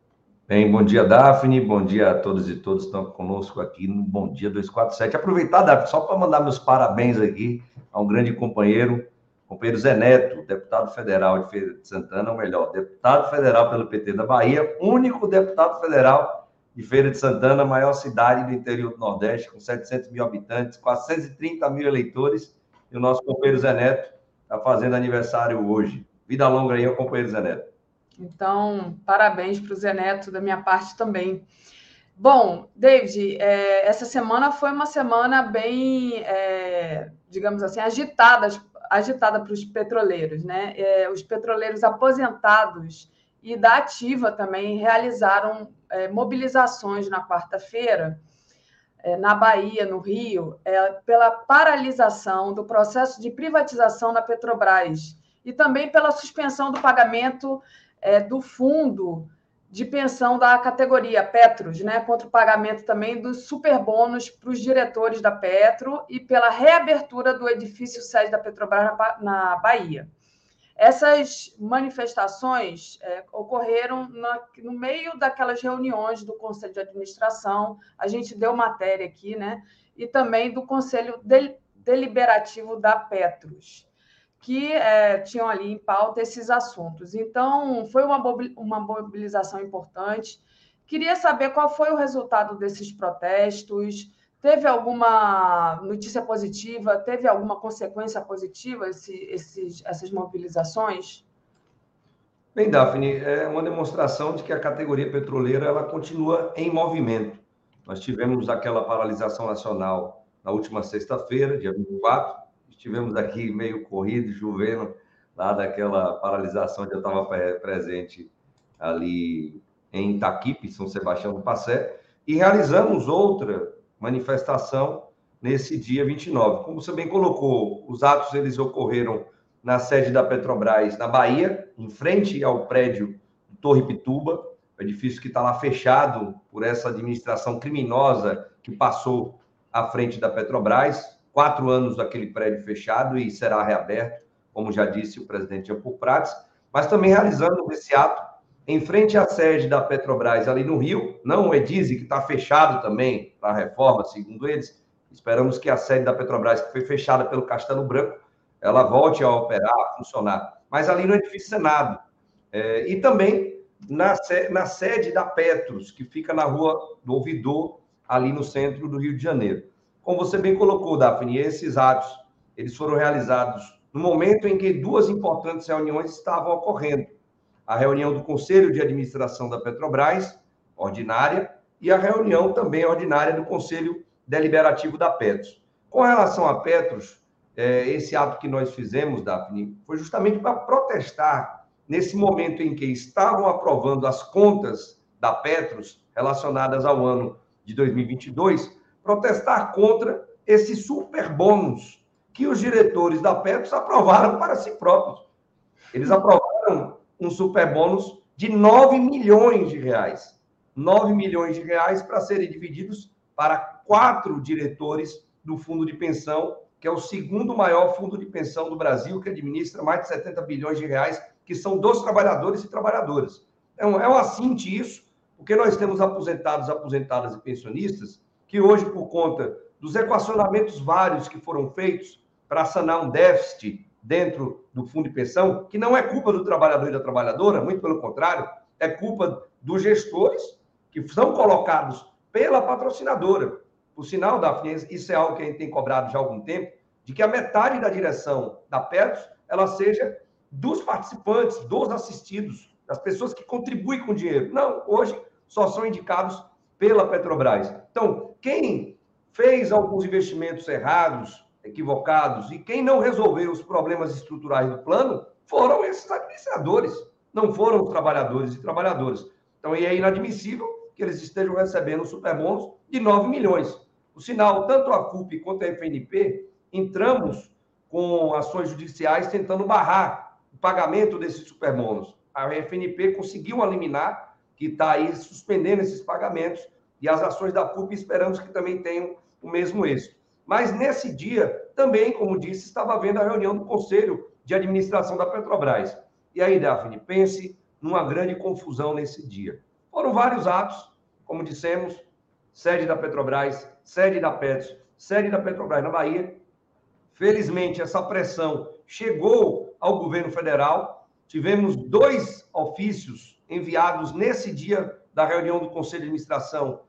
Bem, bom dia, Daphne. Bom dia a todos e todos que estão conosco aqui no Bom Dia 247. Aproveitar, Daphne, só para mandar meus parabéns aqui a um grande companheiro, companheiro Zé Neto, deputado federal de Feira de Santana, ou melhor, deputado federal pelo PT da Bahia, único deputado federal de Feira de Santana, maior cidade do interior do Nordeste, com 700 mil habitantes, 430 mil eleitores, e o nosso companheiro Zé Neto está fazendo aniversário hoje. Vida longa aí companheiro Zé Neto. Então, parabéns para o Zé Neto da minha parte também. Bom, David, é, essa semana foi uma semana bem, é, digamos assim, agitada, agitada para os petroleiros, né? É, os petroleiros aposentados e da ativa também realizaram é, mobilizações na quarta-feira é, na Bahia, no Rio, é, pela paralisação do processo de privatização da Petrobras e também pela suspensão do pagamento é, do fundo de pensão da categoria Petros, né, contra o pagamento também dos superbônus para os diretores da Petro e pela reabertura do edifício sede da Petrobras na Bahia. Essas manifestações é, ocorreram na, no meio daquelas reuniões do Conselho de Administração, a gente deu matéria aqui, né? E também do Conselho Deliberativo da Petros que é, tinham ali em pauta esses assuntos. Então, foi uma, mobilização importante. Queria saber qual foi o resultado desses protestos. Teve alguma notícia positiva? Teve alguma consequência positiva esse, esses, essas mobilizações? Bem, Daphne, é uma demonstração de que a categoria petroleira ela continua em movimento. Nós tivemos aquela paralisação nacional na última sexta-feira, dia 24, estivemos aqui meio corrido, chovendo, lá daquela paralisação que eu estava presente ali em Itaquipe, São Sebastião do Passé, e realizamos outra manifestação nesse dia 29. Como você bem colocou, os atos eles ocorreram na sede da Petrobras, na Bahia, em frente ao prédio Torre Pituba, o edifício que está lá fechado por essa administração criminosa que passou à frente da Petrobras, quatro anos daquele prédio fechado e será reaberto, como já disse o presidente Jean Prates, mas também realizando esse ato em frente à sede da Petrobras ali no Rio, não o Edise, que está fechado também para a reforma, segundo eles. Esperamos que a sede da Petrobras, que foi fechada pelo Castelo Branco, ela volte a operar, a funcionar. Mas ali no edifício Senado. É, e também na, na sede da Petros, que fica na rua do Ouvidor, ali no centro do Rio de Janeiro. Como você bem colocou, Daphne, esses atos eles foram realizados no momento em que duas importantes reuniões estavam ocorrendo a reunião do Conselho de Administração da Petrobras, ordinária, e a reunião também ordinária do Conselho Deliberativo da Petros. Com relação a Petros, é, esse ato que nós fizemos, Daphne, foi justamente para protestar nesse momento em que estavam aprovando as contas da Petros relacionadas ao ano de 2022, protestar contra esse super bônus que os diretores da Petros aprovaram para si próprios. Eles aprovaram um super bônus de 9 milhões de reais. 9 milhões de reais para serem divididos para quatro diretores do fundo de pensão, que é o segundo maior fundo de pensão do Brasil, que administra mais de 70 bilhões de reais, que são dos trabalhadores e trabalhadoras. É um, é um assinte isso, porque nós temos aposentados, aposentadas e pensionistas que hoje, por conta dos equacionamentos vários que foram feitos para sanar um déficit dentro do fundo de pensão, que não é culpa do trabalhador e da trabalhadora, muito pelo contrário, é culpa dos gestores que são colocados pela patrocinadora. Por sinal, Daphne, isso é algo que a gente tem cobrado já há algum tempo, de que a metade da direção da Petros, ela seja dos participantes, dos assistidos, das pessoas que contribuem com o dinheiro. Não, hoje só são indicados pela Petrobras. Então, quem fez alguns investimentos errados, equivocados. E quem não resolveu os problemas estruturais do plano foram esses administradores, não foram os trabalhadores e trabalhadoras. Então, é inadmissível que eles estejam recebendo superbônus de 9 milhões. O sinal, tanto a CUP quanto a FNP, entramos com ações judiciais tentando barrar o pagamento desses superbônus. A FNP conseguiu uma liminar que está aí suspendendo esses pagamentos e as ações da CUP esperamos que também tenham o mesmo êxito. Mas nesse dia, também, como disse, estava havendo a reunião do Conselho de Administração da Petrobras. E aí, Daphne, pense numa grande confusão nesse dia. Foram vários atos, como dissemos, sede da Petrobras, sede da Petros, sede da Petrobras na Bahia. Felizmente, essa pressão chegou ao governo federal. Tivemos dois ofícios enviados nesse dia da reunião do Conselho de Administração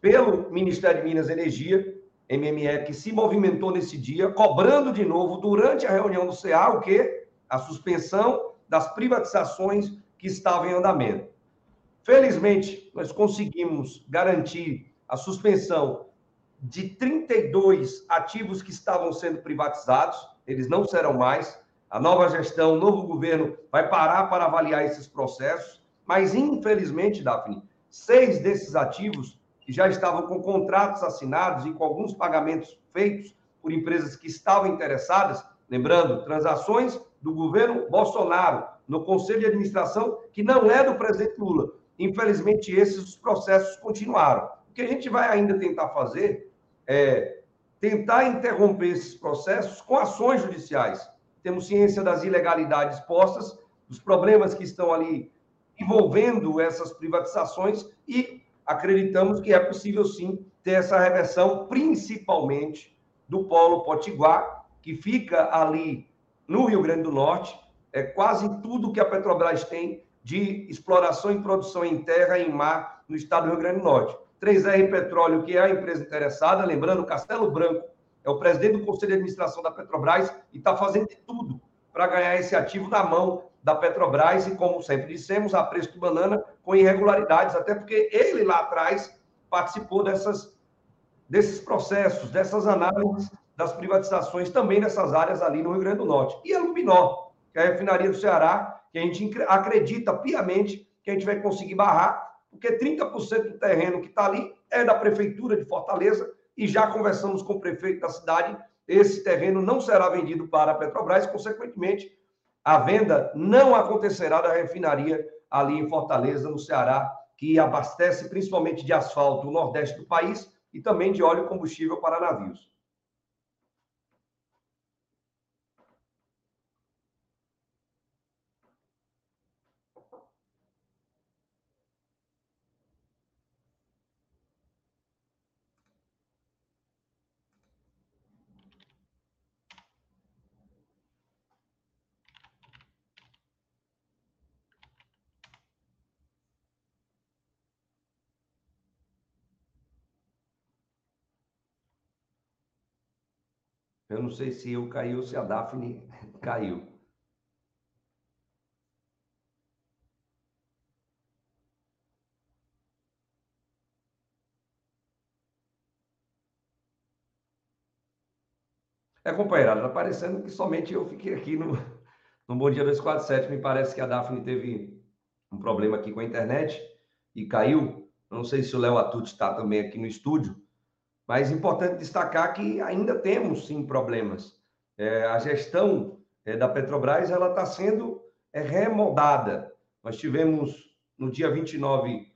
pelo Ministério de Minas e Energia, MME, que se movimentou nesse dia, cobrando de novo, durante a reunião do CA, o quê? A suspensão das privatizações que estavam em andamento. Felizmente, nós conseguimos garantir a suspensão de 32 ativos que estavam sendo privatizados, eles não serão mais. A nova gestão, o novo governo vai parar para avaliar esses processos, mas infelizmente, Daphne, seis desses ativos que já estavam com contratos assinados e com alguns pagamentos feitos por empresas que estavam interessadas, lembrando, transações do governo Bolsonaro no conselho de administração que não é do presidente Lula. Infelizmente, esses processos continuaram. O que a gente vai ainda tentar fazer é tentar interromper esses processos com ações judiciais. Temos ciência das ilegalidades postas, dos problemas que estão ali envolvendo essas privatizações e acreditamos que é possível sim ter essa reversão, principalmente do polo potiguar, que fica ali no Rio Grande do Norte, é quase tudo que a Petrobras tem de exploração e produção em terra e em mar no estado do Rio Grande do Norte. 3R Petróleo, que é a empresa interessada, lembrando, Castelo Branco é o presidente do Conselho de Administração da Petrobras e está fazendo de tudo para ganhar esse ativo na mão da Petrobras e, como sempre dissemos, a preço de banana com irregularidades, até porque ele lá atrás participou dessas, desses processos, dessas análises das privatizações também nessas áreas ali no Rio Grande do Norte. E a Luminor, que é a refinaria do Ceará, que a gente acredita piamente que a gente vai conseguir barrar, porque 30% do terreno que está ali é da Prefeitura de Fortaleza, e já conversamos com o prefeito da cidade, esse terreno não será vendido para a Petrobras, consequentemente, a venda não acontecerá da refinaria ali em Fortaleza, no Ceará, que abastece principalmente de asfalto o nordeste do país e também de óleo combustível para navios. Eu não sei se eu caí ou se a Daphne caiu. É, companheirada, está parecendo que somente eu fiquei aqui no, no Bom Dia 247. Me parece que a Daphne teve um problema aqui com a internet e caiu. Não sei se o Léo Atucci está também aqui no estúdio. Mas é importante destacar que ainda temos, sim, problemas. É, a gestão é, da Petrobras ela está sendo é. Nós tivemos, no dia 29,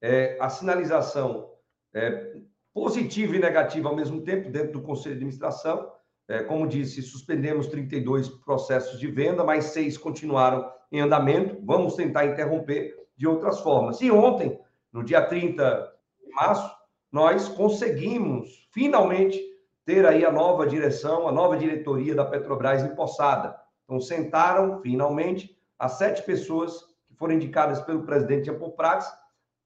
é, a sinalização é, positiva e negativa ao mesmo tempo dentro do Conselho de Administração. É, como disse, suspendemos 32 processos de venda, mas seis continuaram em andamento. Vamos tentar interromper de outras formas. E ontem, no dia 30 de março, nós conseguimos finalmente ter aí a nova direção, a nova diretoria da Petrobras empossada. Então, sentaram finalmente as sete pessoas que foram indicadas pelo presidente Jean Paul Prats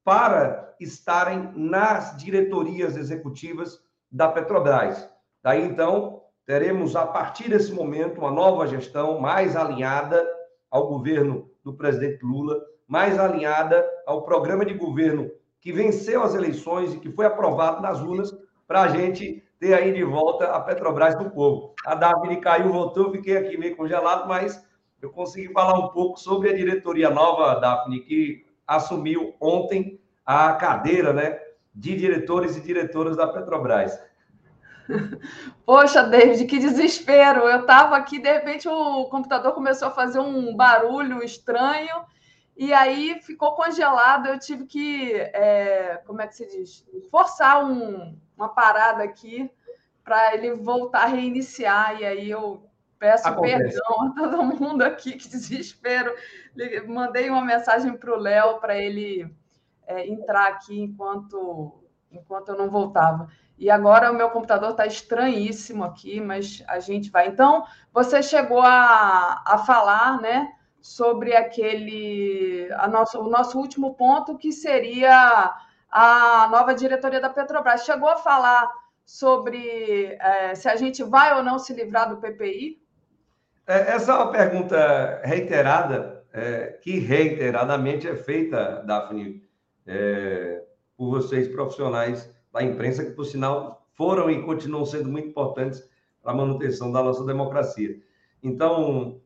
para estarem nas diretorias executivas da Petrobras. Daí, então, teremos, a partir desse momento, uma nova gestão mais alinhada ao governo do presidente Lula, mais alinhada ao programa de governo que venceu as eleições e que foi aprovado nas urnas para a gente ter aí de volta a Petrobras do povo. A Davi caiu, voltou, fiquei aqui meio congelado, mas eu consegui falar um pouco sobre a diretoria nova, Daphne, que assumiu ontem a cadeira né, de diretores e diretoras da Petrobras. Poxa, David, que desespero! Eu estava aqui, de repente o computador começou a fazer um barulho estranho e aí ficou congelado. Eu tive que, é, como é que se diz? Forçar um, uma parada aqui para ele voltar a reiniciar. E aí eu peço Acontece. perdão a todo mundo aqui, que desespero. Mandei uma mensagem para o Léo para ele é, entrar aqui enquanto, enquanto eu não voltava. E agora o meu computador está estranhíssimo aqui, mas a gente vai. Então, você chegou a, a falar, né? Sobre aquele a nosso, o nosso último ponto, que seria a nova diretoria da Petrobras. Chegou a falar sobre é, se a gente vai ou não se livrar do PPI? É, essa é uma pergunta reiterada, é, que reiteradamente é feita, Daphne, é, por vocês profissionais da imprensa, que, por sinal, foram e continuam sendo muito importantes para a manutenção da nossa democracia. Então,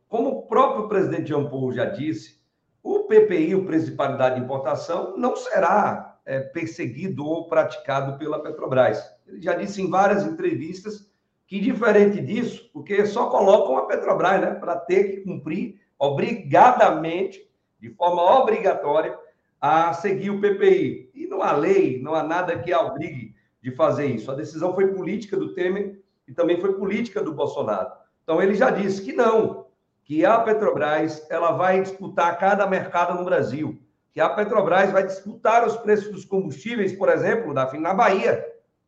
próprio presidente Jean Paul já disse, o PPI, o preço de paridade de importação, não será é, perseguido ou praticado pela Petrobras. Ele já disse em várias entrevistas que, diferente disso, porque só colocam a Petrobras né, para ter que cumprir obrigadamente, de forma obrigatória, a seguir o PPI. E não há lei, não há nada que a obrigue de fazer isso. A decisão foi política do Temer e também foi política do Bolsonaro. Então ele já disse que não, que a Petrobras ela vai disputar cada mercado no Brasil, que a Petrobras vai disputar os preços dos combustíveis, por exemplo, da, na Bahia,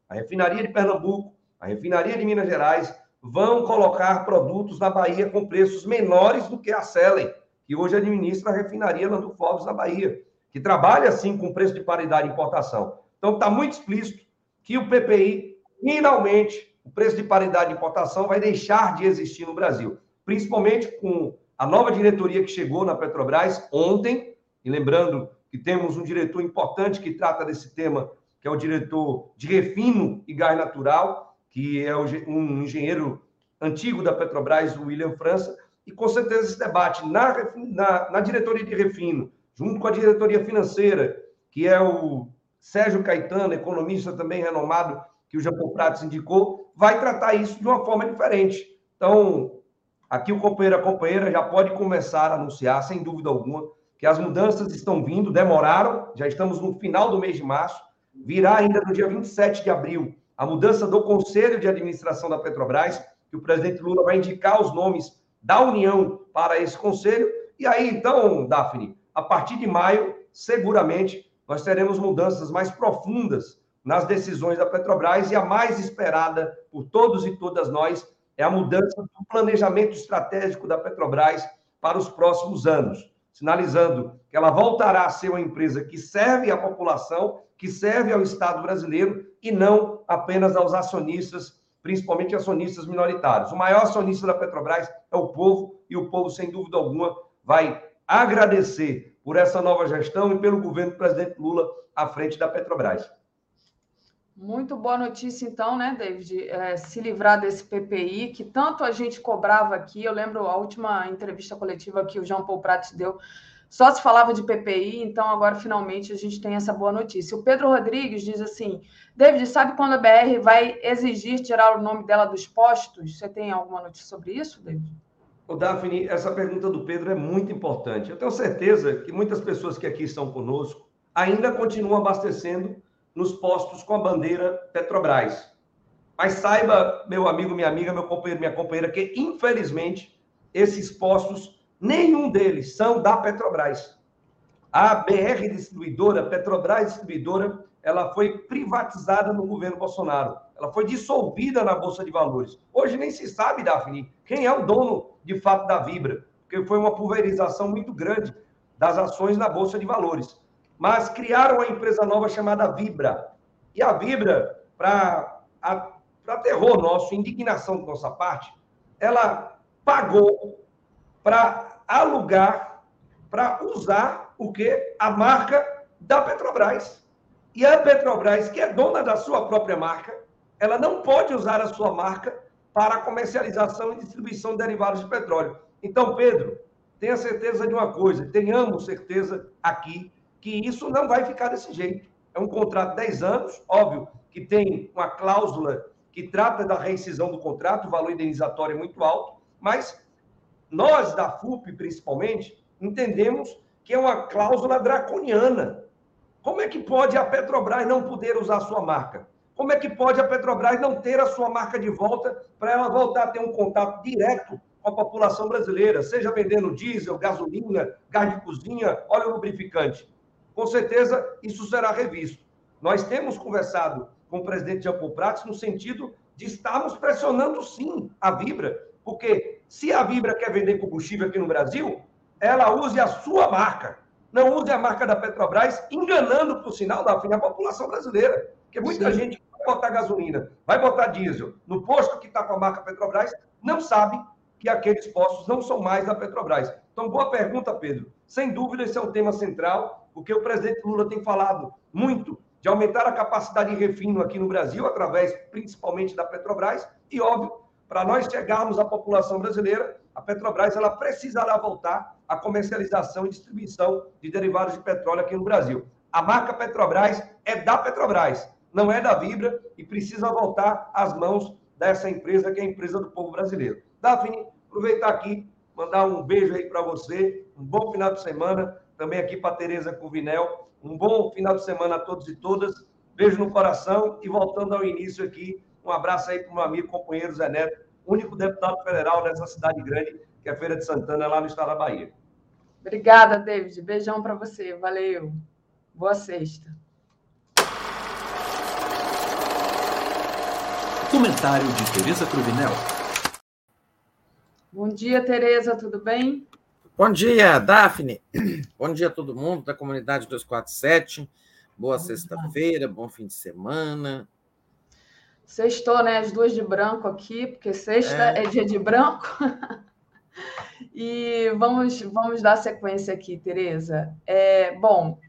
a refinaria de Pernambuco, a refinaria de Minas Gerais vão colocar produtos na Bahia com preços menores do que a Selen, que hoje administra a refinaria Lando Forbes na Bahia, que trabalha assim com preço de paridade de importação. Então está muito explícito que o PPI, finalmente, o preço de paridade de importação vai deixar de existir no Brasil principalmente com a nova diretoria que chegou na Petrobras ontem, e lembrando que temos um diretor importante que trata desse tema, que é o diretor de refino e gás natural, que é um engenheiro antigo da Petrobras, o William França, e com certeza esse debate na, na, na diretoria de refino, junto com a diretoria financeira, que é o Sérgio Caetano, economista também renomado, que o Japão Prates indicou, vai tratar isso de uma forma diferente. Então, Aqui o companheiro, a companheira já pode começar a anunciar, sem dúvida alguma, que as mudanças estão vindo, demoraram, já estamos no final do mês de março, virá ainda no dia 27 de abril a mudança do Conselho de Administração da Petrobras, que o presidente Lula vai indicar os nomes da União para esse conselho. E aí, então, Daphne, a partir de maio, seguramente, nós teremos mudanças mais profundas nas decisões da Petrobras e a mais esperada por todos e todas nós é a mudança do planejamento estratégico da Petrobras para os próximos anos, sinalizando que ela voltará a ser uma empresa que serve à população, que serve ao Estado brasileiro e não apenas aos acionistas, principalmente acionistas minoritários. O maior acionista da Petrobras é o povo e o povo, sem dúvida alguma, vai agradecer por essa nova gestão e pelo governo do presidente Lula à frente da Petrobras. Muito boa notícia, então, né, David? É, se livrar desse PPI, que tanto a gente cobrava aqui. Eu lembro a última entrevista coletiva que o João Paul Prats deu, só se falava de PPI, então agora finalmente a gente tem essa boa notícia. O Pedro Rodrigues diz assim: David, sabe quando a BR vai exigir tirar o nome dela dos postos? Você tem alguma notícia sobre isso, David? O Daphne, essa pergunta do Pedro é muito importante. Eu tenho certeza que muitas pessoas que aqui estão conosco ainda continuam abastecendo nos postos com a bandeira Petrobras. Mas saiba, meu amigo, minha amiga, meu companheiro, minha companheira, que infelizmente esses postos, nenhum deles são da Petrobras. A BR Distribuidora, Petrobras Distribuidora, ela foi privatizada no governo Bolsonaro. Ela foi dissolvida na Bolsa de Valores. Hoje nem se sabe, Daphne, quem é o dono de fato da Vibra, porque foi uma pulverização muito grande das ações na Bolsa de Valores mas criaram uma empresa nova chamada Vibra. E a Vibra, para terror nosso, indignação da nossa parte, ela pagou para alugar, para usar o que? A marca da Petrobras. E a Petrobras, que é dona da sua própria marca, ela não pode usar a sua marca para comercialização e distribuição de derivados de petróleo. Então, Pedro, tenha certeza de uma coisa, tenhamos certeza aqui que isso não vai ficar desse jeito. É um contrato de 10 anos, óbvio que tem uma cláusula que trata da rescisão do contrato, o valor indenizatório é muito alto, mas nós da FUP, principalmente, entendemos que é uma cláusula draconiana. Como é que pode a Petrobras não poder usar sua marca? Como é que pode a Petrobras não ter a sua marca de volta para ela voltar a ter um contato direto com a população brasileira, seja vendendo diesel, gasolina, gás de cozinha, óleo lubrificante? Com certeza isso será revisto. Nós temos conversado com o presidente Jean Paul Prats no sentido de estarmos pressionando sim a Vibra, porque se a Vibra quer vender combustível aqui no Brasil, ela use a sua marca, não use a marca da Petrobras, enganando, por sinal, da fim, a população brasileira. Porque muita sim. gente vai botar gasolina, vai botar diesel no posto que está com a marca Petrobras, não sabe que aqueles postos não são mais da Petrobras. Então, boa pergunta, Pedro. Sem dúvida, esse é um tema central porque o presidente Lula tem falado muito de aumentar a capacidade de refino aqui no Brasil, através principalmente da Petrobras, e óbvio, para nós chegarmos à população brasileira, a Petrobras ela precisará voltar à comercialização e distribuição de derivados de petróleo aqui no Brasil. A marca Petrobras é da Petrobras, não é da Vibra e precisa voltar às mãos dessa empresa que é a empresa do povo brasileiro. Daphne, aproveitar aqui, mandar um beijo aí para você, um bom final de semana, também aqui para Tereza Cuvinel. Um bom final de semana a todos e todas. Beijo no coração e voltando ao início aqui, um abraço aí para o meu amigo, companheiro Zé Neto, único deputado federal dessa cidade grande, que é a Feira de Santana, lá no estado da Bahia. Obrigada, David. Beijão para você. Valeu. Boa sexta. Comentário de Tereza Cruvinel. Bom dia, Tereza, tudo bem? Bom dia, Daphne. Bom dia a todo mundo da comunidade 247. Boa sexta-feira, bom fim de semana. Sextou, né? As duas de branco aqui, porque sexta é, é dia de branco. e vamos, vamos dar sequência aqui, Tereza. É, bom,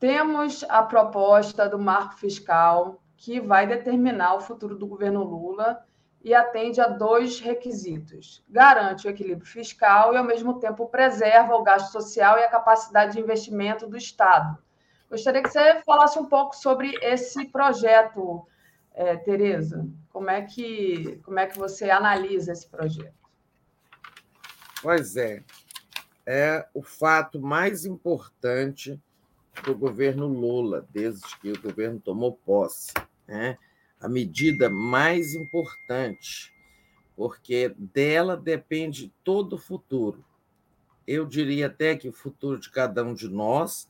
temos a proposta do marco fiscal que vai determinar o futuro do governo Lula e atende a dois requisitos: garante o equilíbrio fiscal e, ao mesmo tempo, preserva o gasto social e a capacidade de investimento do Estado. Gostaria que você falasse um pouco sobre esse projeto, é, Tereza. Como é que como é que você analisa esse projeto? Pois é. é o fato mais importante do governo Lula, desde que o governo tomou posse. Né? A medida mais importante, porque dela depende todo o futuro. Eu diria até que o futuro de cada um de nós,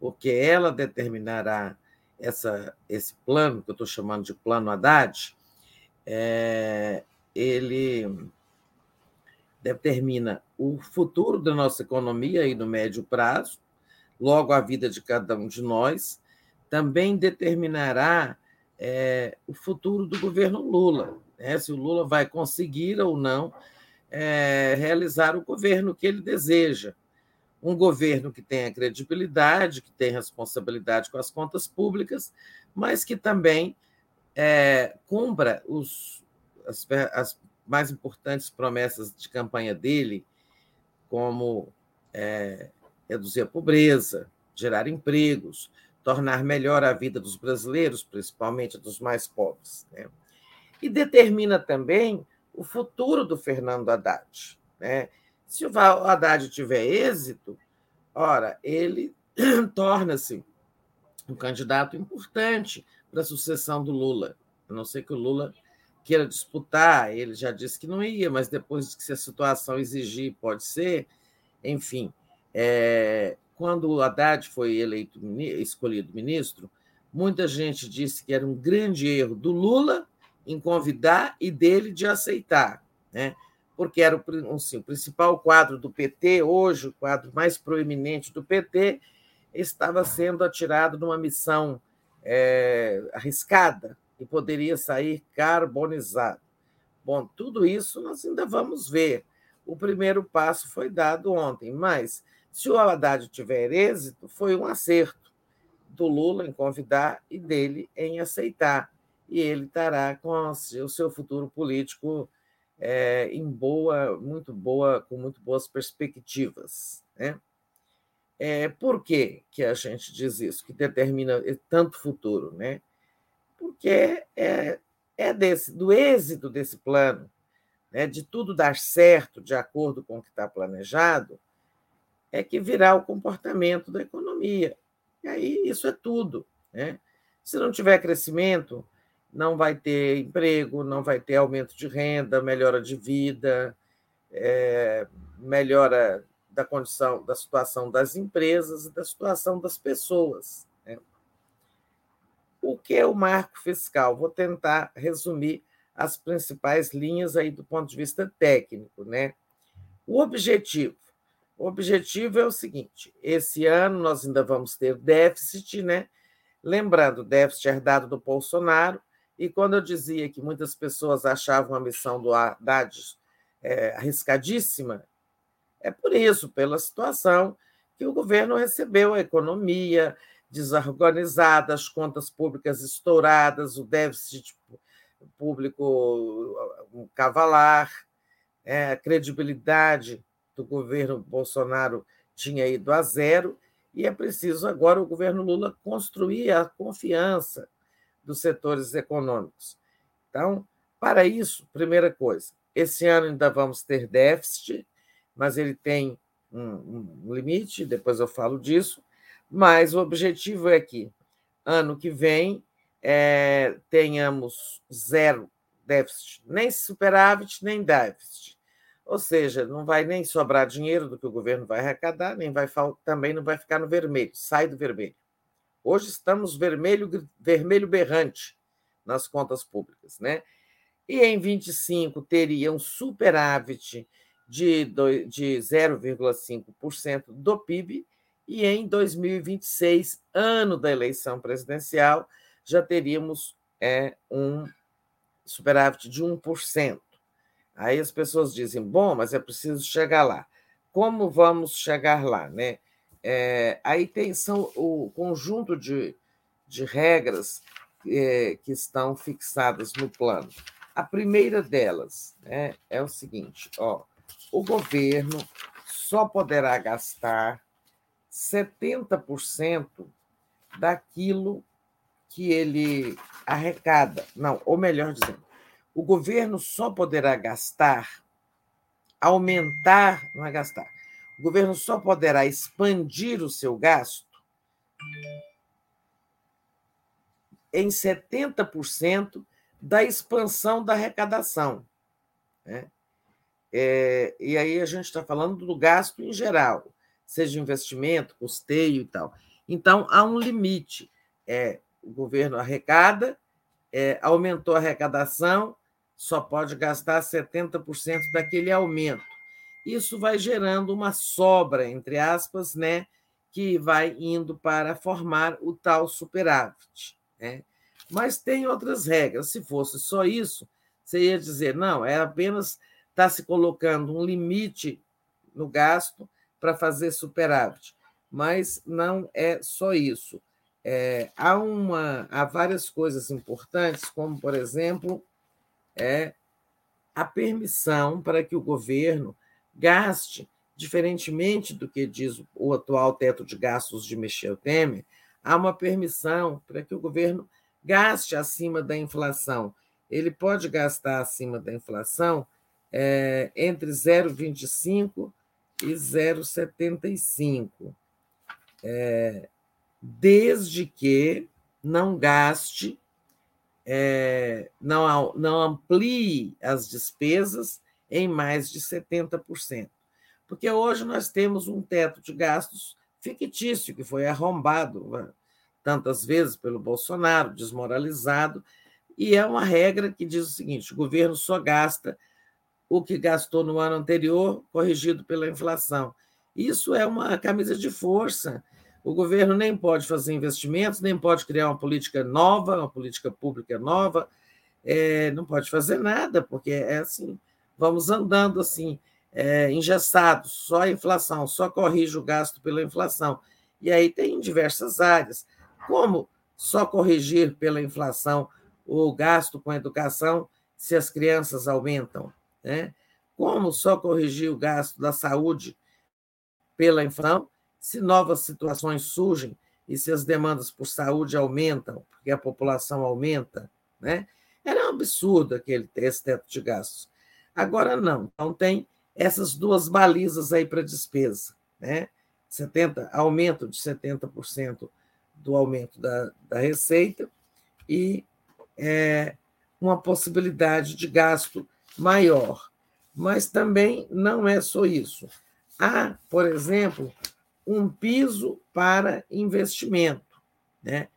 porque ela determinará essa, esse plano, que eu estou chamando de plano Haddad, é, ele determina o futuro da nossa economia aí no médio prazo, logo a vida de cada um de nós, também determinará é, o futuro do governo Lula, né? se o Lula vai conseguir ou não é, realizar o governo que ele deseja. Um governo que tenha credibilidade, que tenha responsabilidade com as contas públicas, mas que também é, cumpra os, as, as mais importantes promessas de campanha dele, como é, reduzir a pobreza, gerar empregos, tornar melhor a vida dos brasileiros, principalmente dos mais pobres. Né? E determina também o futuro do Fernando Haddad. Né? Se o Haddad tiver êxito, ora, ele torna-se um candidato importante para a sucessão do Lula, a não ser que o Lula queira disputar, ele já disse que não ia, mas depois que se a situação exigir, pode ser. Enfim, é, quando o Haddad foi eleito, escolhido ministro, muita gente disse que era um grande erro do Lula em convidar e dele de aceitar, né? porque era o, assim, o principal quadro do PT, hoje o quadro mais proeminente do PT, estava sendo atirado numa missão é, arriscada, e poderia sair carbonizado. Bom, tudo isso nós ainda vamos ver. O primeiro passo foi dado ontem, mas se o Haddad tiver êxito, foi um acerto do Lula em convidar e dele em aceitar. E ele estará com o seu futuro político é, em boa, muito boa, com muito boas perspectivas. Né? É, por que, que a gente diz isso, que determina tanto futuro? Né? porque é, é desse, do êxito desse plano, né, de tudo dar certo de acordo com o que está planejado, é que virá o comportamento da economia. E aí isso é tudo. Né? Se não tiver crescimento, não vai ter emprego, não vai ter aumento de renda, melhora de vida, é, melhora da condição, da situação das empresas e da situação das pessoas. O que é o marco fiscal? Vou tentar resumir as principais linhas aí do ponto de vista técnico, né? O objetivo. O objetivo é o seguinte: esse ano nós ainda vamos ter déficit, né? Lembrando, déficit herdado do Bolsonaro, e quando eu dizia que muitas pessoas achavam a missão do Haddad é, arriscadíssima, é por isso, pela situação que o governo recebeu a economia, desorganizada, as contas públicas estouradas, o déficit público um cavalar, é, a credibilidade do governo Bolsonaro tinha ido a zero, e é preciso agora o governo Lula construir a confiança dos setores econômicos. Então, para isso, primeira coisa, esse ano ainda vamos ter déficit, mas ele tem um, limite, depois eu falo disso, mas o objetivo é que ano que vem é, tenhamos zero déficit, nem superávit, nem déficit. Ou seja, não vai nem sobrar dinheiro do que o governo vai arrecadar, nem vai também não vai ficar no vermelho, sai do vermelho. Hoje estamos vermelho, vermelho berrante nas contas públicas, né? E em 25 teria um superávit de, de 0,5% do PIB e em 2026, ano da eleição presidencial, já teríamos é, um superávit de 1%. Aí as pessoas dizem: bom, mas é preciso chegar lá. Como vamos chegar lá? Né? É, aí tem são o conjunto de, de regras é, que estão fixadas no plano. A primeira delas né, é o seguinte: ó, o governo só poderá gastar 70% daquilo que ele arrecada. Não, ou melhor dizendo, o governo só poderá gastar, aumentar, não é gastar, o governo só poderá expandir o seu gasto em 70% da expansão da arrecadação. Né? É, e aí a gente está falando do gasto em geral, seja investimento, custeio e tal. Então, há um limite. É, o governo arrecada, é, aumentou a arrecadação, só pode gastar 70% daquele aumento. Isso vai gerando uma sobra, entre aspas, né, que vai indo para formar o tal superávit. Né? Mas tem outras regras. Se fosse só isso, você ia dizer, não, é apenas está se colocando um limite no gasto para fazer superávit. Mas não é só isso. É, há, uma, há várias coisas importantes, como, por exemplo, é a permissão para que o governo gaste, diferentemente do que diz o atual teto de gastos de Michel Temer, há uma permissão para que o governo gaste acima da inflação. Ele pode gastar acima da inflação é, entre 0,25 e 0,75. É, desde que não gaste, é, não, não amplie as despesas em mais de 70%. Porque hoje nós temos um teto de gastos fictício, que foi arrombado né, tantas vezes pelo Bolsonaro, desmoralizado, e é uma regra que diz o seguinte: o governo só gasta o que gastou no ano anterior, corrigido pela inflação. Isso é uma camisa de força o governo nem pode fazer investimentos, nem pode criar uma política nova, uma política pública nova, é, não pode fazer nada, porque é assim, vamos andando assim, é, engessados, só a inflação, só corrige o gasto pela inflação. E aí tem diversas áreas. Como só corrigir pela inflação o gasto com a educação se as crianças aumentam? Né? Como só corrigir o gasto da saúde pela inflação se novas situações surgem e se as demandas por saúde aumentam, porque a população aumenta, né? Era um absurdo aquele esse teto de gastos. Agora não. Então tem essas duas balizas aí para despesa, né? 70, aumento de 70% do aumento da, da receita e é, uma possibilidade de gasto maior. Mas também não é só isso. Há, por exemplo, um piso para investimento, né?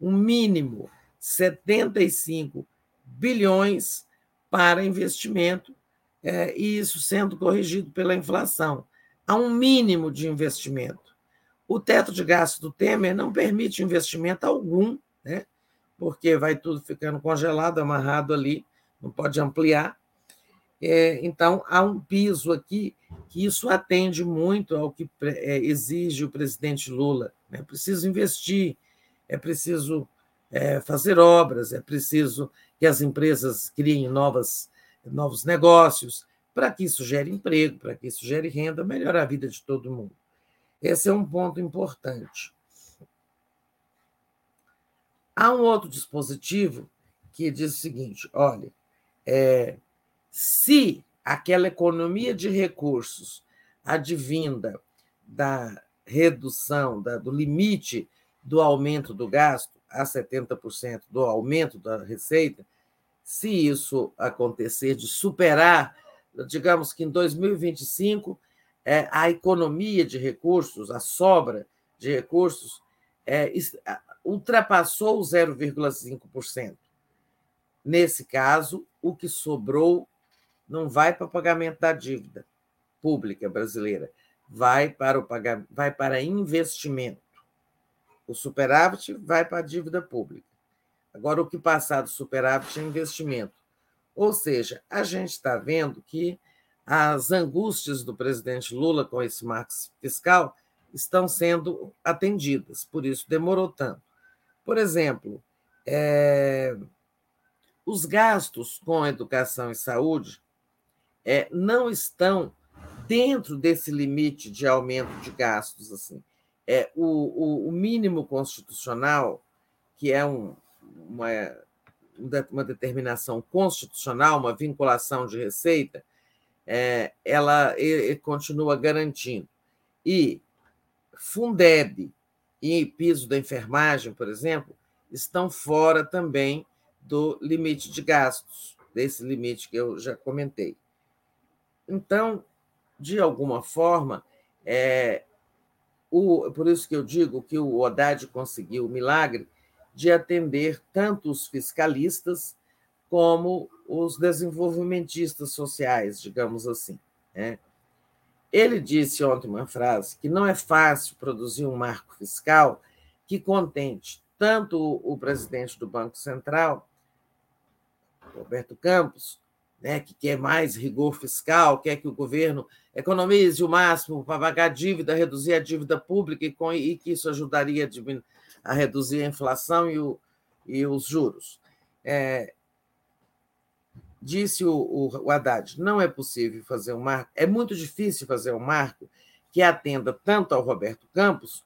um mínimo 75 bilhões para investimento, é, e isso sendo corrigido pela inflação. Há um mínimo de investimento. O teto de gasto do Temer não permite investimento algum, né? porque vai tudo ficando congelado, amarrado ali, não pode ampliar. É, então, há um piso aqui que isso atende muito ao que é, exige o presidente Lula. Né? É preciso investir, é preciso é, fazer obras, é preciso que as empresas criem novas, novos negócios, para que isso gere emprego, para que isso gere renda, melhore a vida de todo mundo. Esse é um ponto importante. Há um outro dispositivo que diz o seguinte: olha, é, se aquela economia de recursos advinda da redução, da, do limite do aumento do gasto a 70% do aumento da receita, se isso acontecer de superar, digamos que em 2025, é, a economia de recursos, a sobra de recursos, é, ultrapassou o 0,5%. Nesse caso, o que sobrou não vai para o pagamento da dívida pública brasileira, vai para o pagamento, vai para investimento. O superávit vai para a dívida pública. Agora, o que passar do superávit é investimento. Ou seja, a gente está vendo que as angústias do presidente Lula com esse marco fiscal estão sendo atendidas, por isso demorou tanto. Por exemplo, é, os gastos com educação e saúde é, não estão dentro desse limite de aumento de gastos. assim é O, o, o mínimo constitucional, que é um, uma, uma determinação constitucional, uma vinculação de receita, é, ela continua garantindo. e Fundeb e piso da enfermagem, por exemplo, estão fora também do limite de gastos, desse limite que eu já comentei. Então, de alguma forma, é, o, por isso que eu digo que o Haddad conseguiu o milagre de atender tanto os fiscalistas como os desenvolvimentistas sociais, digamos assim. Né? Ele disse ontem uma frase que não é fácil produzir um marco fiscal que contente tanto o presidente do Banco Central, Roberto Campos, né, que quer mais rigor fiscal, quer que o governo economize o máximo para pagar dívida, reduzir a dívida pública e, com, e que isso ajudaria a, a, reduzir a inflação e, o, e os juros. É, disse o, o, o Haddad, não é possível fazer um marco, é muito difícil fazer um marco que atenda tanto ao Roberto Campos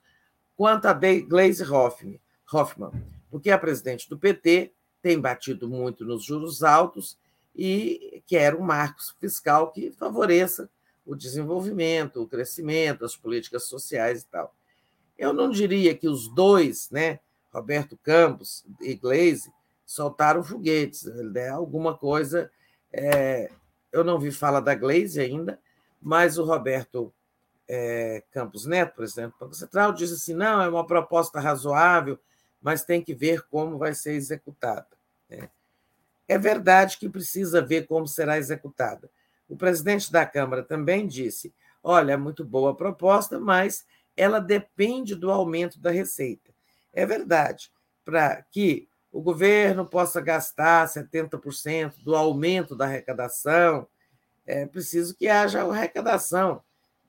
quanto a Gleisi Hoffmann, Hoffmann, porque a presidente do PT tem batido muito nos juros altos e quer um marco fiscal que favoreça o desenvolvimento, o crescimento, as políticas sociais e tal. Eu não diria que os dois, né, Roberto Campos e Gleisi, soltaram foguetes, né? alguma coisa. É, eu não vi fala da Glaze ainda, mas o Roberto é, Campos Neto, presidente do Banco Central, disse assim: não, é uma proposta razoável, mas tem que ver como vai ser executada. É verdade que precisa ver como será executada. O presidente da Câmara também disse: olha, é muito boa a proposta, mas ela depende do aumento da receita. É verdade. Para que o governo possa gastar 70% do aumento da arrecadação, é preciso que haja arrecadação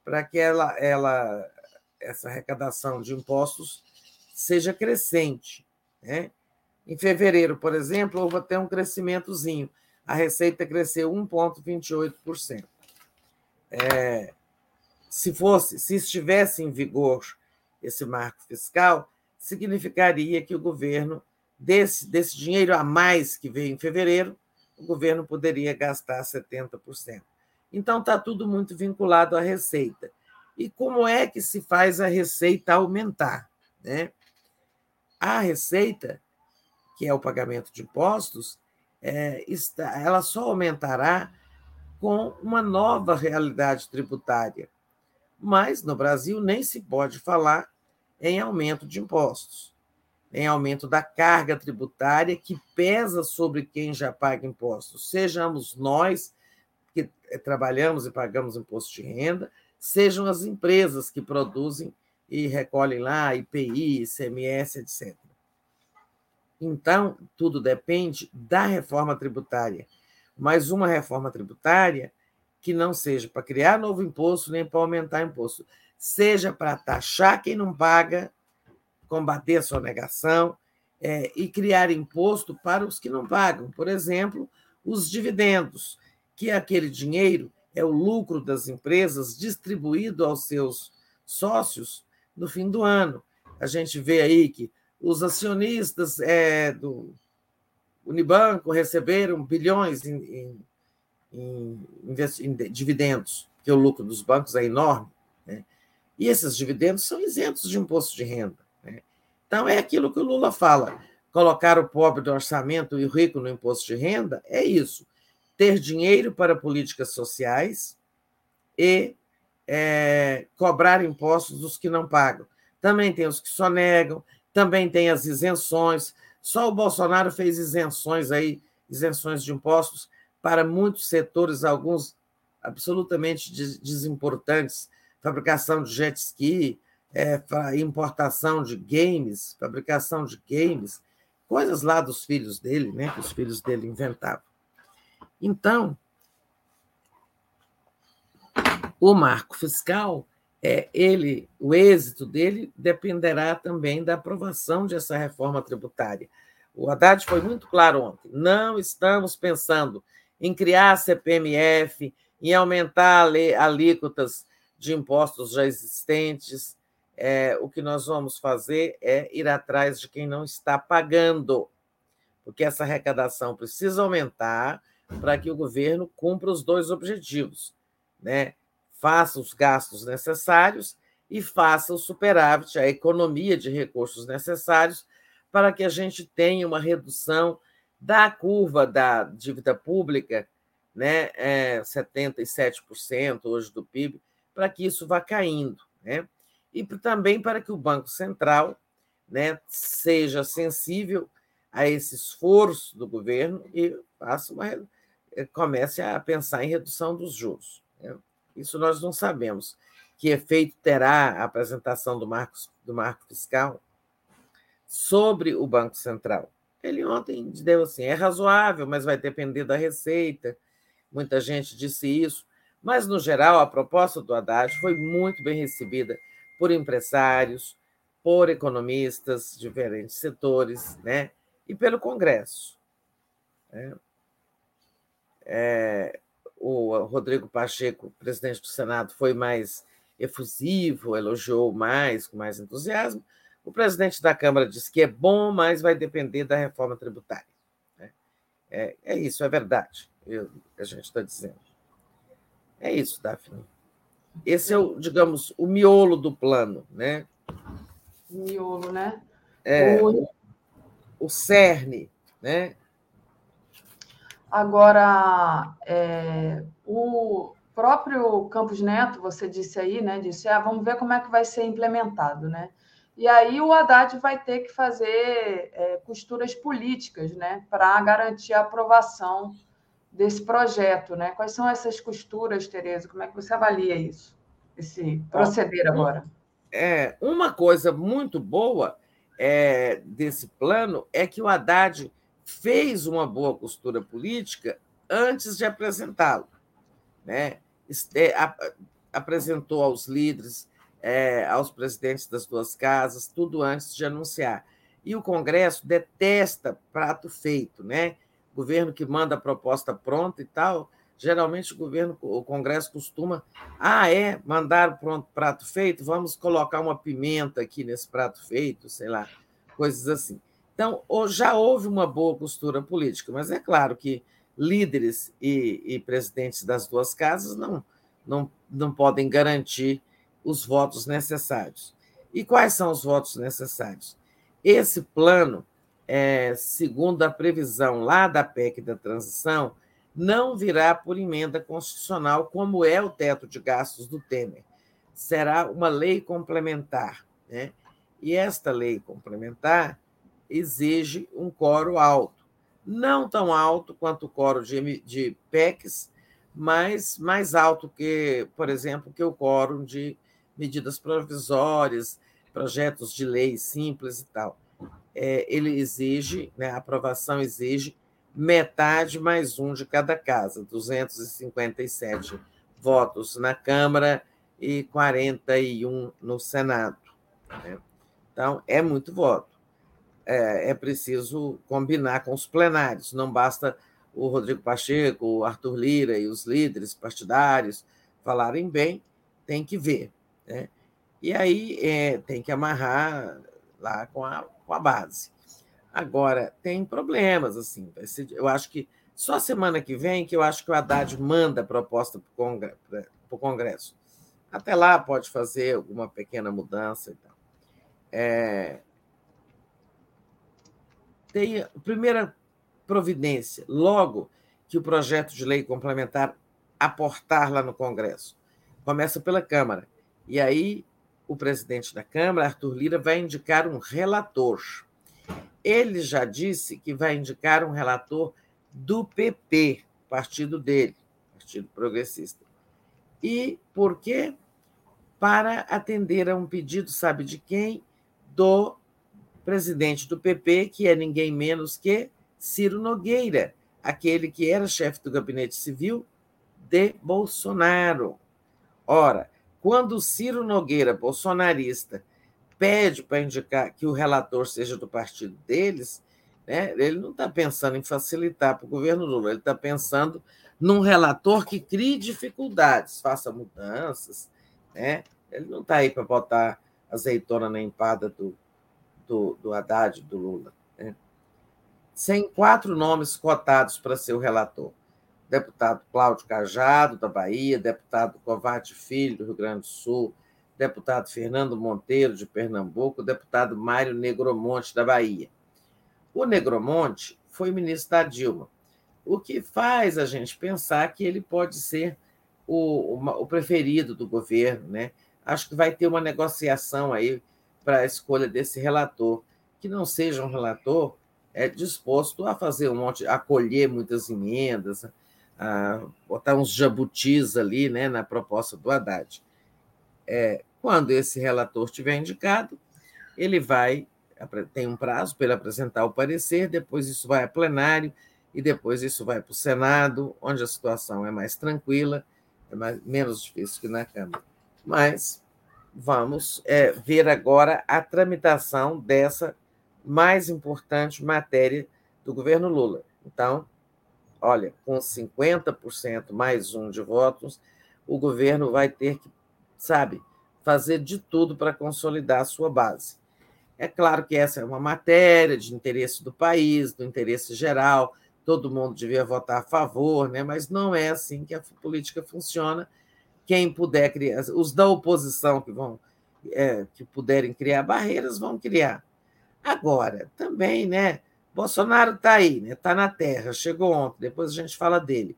para que ela, ela, essa arrecadação de impostos seja crescente. Né? Em fevereiro, por exemplo, houve até um crescimentozinho. A receita cresceu 1,28%. É, se fosse, se estivesse em vigor esse marco fiscal, significaria que o governo desse, desse dinheiro a mais que veio em fevereiro, o governo poderia gastar 70%. Então, está tudo muito vinculado à receita. E como é que se faz a receita aumentar? Né? A receita, que é o pagamento de impostos, é, está, ela só aumentará com uma nova realidade tributária. Mas no Brasil nem se pode falar em aumento de impostos em aumento da carga tributária que pesa sobre quem já paga impostos, sejamos nós que eh, trabalhamos e pagamos imposto de renda, sejam as empresas que produzem e recolhem lá IPI, ICMS, etc. Então, tudo depende da reforma tributária. Mas uma reforma tributária que não seja para criar novo imposto nem para aumentar imposto, seja para taxar quem não paga combater a sonegação é, e criar imposto para os que não pagam. Por exemplo, os dividendos, que é aquele dinheiro é o lucro das empresas distribuído aos seus sócios no fim do ano. A gente vê aí que os acionistas é, do Unibanco receberam bilhões em, em, em, em, dividendos, porque o lucro dos bancos é enorme. Né? E esses dividendos são isentos de imposto de renda. Então, é aquilo que o Lula fala: colocar o pobre no orçamento e o rico no imposto de renda é isso. Ter dinheiro para políticas sociais e é, cobrar impostos dos que não pagam. Também tem os que só negam, também tem as isenções. Só o Bolsonaro fez isenções aí, isenções de impostos para muitos setores, alguns absolutamente desimportantes, fabricação de jet ski, é, importação de games, fabricação de games, coisas lá dos filhos dele, né, que os filhos dele inventavam. Então, o marco fiscal, é, ele, o êxito dele dependerá também da aprovação dessa reforma tributária. O Haddad foi muito claro ontem: não estamos pensando em criar a CPMF, em aumentar alíquotas de impostos já existentes, é, o que nós vamos fazer é ir atrás de quem não está pagando, porque essa arrecadação precisa aumentar para que o governo cumpra os dois objetivos, né? Faça os gastos necessários e faça o superávit, a economia de recursos necessários para que a gente tenha uma redução da curva da dívida pública, né, é 77% hoje do PIB, para que isso vá caindo, né? E também para que o Banco Central, né, seja sensível a esse esforço do governo e faça uma, comece a pensar em redução dos juros. Né? Isso nós não sabemos. Que efeito terá a apresentação do marco, do marco fiscal sobre o Banco Central? Ele ontem deu assim: é razoável, mas vai depender da receita. Muita gente disse isso. Mas, no geral, a proposta do Haddad foi muito bem recebida por empresários, por economistas de diferentes setores, né? e pelo Congresso. Né? É, o Rodrigo Pacheco, presidente do Senado, foi mais efusivo, elogiou mais, com mais entusiasmo. O presidente da Câmara disse que é bom, mas vai depender da reforma tributária. Né? É, é isso, é verdade, eu, a gente está dizendo. É isso, Daphne. Esse é, o, digamos, o miolo do plano, né? Miolo, né? É, o, o cerne, né? Agora, é, o próprio Campos Neto, você disse aí, né? Disse, ah, vamos ver como é que vai ser implementado, né? E aí o Haddad vai ter que fazer é, costuras políticas, né? Para garantir a aprovação desse projeto, né? Quais são essas costuras, Tereza? Como é que você avalia isso? Esse proceder agora? É, uma coisa muito boa é, desse plano é que o Haddad fez uma boa costura política antes de apresentá-lo. Né? Apresentou aos líderes, é, aos presidentes das duas casas, tudo antes de anunciar. E o Congresso detesta prato feito, né? Governo que manda a proposta pronta e tal. Geralmente o governo, o Congresso costuma, ah, é, mandar pronto prato feito, vamos colocar uma pimenta aqui nesse prato feito, sei lá, coisas assim. Então, já houve uma boa postura política, mas é claro que líderes e, e presidentes das duas casas não, não, não podem garantir os votos necessários. E quais são os votos necessários? Esse plano, é, segundo a previsão lá da PEC da transição, não virá por emenda constitucional, como é o teto de gastos do Temer. Será uma lei complementar. Né? E esta lei complementar exige um coro alto. Não tão alto quanto o coro de, de PECs, mas mais alto que, por exemplo, que o quórum de medidas provisórias, projetos de lei simples e tal. É, ele exige, né, a aprovação exige metade mais um de cada casa, 257 votos na Câmara e 41 no Senado. Né? Então, é muito voto. É, é, preciso combinar com os plenários, não basta o Rodrigo Pacheco, o Arthur Lira e os líderes partidários falarem bem, tem que ver. Né? E aí é, tem que amarrar lá com a, com a base. Agora, tem problemas, assim. eu acho que só semana que vem que eu acho que o Haddad manda a proposta para o Congresso. Até lá pode fazer alguma pequena mudança e tal. É, primeira providência, logo que o projeto de lei complementar aportar lá no Congresso. Começa pela Câmara. E aí o presidente da Câmara, Arthur Lira, vai indicar um relator. Ele já disse que vai indicar um relator do PP, partido dele, Partido Progressista. E por quê? Para atender a um pedido, sabe de quem? Do presidente do PP, que é ninguém menos que Ciro Nogueira, aquele que era chefe do gabinete civil de Bolsonaro. Ora, quando Ciro Nogueira, bolsonarista, pede para indicar que o relator seja do partido deles, né, ele não está pensando em facilitar para o governo Lula, ele está pensando num relator que crie dificuldades, faça mudanças. Né? Ele não está aí para botar azeitona na empada do, do, do Haddad, do Lula. Né? Sem quatro nomes cotados para ser o relator. Deputado Cláudio Cajado, da Bahia, deputado Covate Filho, do Rio Grande do Sul, deputado Fernando Monteiro, de Pernambuco, deputado Mário Negromonte, da Bahia. O Negromonte foi ministro da Dilma, o que faz a gente pensar que ele pode ser o, o preferido do governo. Né? Acho que vai ter uma negociação aí para a escolha desse relator, que não seja um relator é, disposto a fazer um monte, a acolher muitas emendas, a botar uns jabutis ali né, na proposta do Haddad. É, quando esse relator tiver indicado, ele vai, tem um prazo para ele apresentar o parecer, depois isso vai a plenário, e depois isso vai para o Senado, onde a situação é mais tranquila, é mais, menos difícil que na Câmara. Mas vamos é, ver agora a tramitação dessa mais importante matéria do governo Lula. Então, olha, com 50% mais um de votos, o governo vai ter que, sabe, fazer de tudo para consolidar a sua base. É claro que essa é uma matéria de interesse do país, do interesse geral, todo mundo devia votar a favor, né? mas não é assim que a política funciona. Quem puder criar, os da oposição que vão é, que puderem criar barreiras vão criar. Agora, também, né? Bolsonaro está aí, está né, tá na terra, chegou ontem, depois a gente fala dele.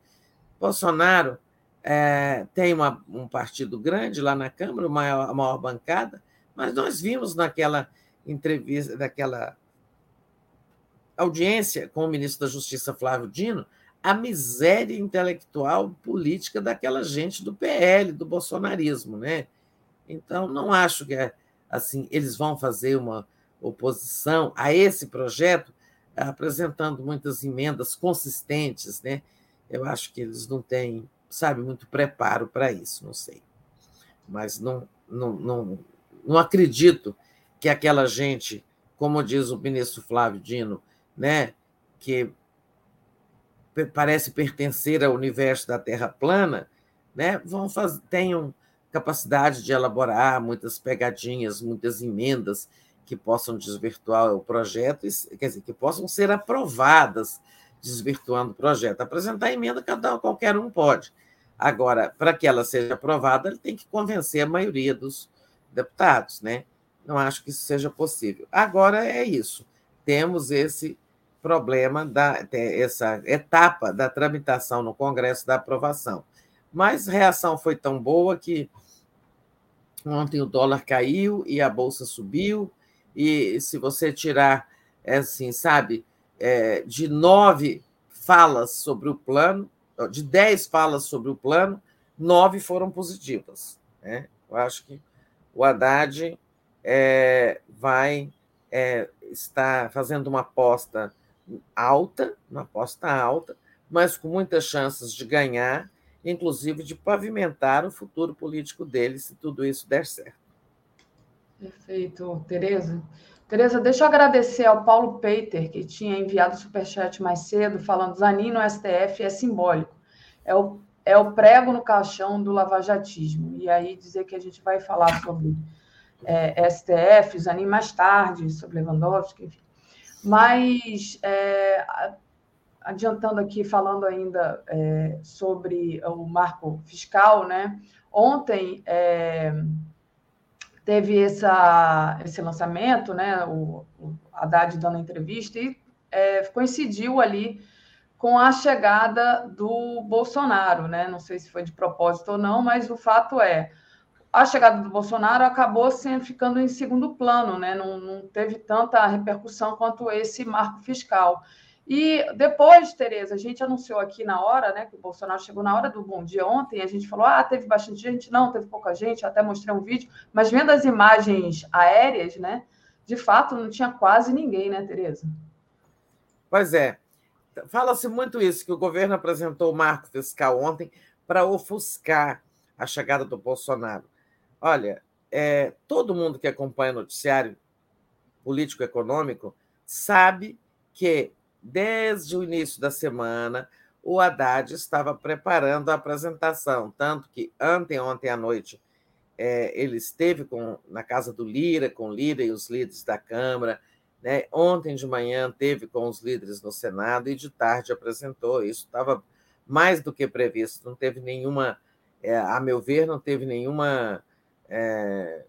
Bolsonaro é, tem uma, um partido grande lá na Câmara, maior, a maior bancada, mas nós vimos naquela entrevista, naquela audiência com o ministro da Justiça, Flávio Dino, a miséria intelectual política daquela gente do PL, do bolsonarismo. Né? Então, não acho que assim eles vão fazer uma oposição a esse projeto apresentando muitas emendas consistentes, né? Eu acho que eles não têm, sabe, muito preparo para isso, não sei. Mas não, não, não, não acredito que aquela gente, como diz o ministro Flávio Dino, né, que parece pertencer ao universo da Terra plana, né, vão fazer, tenham capacidade de elaborar muitas pegadinhas, muitas emendas que possam desvirtuar o projeto, quer dizer, que possam ser aprovadas desvirtuando o projeto. Apresentar emenda, cada qualquer um pode. Agora, para que ela seja aprovada, ele tem que convencer a maioria dos deputados, né? Não acho que isso seja possível. Agora é isso. Temos esse problema da essa etapa da tramitação no Congresso da aprovação. Mas a reação foi tão boa que ontem o dólar caiu e a bolsa subiu e se você tirar, é assim, sabe, é, de nove falas sobre o plano, de dez falas sobre o plano, nove foram positivas. Né? Eu acho que o Haddad é, vai é, estar fazendo uma aposta alta, uma aposta alta, mas com muitas chances de ganhar, inclusive de pavimentar o futuro político dele, se tudo isso der certo. Perfeito, Tereza. Tereza, deixa eu agradecer ao Paulo Peiter, que tinha enviado o superchat mais cedo, falando Zanin no STF é simbólico. É o, é o prego no caixão do lavajatismo. E aí dizer que a gente vai falar sobre é, STF, Zanin mais tarde, sobre Lewandowski, enfim. Mas, é, adiantando aqui, falando ainda é, sobre o marco fiscal, né? Ontem... É, teve essa, esse lançamento, né? O, o Haddad dando entrevista e é, coincidiu ali com a chegada do Bolsonaro, né? Não sei se foi de propósito ou não, mas o fato é a chegada do Bolsonaro acabou sempre ficando em segundo plano, né? Não, não teve tanta repercussão quanto esse marco fiscal. E depois, Tereza, a gente anunciou aqui na hora, né, que o Bolsonaro chegou na hora do Bom Dia ontem, a gente falou, ah, teve bastante gente, não, teve pouca gente, até mostrei um vídeo, mas vendo as imagens aéreas, né, de fato não tinha quase ninguém, né, Tereza? Pois é. Fala-se muito isso, que o governo apresentou o marco fiscal ontem para ofuscar a chegada do Bolsonaro. Olha, é, todo mundo que acompanha noticiário político-econômico sabe que Desde o início da semana, o Haddad estava preparando a apresentação, tanto que ontem, ontem à noite, é, ele esteve com, na casa do Lira, com Lira e os líderes da Câmara. Né? Ontem de manhã teve com os líderes no Senado e de tarde apresentou. Isso estava mais do que previsto, não teve nenhuma, é, a meu ver, não teve nenhuma é,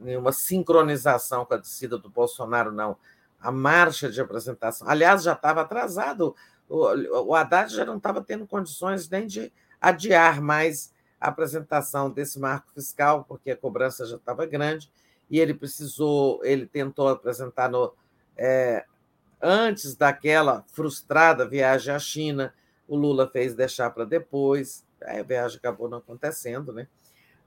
nenhuma sincronização com a descida do Bolsonaro, não. A marcha de apresentação. Aliás, já estava atrasado. O, o Haddad já não estava tendo condições nem de adiar mais a apresentação desse marco fiscal, porque a cobrança já estava grande, e ele precisou, ele tentou apresentar no, é, antes daquela frustrada viagem à China, o Lula fez deixar para depois, a viagem acabou não acontecendo, né?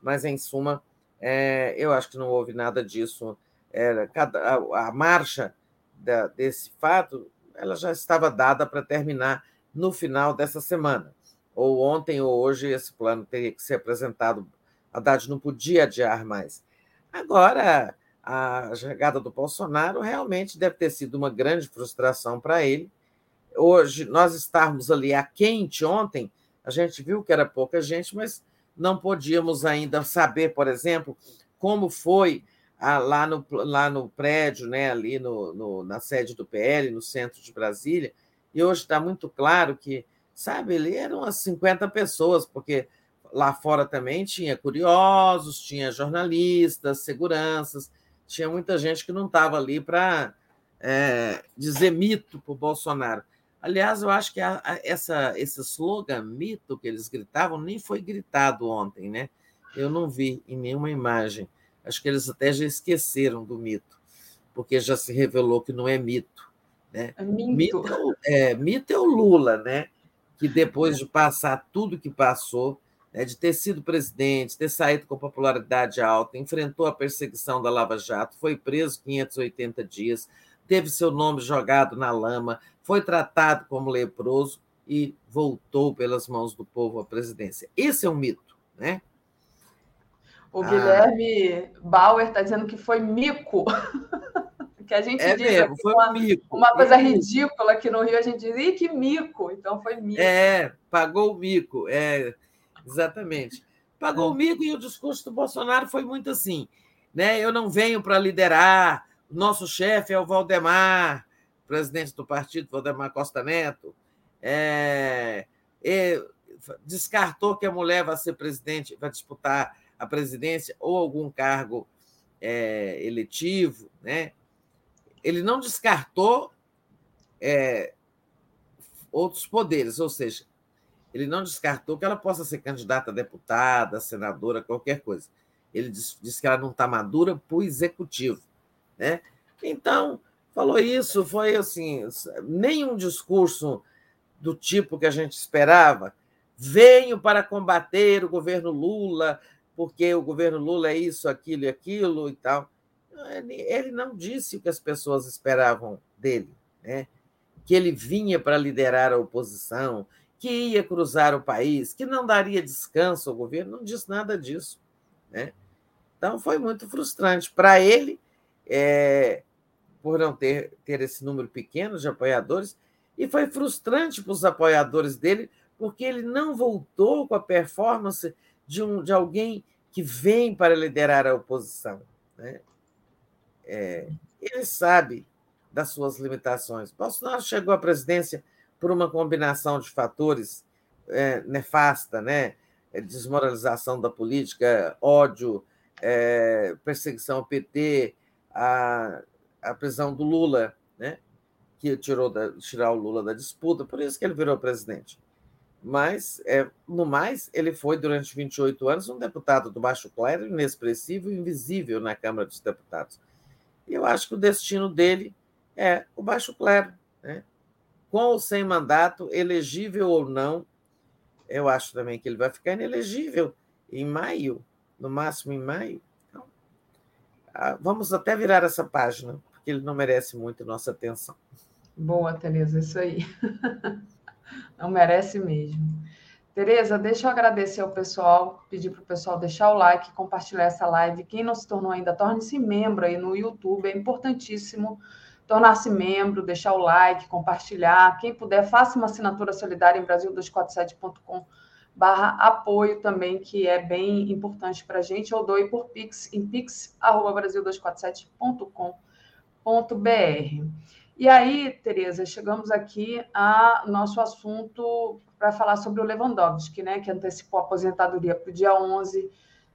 Mas, em suma, é, eu acho que não houve nada disso. Era, cada, a, a marcha da, desse fato ela já estava dada para terminar no final dessa semana. Ou ontem ou hoje esse plano teria que ser apresentado. A Haddad não podia adiar mais. Agora, a chegada do Bolsonaro realmente deve ter sido uma grande frustração para ele. Hoje, nós estávamos ali a quente ontem, a gente viu que era pouca gente, mas não podíamos ainda saber, por exemplo, como foi ah, lá, no, lá no prédio, né, ali no, no, na sede do PL, no centro de Brasília, e hoje está muito claro que, sabe, ali eram umas 50 pessoas, porque lá fora também tinha curiosos, tinha jornalistas, seguranças, tinha muita gente que não estava ali para é, dizer mito para o Bolsonaro. Aliás, eu acho que a, a, essa, esse slogan mito que eles gritavam nem foi gritado ontem, né? Eu não vi em nenhuma imagem. Acho que eles até já esqueceram do mito, porque já se revelou que não é mito. Né? É mito. Mito, é, mito é o Lula, né? que depois de passar tudo que passou, né, de ter sido presidente, ter saído com popularidade alta, enfrentou a perseguição da Lava Jato, foi preso 580 dias, teve seu nome jogado na lama, foi tratado como leproso e voltou pelas mãos do povo à presidência. Esse é um mito, né? O Guilherme ah. Bauer está dizendo que foi mico. que a gente é diz mesmo, foi uma, um mico. uma coisa ridícula aqui no Rio, a gente diz, ih, que mico. Então foi mico. É, pagou o mico, é, exatamente. Pagou o mico e o discurso do Bolsonaro foi muito assim, né? Eu não venho para liderar, nosso chefe é o Valdemar, presidente do partido, Valdemar Costa Neto. É, descartou que a mulher vai ser presidente, vai disputar a presidência ou algum cargo é, eletivo, né? Ele não descartou é, outros poderes, ou seja, ele não descartou que ela possa ser candidata a deputada, senadora, qualquer coisa. Ele disse, disse que ela não está madura para o executivo. Né? Então, falou isso, foi assim, nenhum discurso do tipo que a gente esperava. Venho para combater o governo Lula, porque o governo Lula é isso, aquilo e aquilo e tal. Ele não disse o que as pessoas esperavam dele, né? que ele vinha para liderar a oposição, que ia cruzar o país, que não daria descanso ao governo, não disse nada disso. Né? Então foi muito frustrante para ele é, por não ter, ter esse número pequeno de apoiadores, e foi frustrante para os apoiadores dele, porque ele não voltou com a performance de, um, de alguém que vem para liderar a oposição. Né? É, ele sabe das suas limitações. Bolsonaro chegou à presidência por uma combinação de fatores é, nefasta, né? desmoralização da política, ódio, é, perseguição ao PT, a, a prisão do Lula, né? que tirou da, tirar o Lula da disputa, por isso que ele virou presidente. Mas, é, no mais, ele foi, durante 28 anos, um deputado do baixo clero, inexpressivo e invisível na Câmara dos Deputados. E eu acho que o destino dele é o baixo clero. Né? Com ou sem mandato, elegível ou não, eu acho também que ele vai ficar inelegível em maio, no máximo em maio. Ah, vamos até virar essa página, porque ele não merece muito nossa atenção. Boa, Tereza, isso aí. não merece mesmo. Tereza, deixa eu agradecer ao pessoal, pedir para o pessoal deixar o like, compartilhar essa live. Quem não se tornou ainda, torne-se membro aí no YouTube, é importantíssimo tornar-se membro, deixar o like, compartilhar. Quem puder, faça uma assinatura solidária em Brasil247.com barra apoio também, que é bem importante para a gente, ou doe por Pix em pix.brasil247.com.br. E aí, Tereza, chegamos aqui a nosso assunto para falar sobre o Lewandowski, né, que antecipou a aposentadoria para o dia 11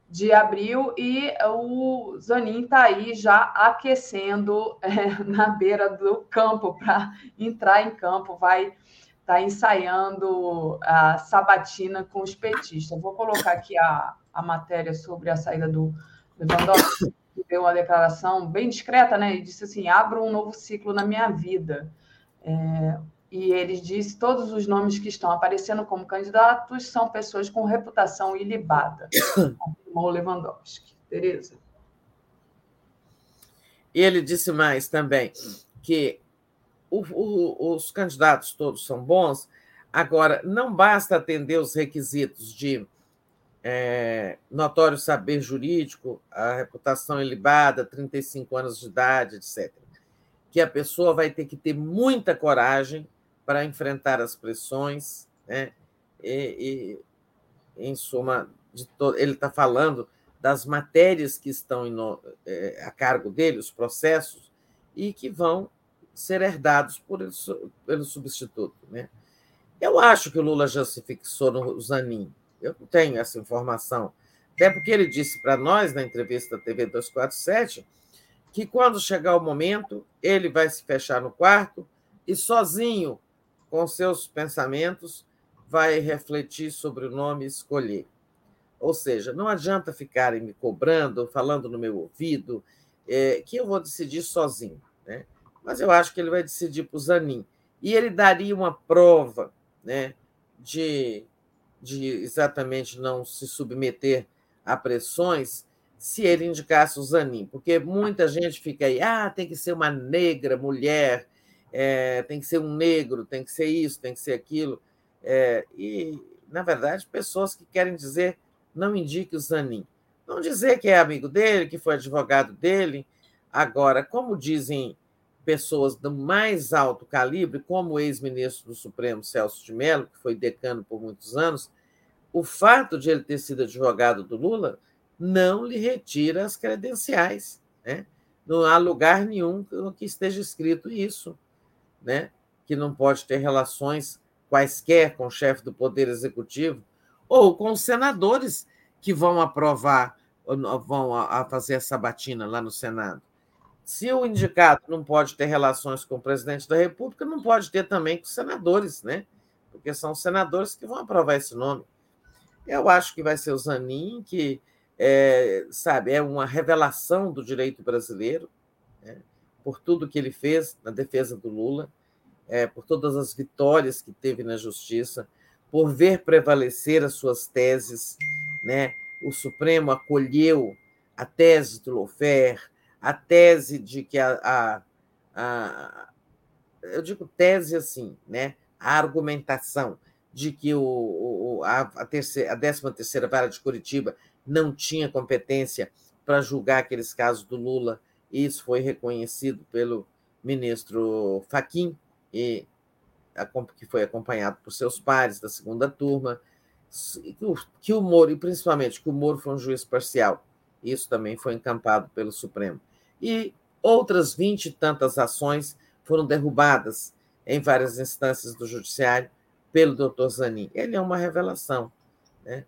de abril e o Zanin está aí já aquecendo é, na beira do campo para entrar em campo, vai estar tá ensaiando a sabatina com os petistas. Vou colocar aqui a, a matéria sobre a saída do Lewandowski, deu uma declaração bem discreta, né? Ele disse assim: abro um novo ciclo na minha vida. É, e ele disse todos os nomes que estão aparecendo como candidatos são pessoas com reputação ilibada, afirmou Lewandowski. Tereza. E ele disse mais também que o, o, os candidatos todos são bons, agora não basta atender os requisitos de é, notório saber jurídico, a reputação ilibada, 35 anos de idade, etc. Que a pessoa vai ter que ter muita coragem para enfrentar as pressões, né? e, e em suma, ele está falando das matérias que estão no... é, a cargo dele, os processos, e que vão ser herdados por ele, pelo substituto. Né? Eu acho que o Lula já se fixou no Zanin, eu não tenho essa informação, até porque ele disse para nós, na entrevista da TV 247, que quando chegar o momento, ele vai se fechar no quarto e sozinho com seus pensamentos, vai refletir sobre o nome e escolher. Ou seja, não adianta ficarem me cobrando, falando no meu ouvido, é, que eu vou decidir sozinho. Né? Mas eu acho que ele vai decidir para o Zanin. E ele daria uma prova né, de, de exatamente não se submeter a pressões se ele indicasse o Zanin, porque muita gente fica aí, ah, tem que ser uma negra mulher, é, tem que ser um negro, tem que ser isso, tem que ser aquilo. É, e, na verdade, pessoas que querem dizer não indique o Zanin. Não dizer que é amigo dele, que foi advogado dele. Agora, como dizem pessoas do mais alto calibre, como o ex-ministro do Supremo Celso de Mello, que foi decano por muitos anos, o fato de ele ter sido advogado do Lula não lhe retira as credenciais. Né? Não há lugar nenhum que esteja escrito isso né, que não pode ter relações quaisquer com o chefe do Poder Executivo, ou com os senadores que vão aprovar, vão a fazer a sabatina lá no Senado. Se o indicado não pode ter relações com o presidente da República, não pode ter também com os senadores, né? Porque são os senadores que vão aprovar esse nome. Eu acho que vai ser o Zanin, que é, sabe, é uma revelação do direito brasileiro, né? por tudo que ele fez na defesa do Lula é, por todas as vitórias que teve na justiça, por ver prevalecer as suas teses. Né? O Supremo acolheu a tese do Lofer, a tese de que a, a, a eu digo tese assim, né? a argumentação de que o, o a, a, terceira, a 13 terceira vara de Curitiba não tinha competência para julgar aqueles casos do Lula, e isso foi reconhecido pelo ministro Faquim, e que foi acompanhado por seus pares da segunda turma, que o Moro, e principalmente que o Moro foi um juiz parcial, isso também foi encampado pelo Supremo. E outras vinte e tantas ações foram derrubadas em várias instâncias do Judiciário pelo doutor Zanin. Ele é uma revelação. Né?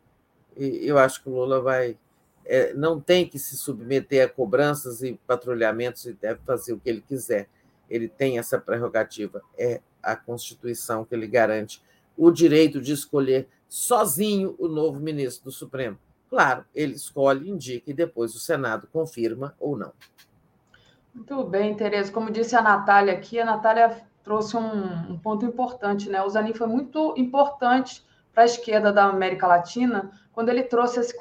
E eu acho que o Lula vai. É, não tem que se submeter a cobranças e patrulhamentos e deve fazer o que ele quiser ele tem essa prerrogativa. É a Constituição que lhe garante o direito de escolher sozinho o novo ministro do Supremo. Claro, ele escolhe, indica e depois o Senado confirma ou não. Muito bem, Tereza. Como disse a Natália aqui, a Natália trouxe um, um ponto importante, né? O Zanin foi muito importante para a esquerda da América Latina quando ele trouxe esse,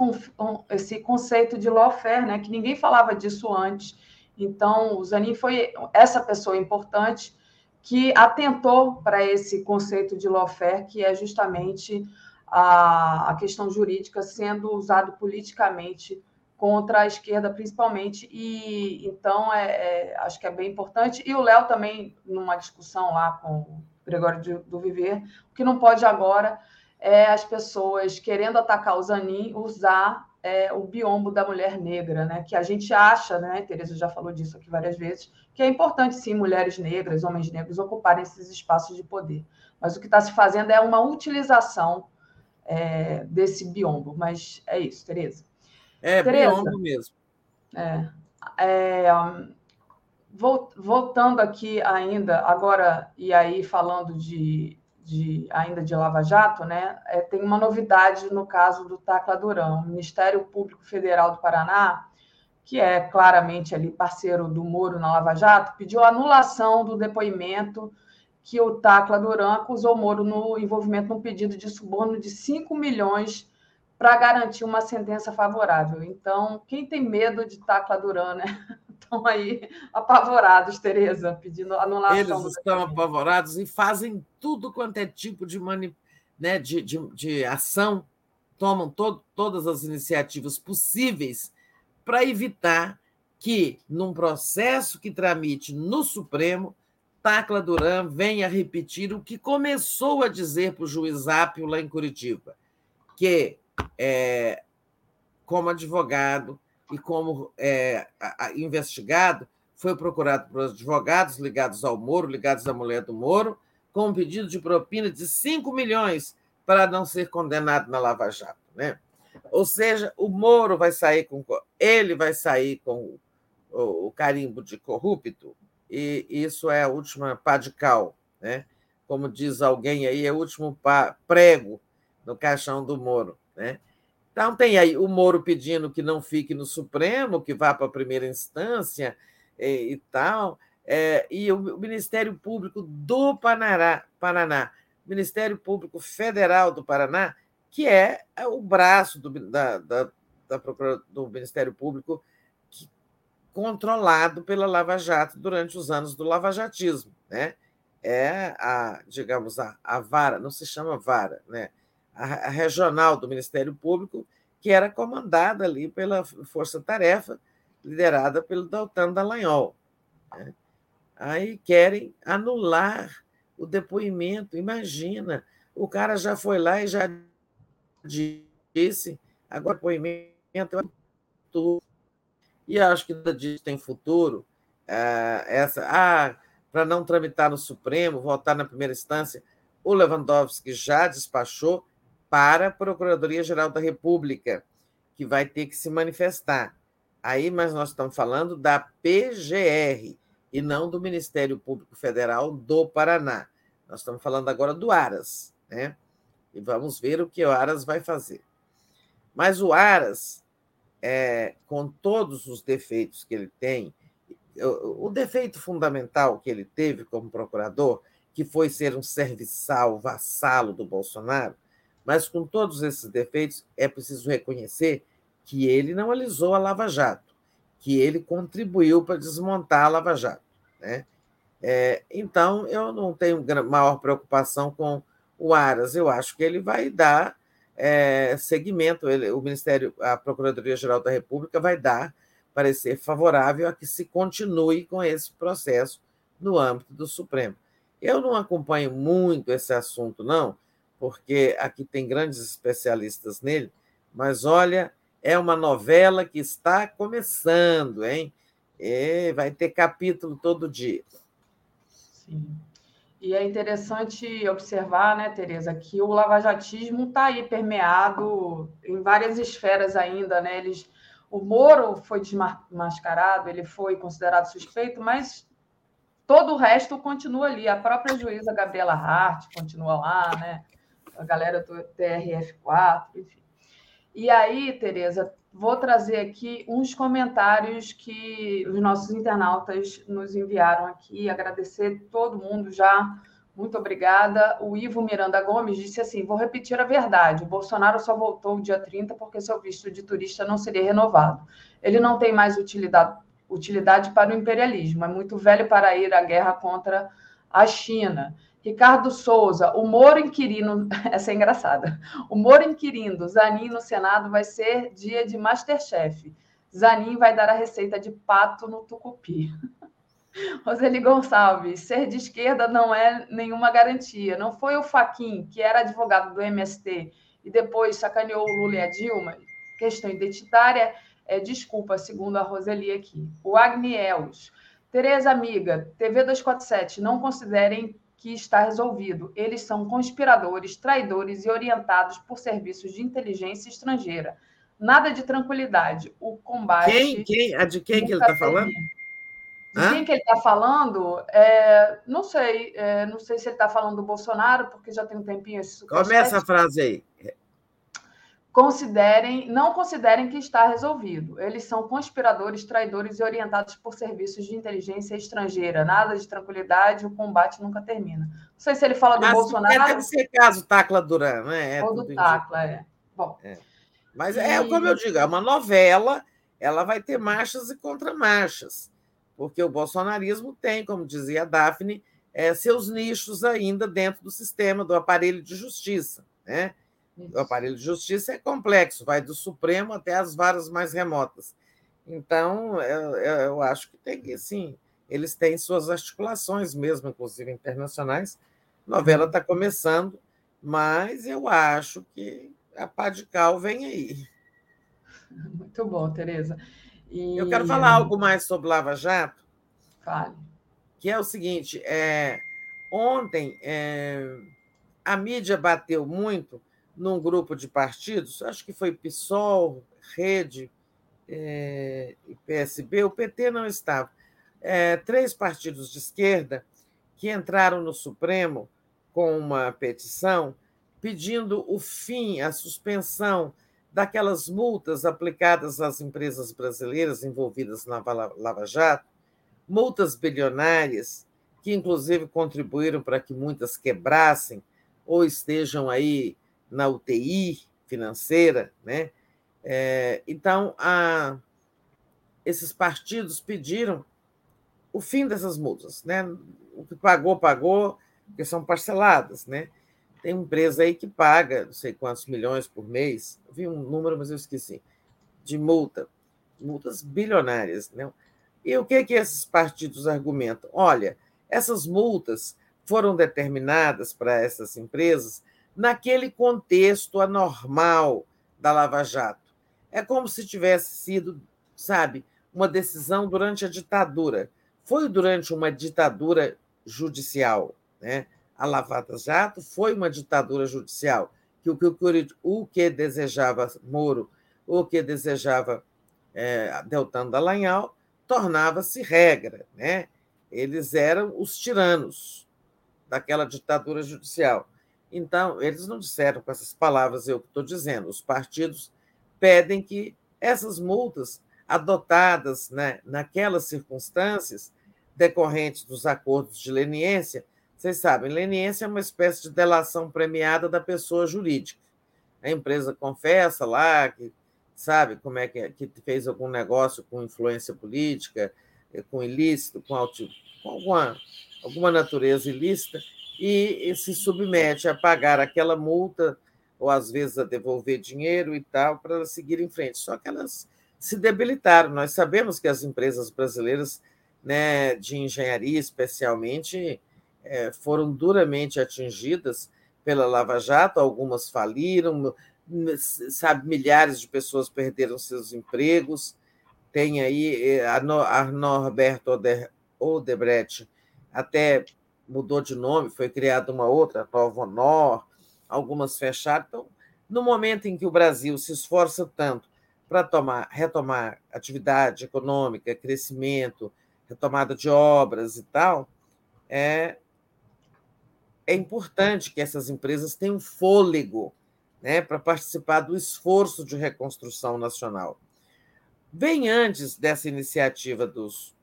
esse conceito de lawfare, né? Que ninguém falava disso antes então, o Zanin foi essa pessoa importante que atentou para esse conceito de lawfare, que é justamente a, a questão jurídica sendo usado politicamente contra a esquerda, principalmente. E então, é, é, acho que é bem importante. E o Léo também, numa discussão lá com o Gregório do Viver, o que não pode agora é as pessoas querendo atacar o Zanin usar é, o biombo da mulher negra, né? Que a gente acha, né? Tereza já falou disso aqui várias vezes, que é importante sim mulheres negras, homens negros ocuparem esses espaços de poder. Mas o que está se fazendo é uma utilização é, desse biombo. Mas é isso, Tereza. É, Tereza, biombo mesmo. É, é, voltando aqui ainda, agora, e aí falando de, de ainda de Lava Jato, né? É, tem uma novidade no caso do Tacla Durão. O Ministério Público Federal do Paraná, que é claramente ali parceiro do Moro na Lava Jato, pediu anulação do depoimento que o Tacla Duran acusou o Moro no envolvimento num pedido de suborno de 5 milhões para garantir uma sentença favorável. Então, quem tem medo de Tacla Duran, né? Estão aí apavorados, Tereza, pedindo anulação. Eles estão apavorados e fazem tudo quanto é tipo de, mani... né, de, de, de ação, tomam to todas as iniciativas possíveis para evitar que, num processo que tramite no Supremo, Tacla Duran venha repetir o que começou a dizer para o juiz Apio lá em Curitiba, que é, como advogado e como é, investigado, foi procurado por advogados ligados ao Moro, ligados à mulher do Moro, com um pedido de propina de 5 milhões para não ser condenado na Lava Jato. Né? Ou seja, o Moro vai sair com. Ele vai sair com o, o carimbo de corrupto, e isso é a última pá de cal. Né? Como diz alguém aí, é o último pá, prego no caixão do Moro. Né? Então, tem aí o Moro pedindo que não fique no Supremo, que vá para a primeira instância e, e tal, é, e o Ministério Público do Paraná, Paraná, Ministério Público Federal do Paraná, que é, é o braço do, da, da, da do Ministério Público que, controlado pela Lava Jato durante os anos do lavajatismo. Né? É a, digamos, a, a vara, não se chama vara, né? A, regional do Ministério Público, que era comandada ali pela Força Tarefa, liderada pelo Daltan Dallagnol. Né? Aí querem anular o depoimento. Imagina, o cara já foi lá e já disse, agora o depoimento é tudo. E acho que nada disso tem futuro. Ah, essa, ah, para não tramitar no Supremo, votar na primeira instância, o Lewandowski já despachou para a Procuradoria-Geral da República, que vai ter que se manifestar. Aí, mas nós estamos falando da PGR e não do Ministério Público Federal do Paraná. Nós estamos falando agora do Aras, né? E vamos ver o que o Aras vai fazer. Mas o Aras, é, com todos os defeitos que ele tem, o, defeito fundamental que ele teve como procurador, que foi ser um serviçal, vassalo do Bolsonaro, mas com todos esses defeitos, é preciso reconhecer que ele não alisou a Lava Jato, que ele contribuiu para desmontar a Lava Jato. Né? É, então, eu não tenho maior preocupação com o Aras. Eu acho que ele vai dar é, seguimento, ele, o Ministério, a Procuradoria-Geral da República vai dar parecer favorável a que se continue com esse processo no âmbito do Supremo. Eu não acompanho muito esse assunto, não, porque aqui tem grandes especialistas nele, mas olha, é uma novela que está começando, hein? E vai ter capítulo todo dia. Sim. E é interessante observar, né, Tereza, que o lavajatismo está aí permeado em várias esferas ainda, né? Eles, o Moro foi desmascarado, ele foi considerado suspeito, mas todo o resto continua ali. A própria juíza Gabriela Hart continua lá, né? A galera do TRF4, enfim. E aí, Tereza, vou trazer aqui uns comentários que os nossos internautas nos enviaram aqui. Agradecer todo mundo já. Muito obrigada. O Ivo Miranda Gomes disse assim: vou repetir a verdade. O Bolsonaro só voltou dia 30 porque seu visto de turista não seria renovado. Ele não tem mais utilidade, utilidade para o imperialismo. É muito velho para ir à guerra contra a China. Ricardo Souza, o Moro inquirino, essa é engraçada. O Moro inquirindo, Zanin no Senado vai ser dia de Masterchef. Zanin vai dar a receita de pato no tucupi. Roseli Gonçalves, ser de esquerda não é nenhuma garantia. Não foi o Faquin, que era advogado do MST e depois sacaneou o Lula e a Dilma? Questão identitária é desculpa, segundo a Roseli aqui. O Agniels. Tereza, amiga, TV 247, não considerem que está resolvido. Eles são conspiradores, traidores e orientados por serviços de inteligência estrangeira. Nada de tranquilidade. O combate. Quem? quem? A de quem que ele está falando? De Hã? quem que ele está falando? É, não sei. É, não sei se ele está falando do Bolsonaro, porque já tem um tempinho Começa a frase aí considerem, não considerem que está resolvido. Eles são conspiradores, traidores e orientados por serviços de inteligência estrangeira. Nada de tranquilidade, o combate nunca termina. Não sei se ele fala do Mas, Bolsonaro. Deve ser caso Tacla Duran, né? É, ou do Tacla, é. Bom. É. Mas é como eu digo, é uma novela, ela vai ter marchas e contramarchas, porque o bolsonarismo tem, como dizia a Daphne, é, seus nichos ainda dentro do sistema, do aparelho de justiça. Né? O aparelho de justiça é complexo, vai do Supremo até as varas mais remotas. Então, eu, eu acho que tem que, sim, eles têm suas articulações mesmo, inclusive internacionais. A novela está começando, mas eu acho que a pá de cal vem aí. Muito bom, Tereza. E... Eu quero falar algo mais sobre Lava Jato. Fale. Que é o seguinte: é, ontem é, a mídia bateu muito num grupo de partidos, acho que foi PSOL, Rede é, e PSB, o PT não estava. É, três partidos de esquerda que entraram no Supremo com uma petição pedindo o fim, a suspensão daquelas multas aplicadas às empresas brasileiras envolvidas na Lava Jato, multas bilionárias, que inclusive contribuíram para que muitas quebrassem ou estejam aí na UTI financeira, né? É, então, a, esses partidos pediram o fim dessas multas, né? O que pagou, pagou, porque são parceladas, né? Tem empresa aí que paga não sei quantos milhões por mês, eu vi um número, mas eu esqueci, de multa, multas bilionárias, né? E o que que esses partidos argumentam? Olha, essas multas foram determinadas para essas empresas naquele contexto anormal da Lava Jato. É como se tivesse sido, sabe, uma decisão durante a ditadura. Foi durante uma ditadura judicial, né? A Lava Jato foi uma ditadura judicial que o que, o que desejava Moro, o que desejava é, Deltan Dallagnol, tornava-se regra, né? Eles eram os tiranos daquela ditadura judicial. Então, eles não disseram com essas palavras, eu que estou dizendo. Os partidos pedem que essas multas adotadas né, naquelas circunstâncias decorrentes dos acordos de leniência, vocês sabem, leniência é uma espécie de delação premiada da pessoa jurídica. A empresa confessa lá que sabe como é que, é, que fez algum negócio com influência política, eh, com ilícito, com, com alguma, alguma natureza ilícita, e, se submete a pagar aquela multa, ou às vezes a devolver dinheiro e tal, para seguir em frente. Só que elas se debilitaram. Nós sabemos que as empresas brasileiras né, de engenharia, especialmente, é, foram duramente atingidas pela Lava Jato, algumas faliram, sabe, milhares de pessoas perderam seus empregos. Tem aí é, a Norberto Odebrecht, até mudou de nome, foi criada uma outra, Nova Honor, algumas fecharam. Então, no momento em que o Brasil se esforça tanto para tomar, retomar atividade econômica, crescimento, retomada de obras e tal, é, é importante que essas empresas tenham fôlego né, para participar do esforço de reconstrução nacional. Bem antes dessa iniciativa dos,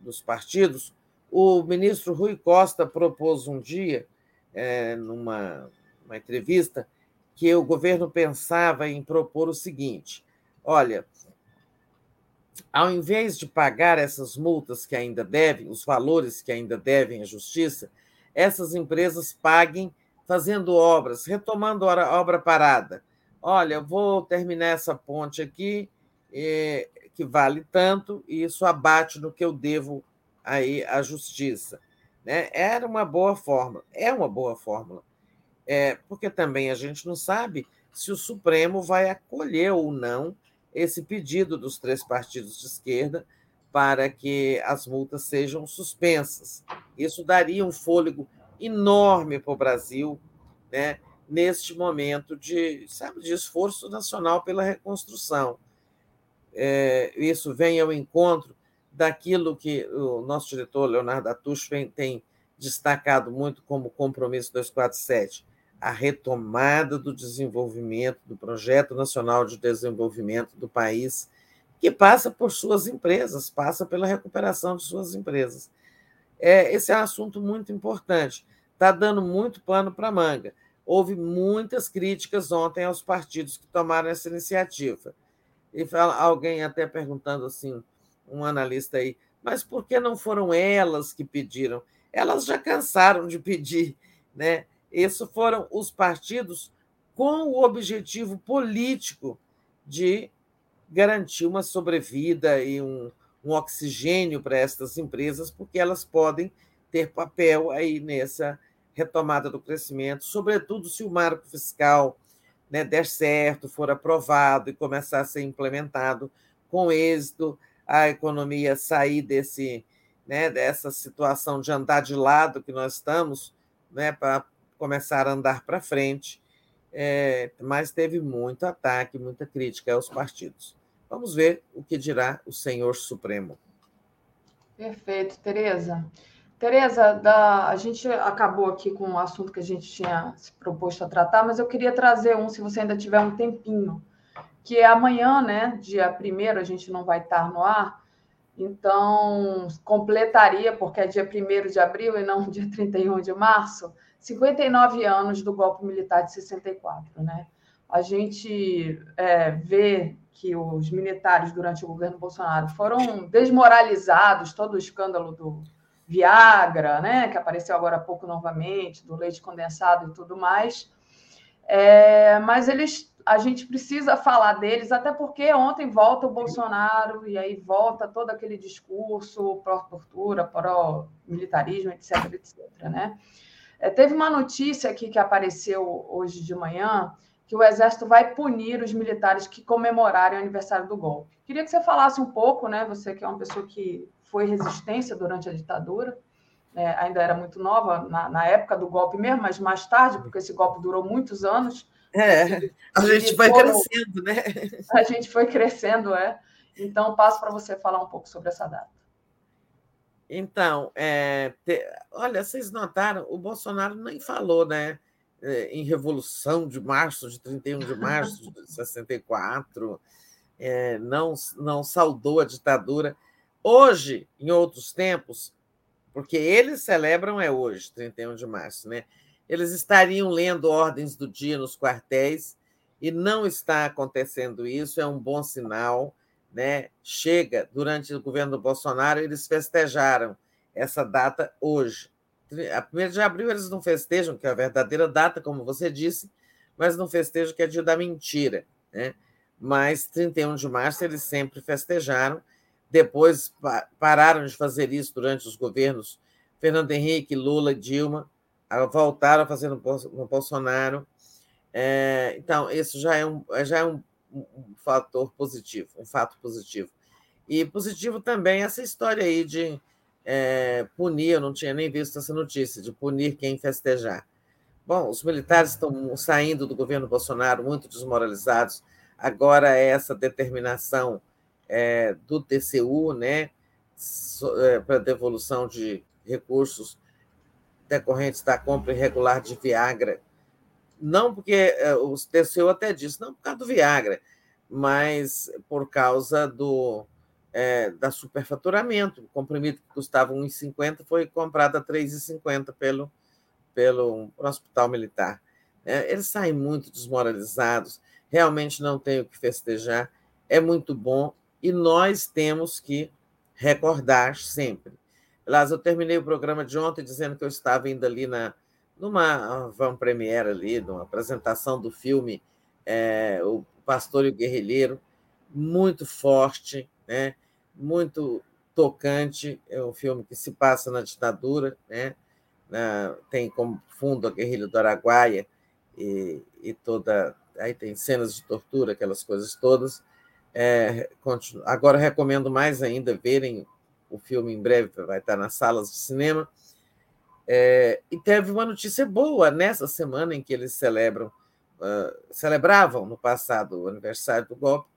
dos partidos, o ministro Rui Costa propôs um dia, é, numa uma entrevista, que o governo pensava em propor o seguinte: olha, ao invés de pagar essas multas que ainda devem, os valores que ainda devem à justiça, essas empresas paguem fazendo obras, retomando a obra parada. Olha, vou terminar essa ponte aqui, eh, que vale tanto, e isso abate no que eu devo aí a justiça. Né? Era uma boa fórmula, é uma boa fórmula, é, porque também a gente não sabe se o Supremo vai acolher ou não esse pedido dos três partidos de esquerda para que as multas sejam suspensas. Isso daria um fôlego enorme para o Brasil, né? neste momento de, sabe, de esforço nacional pela reconstrução. É, isso vem ao encontro daquilo que o nosso diretor Leonardo Atush tem destacado muito como compromisso 247, a retomada do desenvolvimento do projeto nacional de desenvolvimento do país, que passa por suas empresas, passa pela recuperação de suas empresas. É, esse é um assunto muito importante, está dando muito pano para manga. Houve muitas críticas ontem aos partidos que tomaram essa iniciativa. E fala, alguém até perguntando assim, um analista aí, mas por que não foram elas que pediram? Elas já cansaram de pedir, né? Esses foram os partidos com o objetivo político de garantir uma sobrevida e um, um oxigênio para estas empresas, porque elas podem ter papel aí nessa retomada do crescimento, sobretudo se o marco fiscal né, der certo, for aprovado e começar a ser implementado com êxito, a economia sair desse, né, dessa situação de andar de lado que nós estamos, né, para começar a andar para frente, é, mas teve muito ataque, muita crítica aos partidos. Vamos ver o que dirá o senhor Supremo. Perfeito, Tereza. Tereza, da... a gente acabou aqui com o assunto que a gente tinha se proposto a tratar, mas eu queria trazer um, se você ainda tiver um tempinho, que é amanhã, né, dia 1 a gente não vai estar no ar, então completaria, porque é dia 1 de abril e não dia 31 de março, 59 anos do golpe militar de 64, né? A gente é, vê que os militares durante o governo Bolsonaro foram desmoralizados, todo o escândalo do Viagra, né, que apareceu agora há pouco novamente, do leite condensado e tudo mais. É, mas eles, a gente precisa falar deles, até porque ontem volta o Bolsonaro e aí volta todo aquele discurso pró-tortura, pró-militarismo, etc, etc, né? É, teve uma notícia aqui que apareceu hoje de manhã que o Exército vai punir os militares que comemorarem o aniversário do golpe. Queria que você falasse um pouco, né? Você que é uma pessoa que foi resistência durante a ditadura, é, ainda era muito nova na, na, época do golpe mesmo, mas mais tarde, porque esse golpe durou muitos anos. É, a gente foi crescendo, né? A gente foi crescendo, é. Então, passo para você falar um pouco sobre essa data. Então, é, te, olha, vocês notaram, o Bolsonaro nem falou, né? É, em Revolução de Março, de 31 de março de 64, é, não, não saudou a ditadura. Hoje, em outros tempos, porque eles celebram é hoje, 31 de março, né? Eles estariam lendo ordens do dia nos quartéis e não está acontecendo isso, é um bom sinal, né? Chega, durante o governo do Bolsonaro, eles festejaram essa data hoje. A 1 de abril eles não festejam, que é a verdadeira data, como você disse, mas não festejam que é dia da mentira. Né? Mas 31 de março eles sempre festejaram. Depois pararam de fazer isso durante os governos Fernando Henrique, Lula Dilma, voltaram a fazer no Bolsonaro. É, então, isso já é, um, já é um, um fator positivo, um fato positivo. E positivo também essa história aí de é, punir, eu não tinha nem visto essa notícia, de punir quem festejar. Bom, os militares estão saindo do governo Bolsonaro muito desmoralizados. Agora, essa determinação é, do TCU né, é, para devolução de recursos decorrentes da compra irregular de Viagra. Não porque é, o TCU até disse, não por causa do Viagra, mas por causa do é, da superfaturamento. O comprimido que custava 1,50 foi comprado a 3,50 pelo, pelo hospital militar. É, eles saem muito desmoralizados, realmente não tem o que festejar, é muito bom e nós temos que recordar sempre. Aliás, eu terminei o programa de ontem dizendo que eu estava indo ali na, numa van premiere ali, numa apresentação do filme é, O Pastor e o Guerrilheiro, muito forte, né? muito tocante. É um filme que se passa na ditadura, né? Na, tem como fundo a guerrilha do Araguaia e, e, toda. Aí tem cenas de tortura, aquelas coisas todas. É, continu, agora recomendo mais ainda verem o filme em breve, vai estar nas salas de cinema. É, e teve uma notícia boa nessa semana em que eles celebram, uh, celebravam no passado o aniversário do golpe,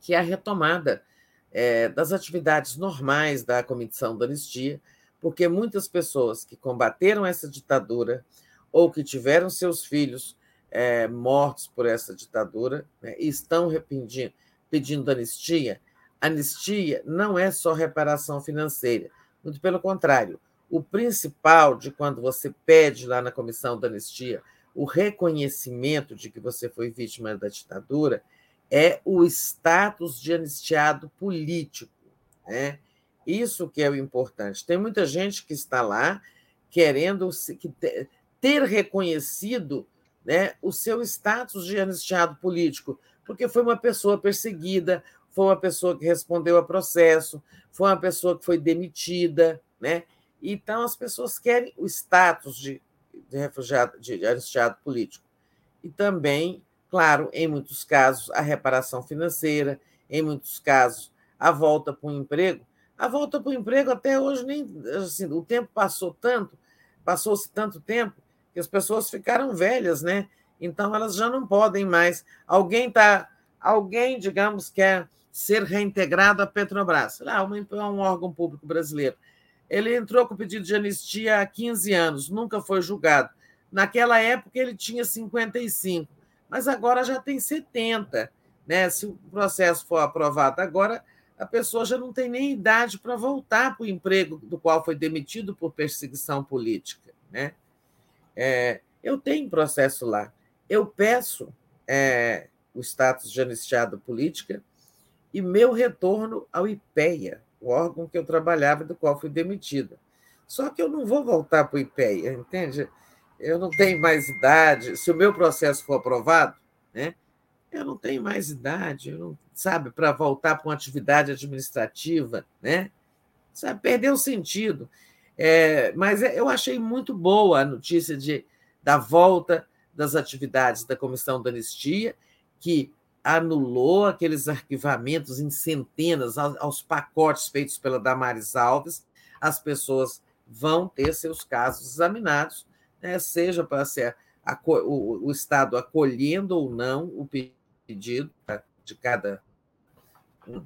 que é a retomada é, das atividades normais da Comissão da Anistia, porque muitas pessoas que combateram essa ditadura ou que tiveram seus filhos é, mortos por essa ditadura né, estão pedindo, pedindo anistia. Anistia não é só reparação financeira, muito pelo contrário o principal de quando você pede lá na comissão da anistia o reconhecimento de que você foi vítima da ditadura é o status de anistiado político. Né? Isso que é o importante. Tem muita gente que está lá querendo ter reconhecido né, o seu status de anistiado político, porque foi uma pessoa perseguida, foi uma pessoa que respondeu a processo, foi uma pessoa que foi demitida, né? Então, as pessoas querem o status de, de refugiado, de anistiado político. E também, claro, em muitos casos, a reparação financeira, em muitos casos, a volta para o emprego. A volta para o emprego, até hoje, nem assim, o tempo passou tanto, passou-se tanto tempo, que as pessoas ficaram velhas, né? Então, elas já não podem mais. Alguém está. Alguém, digamos, quer ser reintegrado à Petrobras. Ah, um órgão público brasileiro. Ele entrou com pedido de anistia há 15 anos, nunca foi julgado. Naquela época ele tinha 55, mas agora já tem 70. Né? Se o processo for aprovado agora, a pessoa já não tem nem idade para voltar para o emprego do qual foi demitido por perseguição política. Né? É, eu tenho processo lá. Eu peço é, o status de anistiada política e meu retorno ao IPEA, o órgão que eu trabalhava, do qual fui demitida. Só que eu não vou voltar para o IPEA, entende? Eu não tenho mais idade. Se o meu processo for aprovado, né, eu não tenho mais idade, não, sabe, para voltar para uma atividade administrativa, né? Sabe, perdeu o sentido. É, mas é, eu achei muito boa a notícia de, da volta das atividades da Comissão da Anistia, que anulou aqueles arquivamentos em centenas aos pacotes feitos pela Damares Alves, as pessoas vão ter seus casos examinados, né, seja para ser o, Estado acolhendo ou não o pedido de cada um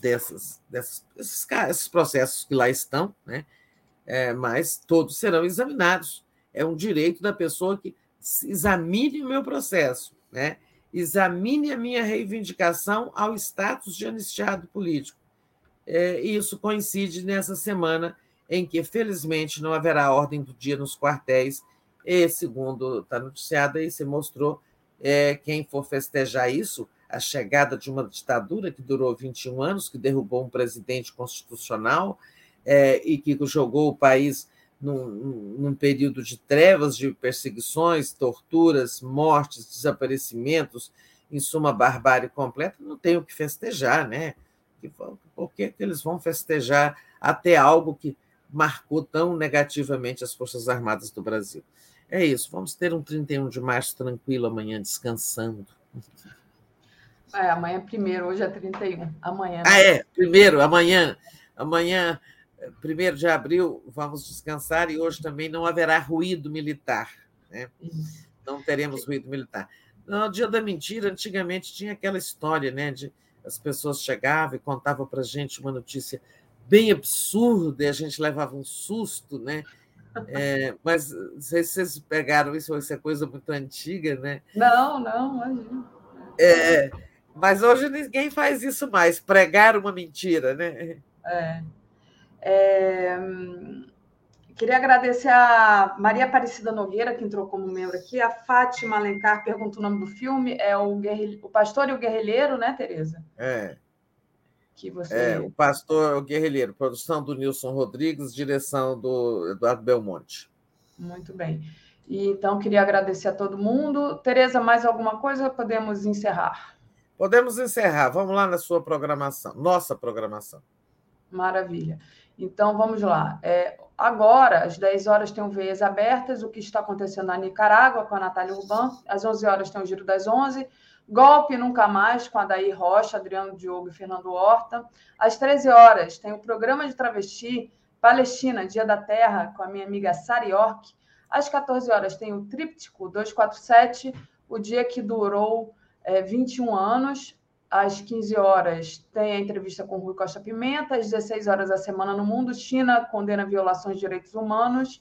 dessas, dessas esses, esses, processos que lá estão, né, é, mas todos serão examinados. É um direito da pessoa que examine o meu processo, né? Examine a minha reivindicação ao status de anistiado político. É, isso coincide nessa semana em que, felizmente, não haverá ordem do dia nos quartéis, e, segundo está noticiado aí, se mostrou, é, quem for festejar isso, a chegada de uma ditadura que durou 21 anos, que derrubou um presidente constitucional é, e que jogou o país num, num, período de trevas, de perseguições, torturas, mortes, desaparecimentos, em suma, barbárie completa, não tem o que festejar, né? Por que, que eles vão festejar até algo que marcou tão negativamente as Forças Armadas do Brasil? É isso, vamos ter um 31 de março tranquilo amanhã, descansando. É, amanhã é primeiro, hoje é 31. Amanhã. Ah, é, primeiro, amanhã. Amanhã 1 de abril vamos descansar e hoje também não haverá ruído militar. Né? Não teremos ruído militar. No dia da mentira, antigamente tinha aquela história, né? De as pessoas chegavam e contavam para a gente uma notícia bem absurda e a gente levava um susto, né? É, mas não sei se vocês pegaram isso, isso é coisa muito antiga, né? Não, não, imagina. É, mas hoje ninguém faz isso mais, pregar uma mentira, né? É. É, queria agradecer a Maria Aparecida Nogueira, que entrou como membro aqui, a Fátima Alencar pergunta o nome do filme, é o, o Pastor e o Guerrilheiro, né, Tereza? É. Que você... É, o Pastor e o Guerrilheiro, produção do Nilson Rodrigues, direção do Eduardo Belmonte. Muito bem. E, então, queria agradecer a todo mundo. Tereza, mais alguma coisa? Podemos encerrar? Podemos encerrar. Vamos lá na sua programação, nossa programação. Maravilha. Então, vamos lá. É, agora, às 10 horas, tem o Veias Abertas, o que está acontecendo na Nicarágua, com a Natália Urban. Às 11 horas, tem o Giro das 11. Golpe Nunca Mais, com a Daí Rocha, Adriano Diogo e Fernando Horta. Às 13 horas, tem o programa de travesti Palestina, Dia da Terra, com a minha amiga Sari York. Às 14 horas tem o Tríptico 247, o dia que durou é, 21 anos. Às 15 horas tem a entrevista com Rui Costa Pimenta. Às 16 horas, a Semana no Mundo. China condena violações de direitos humanos.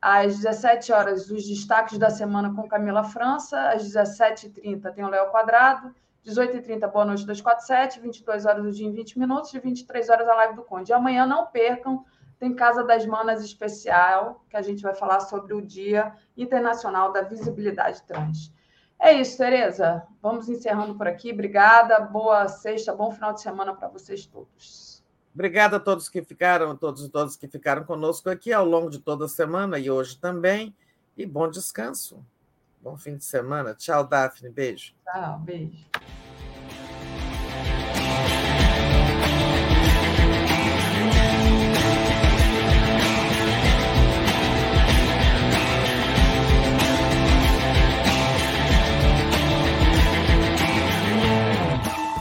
Às 17 horas, os destaques da semana com Camila França. Às 17h30 tem o Léo Quadrado. 18h30, Boa Noite 247. 22 horas, o dia em 20 minutos. E 23 horas, a live do Conde. E amanhã, não percam, tem Casa das Manas especial, que a gente vai falar sobre o Dia Internacional da Visibilidade Trans. É isso, Tereza. Vamos encerrando por aqui. Obrigada. Boa sexta, bom final de semana para vocês todos. Obrigada a todos que ficaram, todos e todas que ficaram conosco aqui ao longo de toda a semana e hoje também. E bom descanso. Bom fim de semana. Tchau, Daphne. Beijo. Tchau, beijo.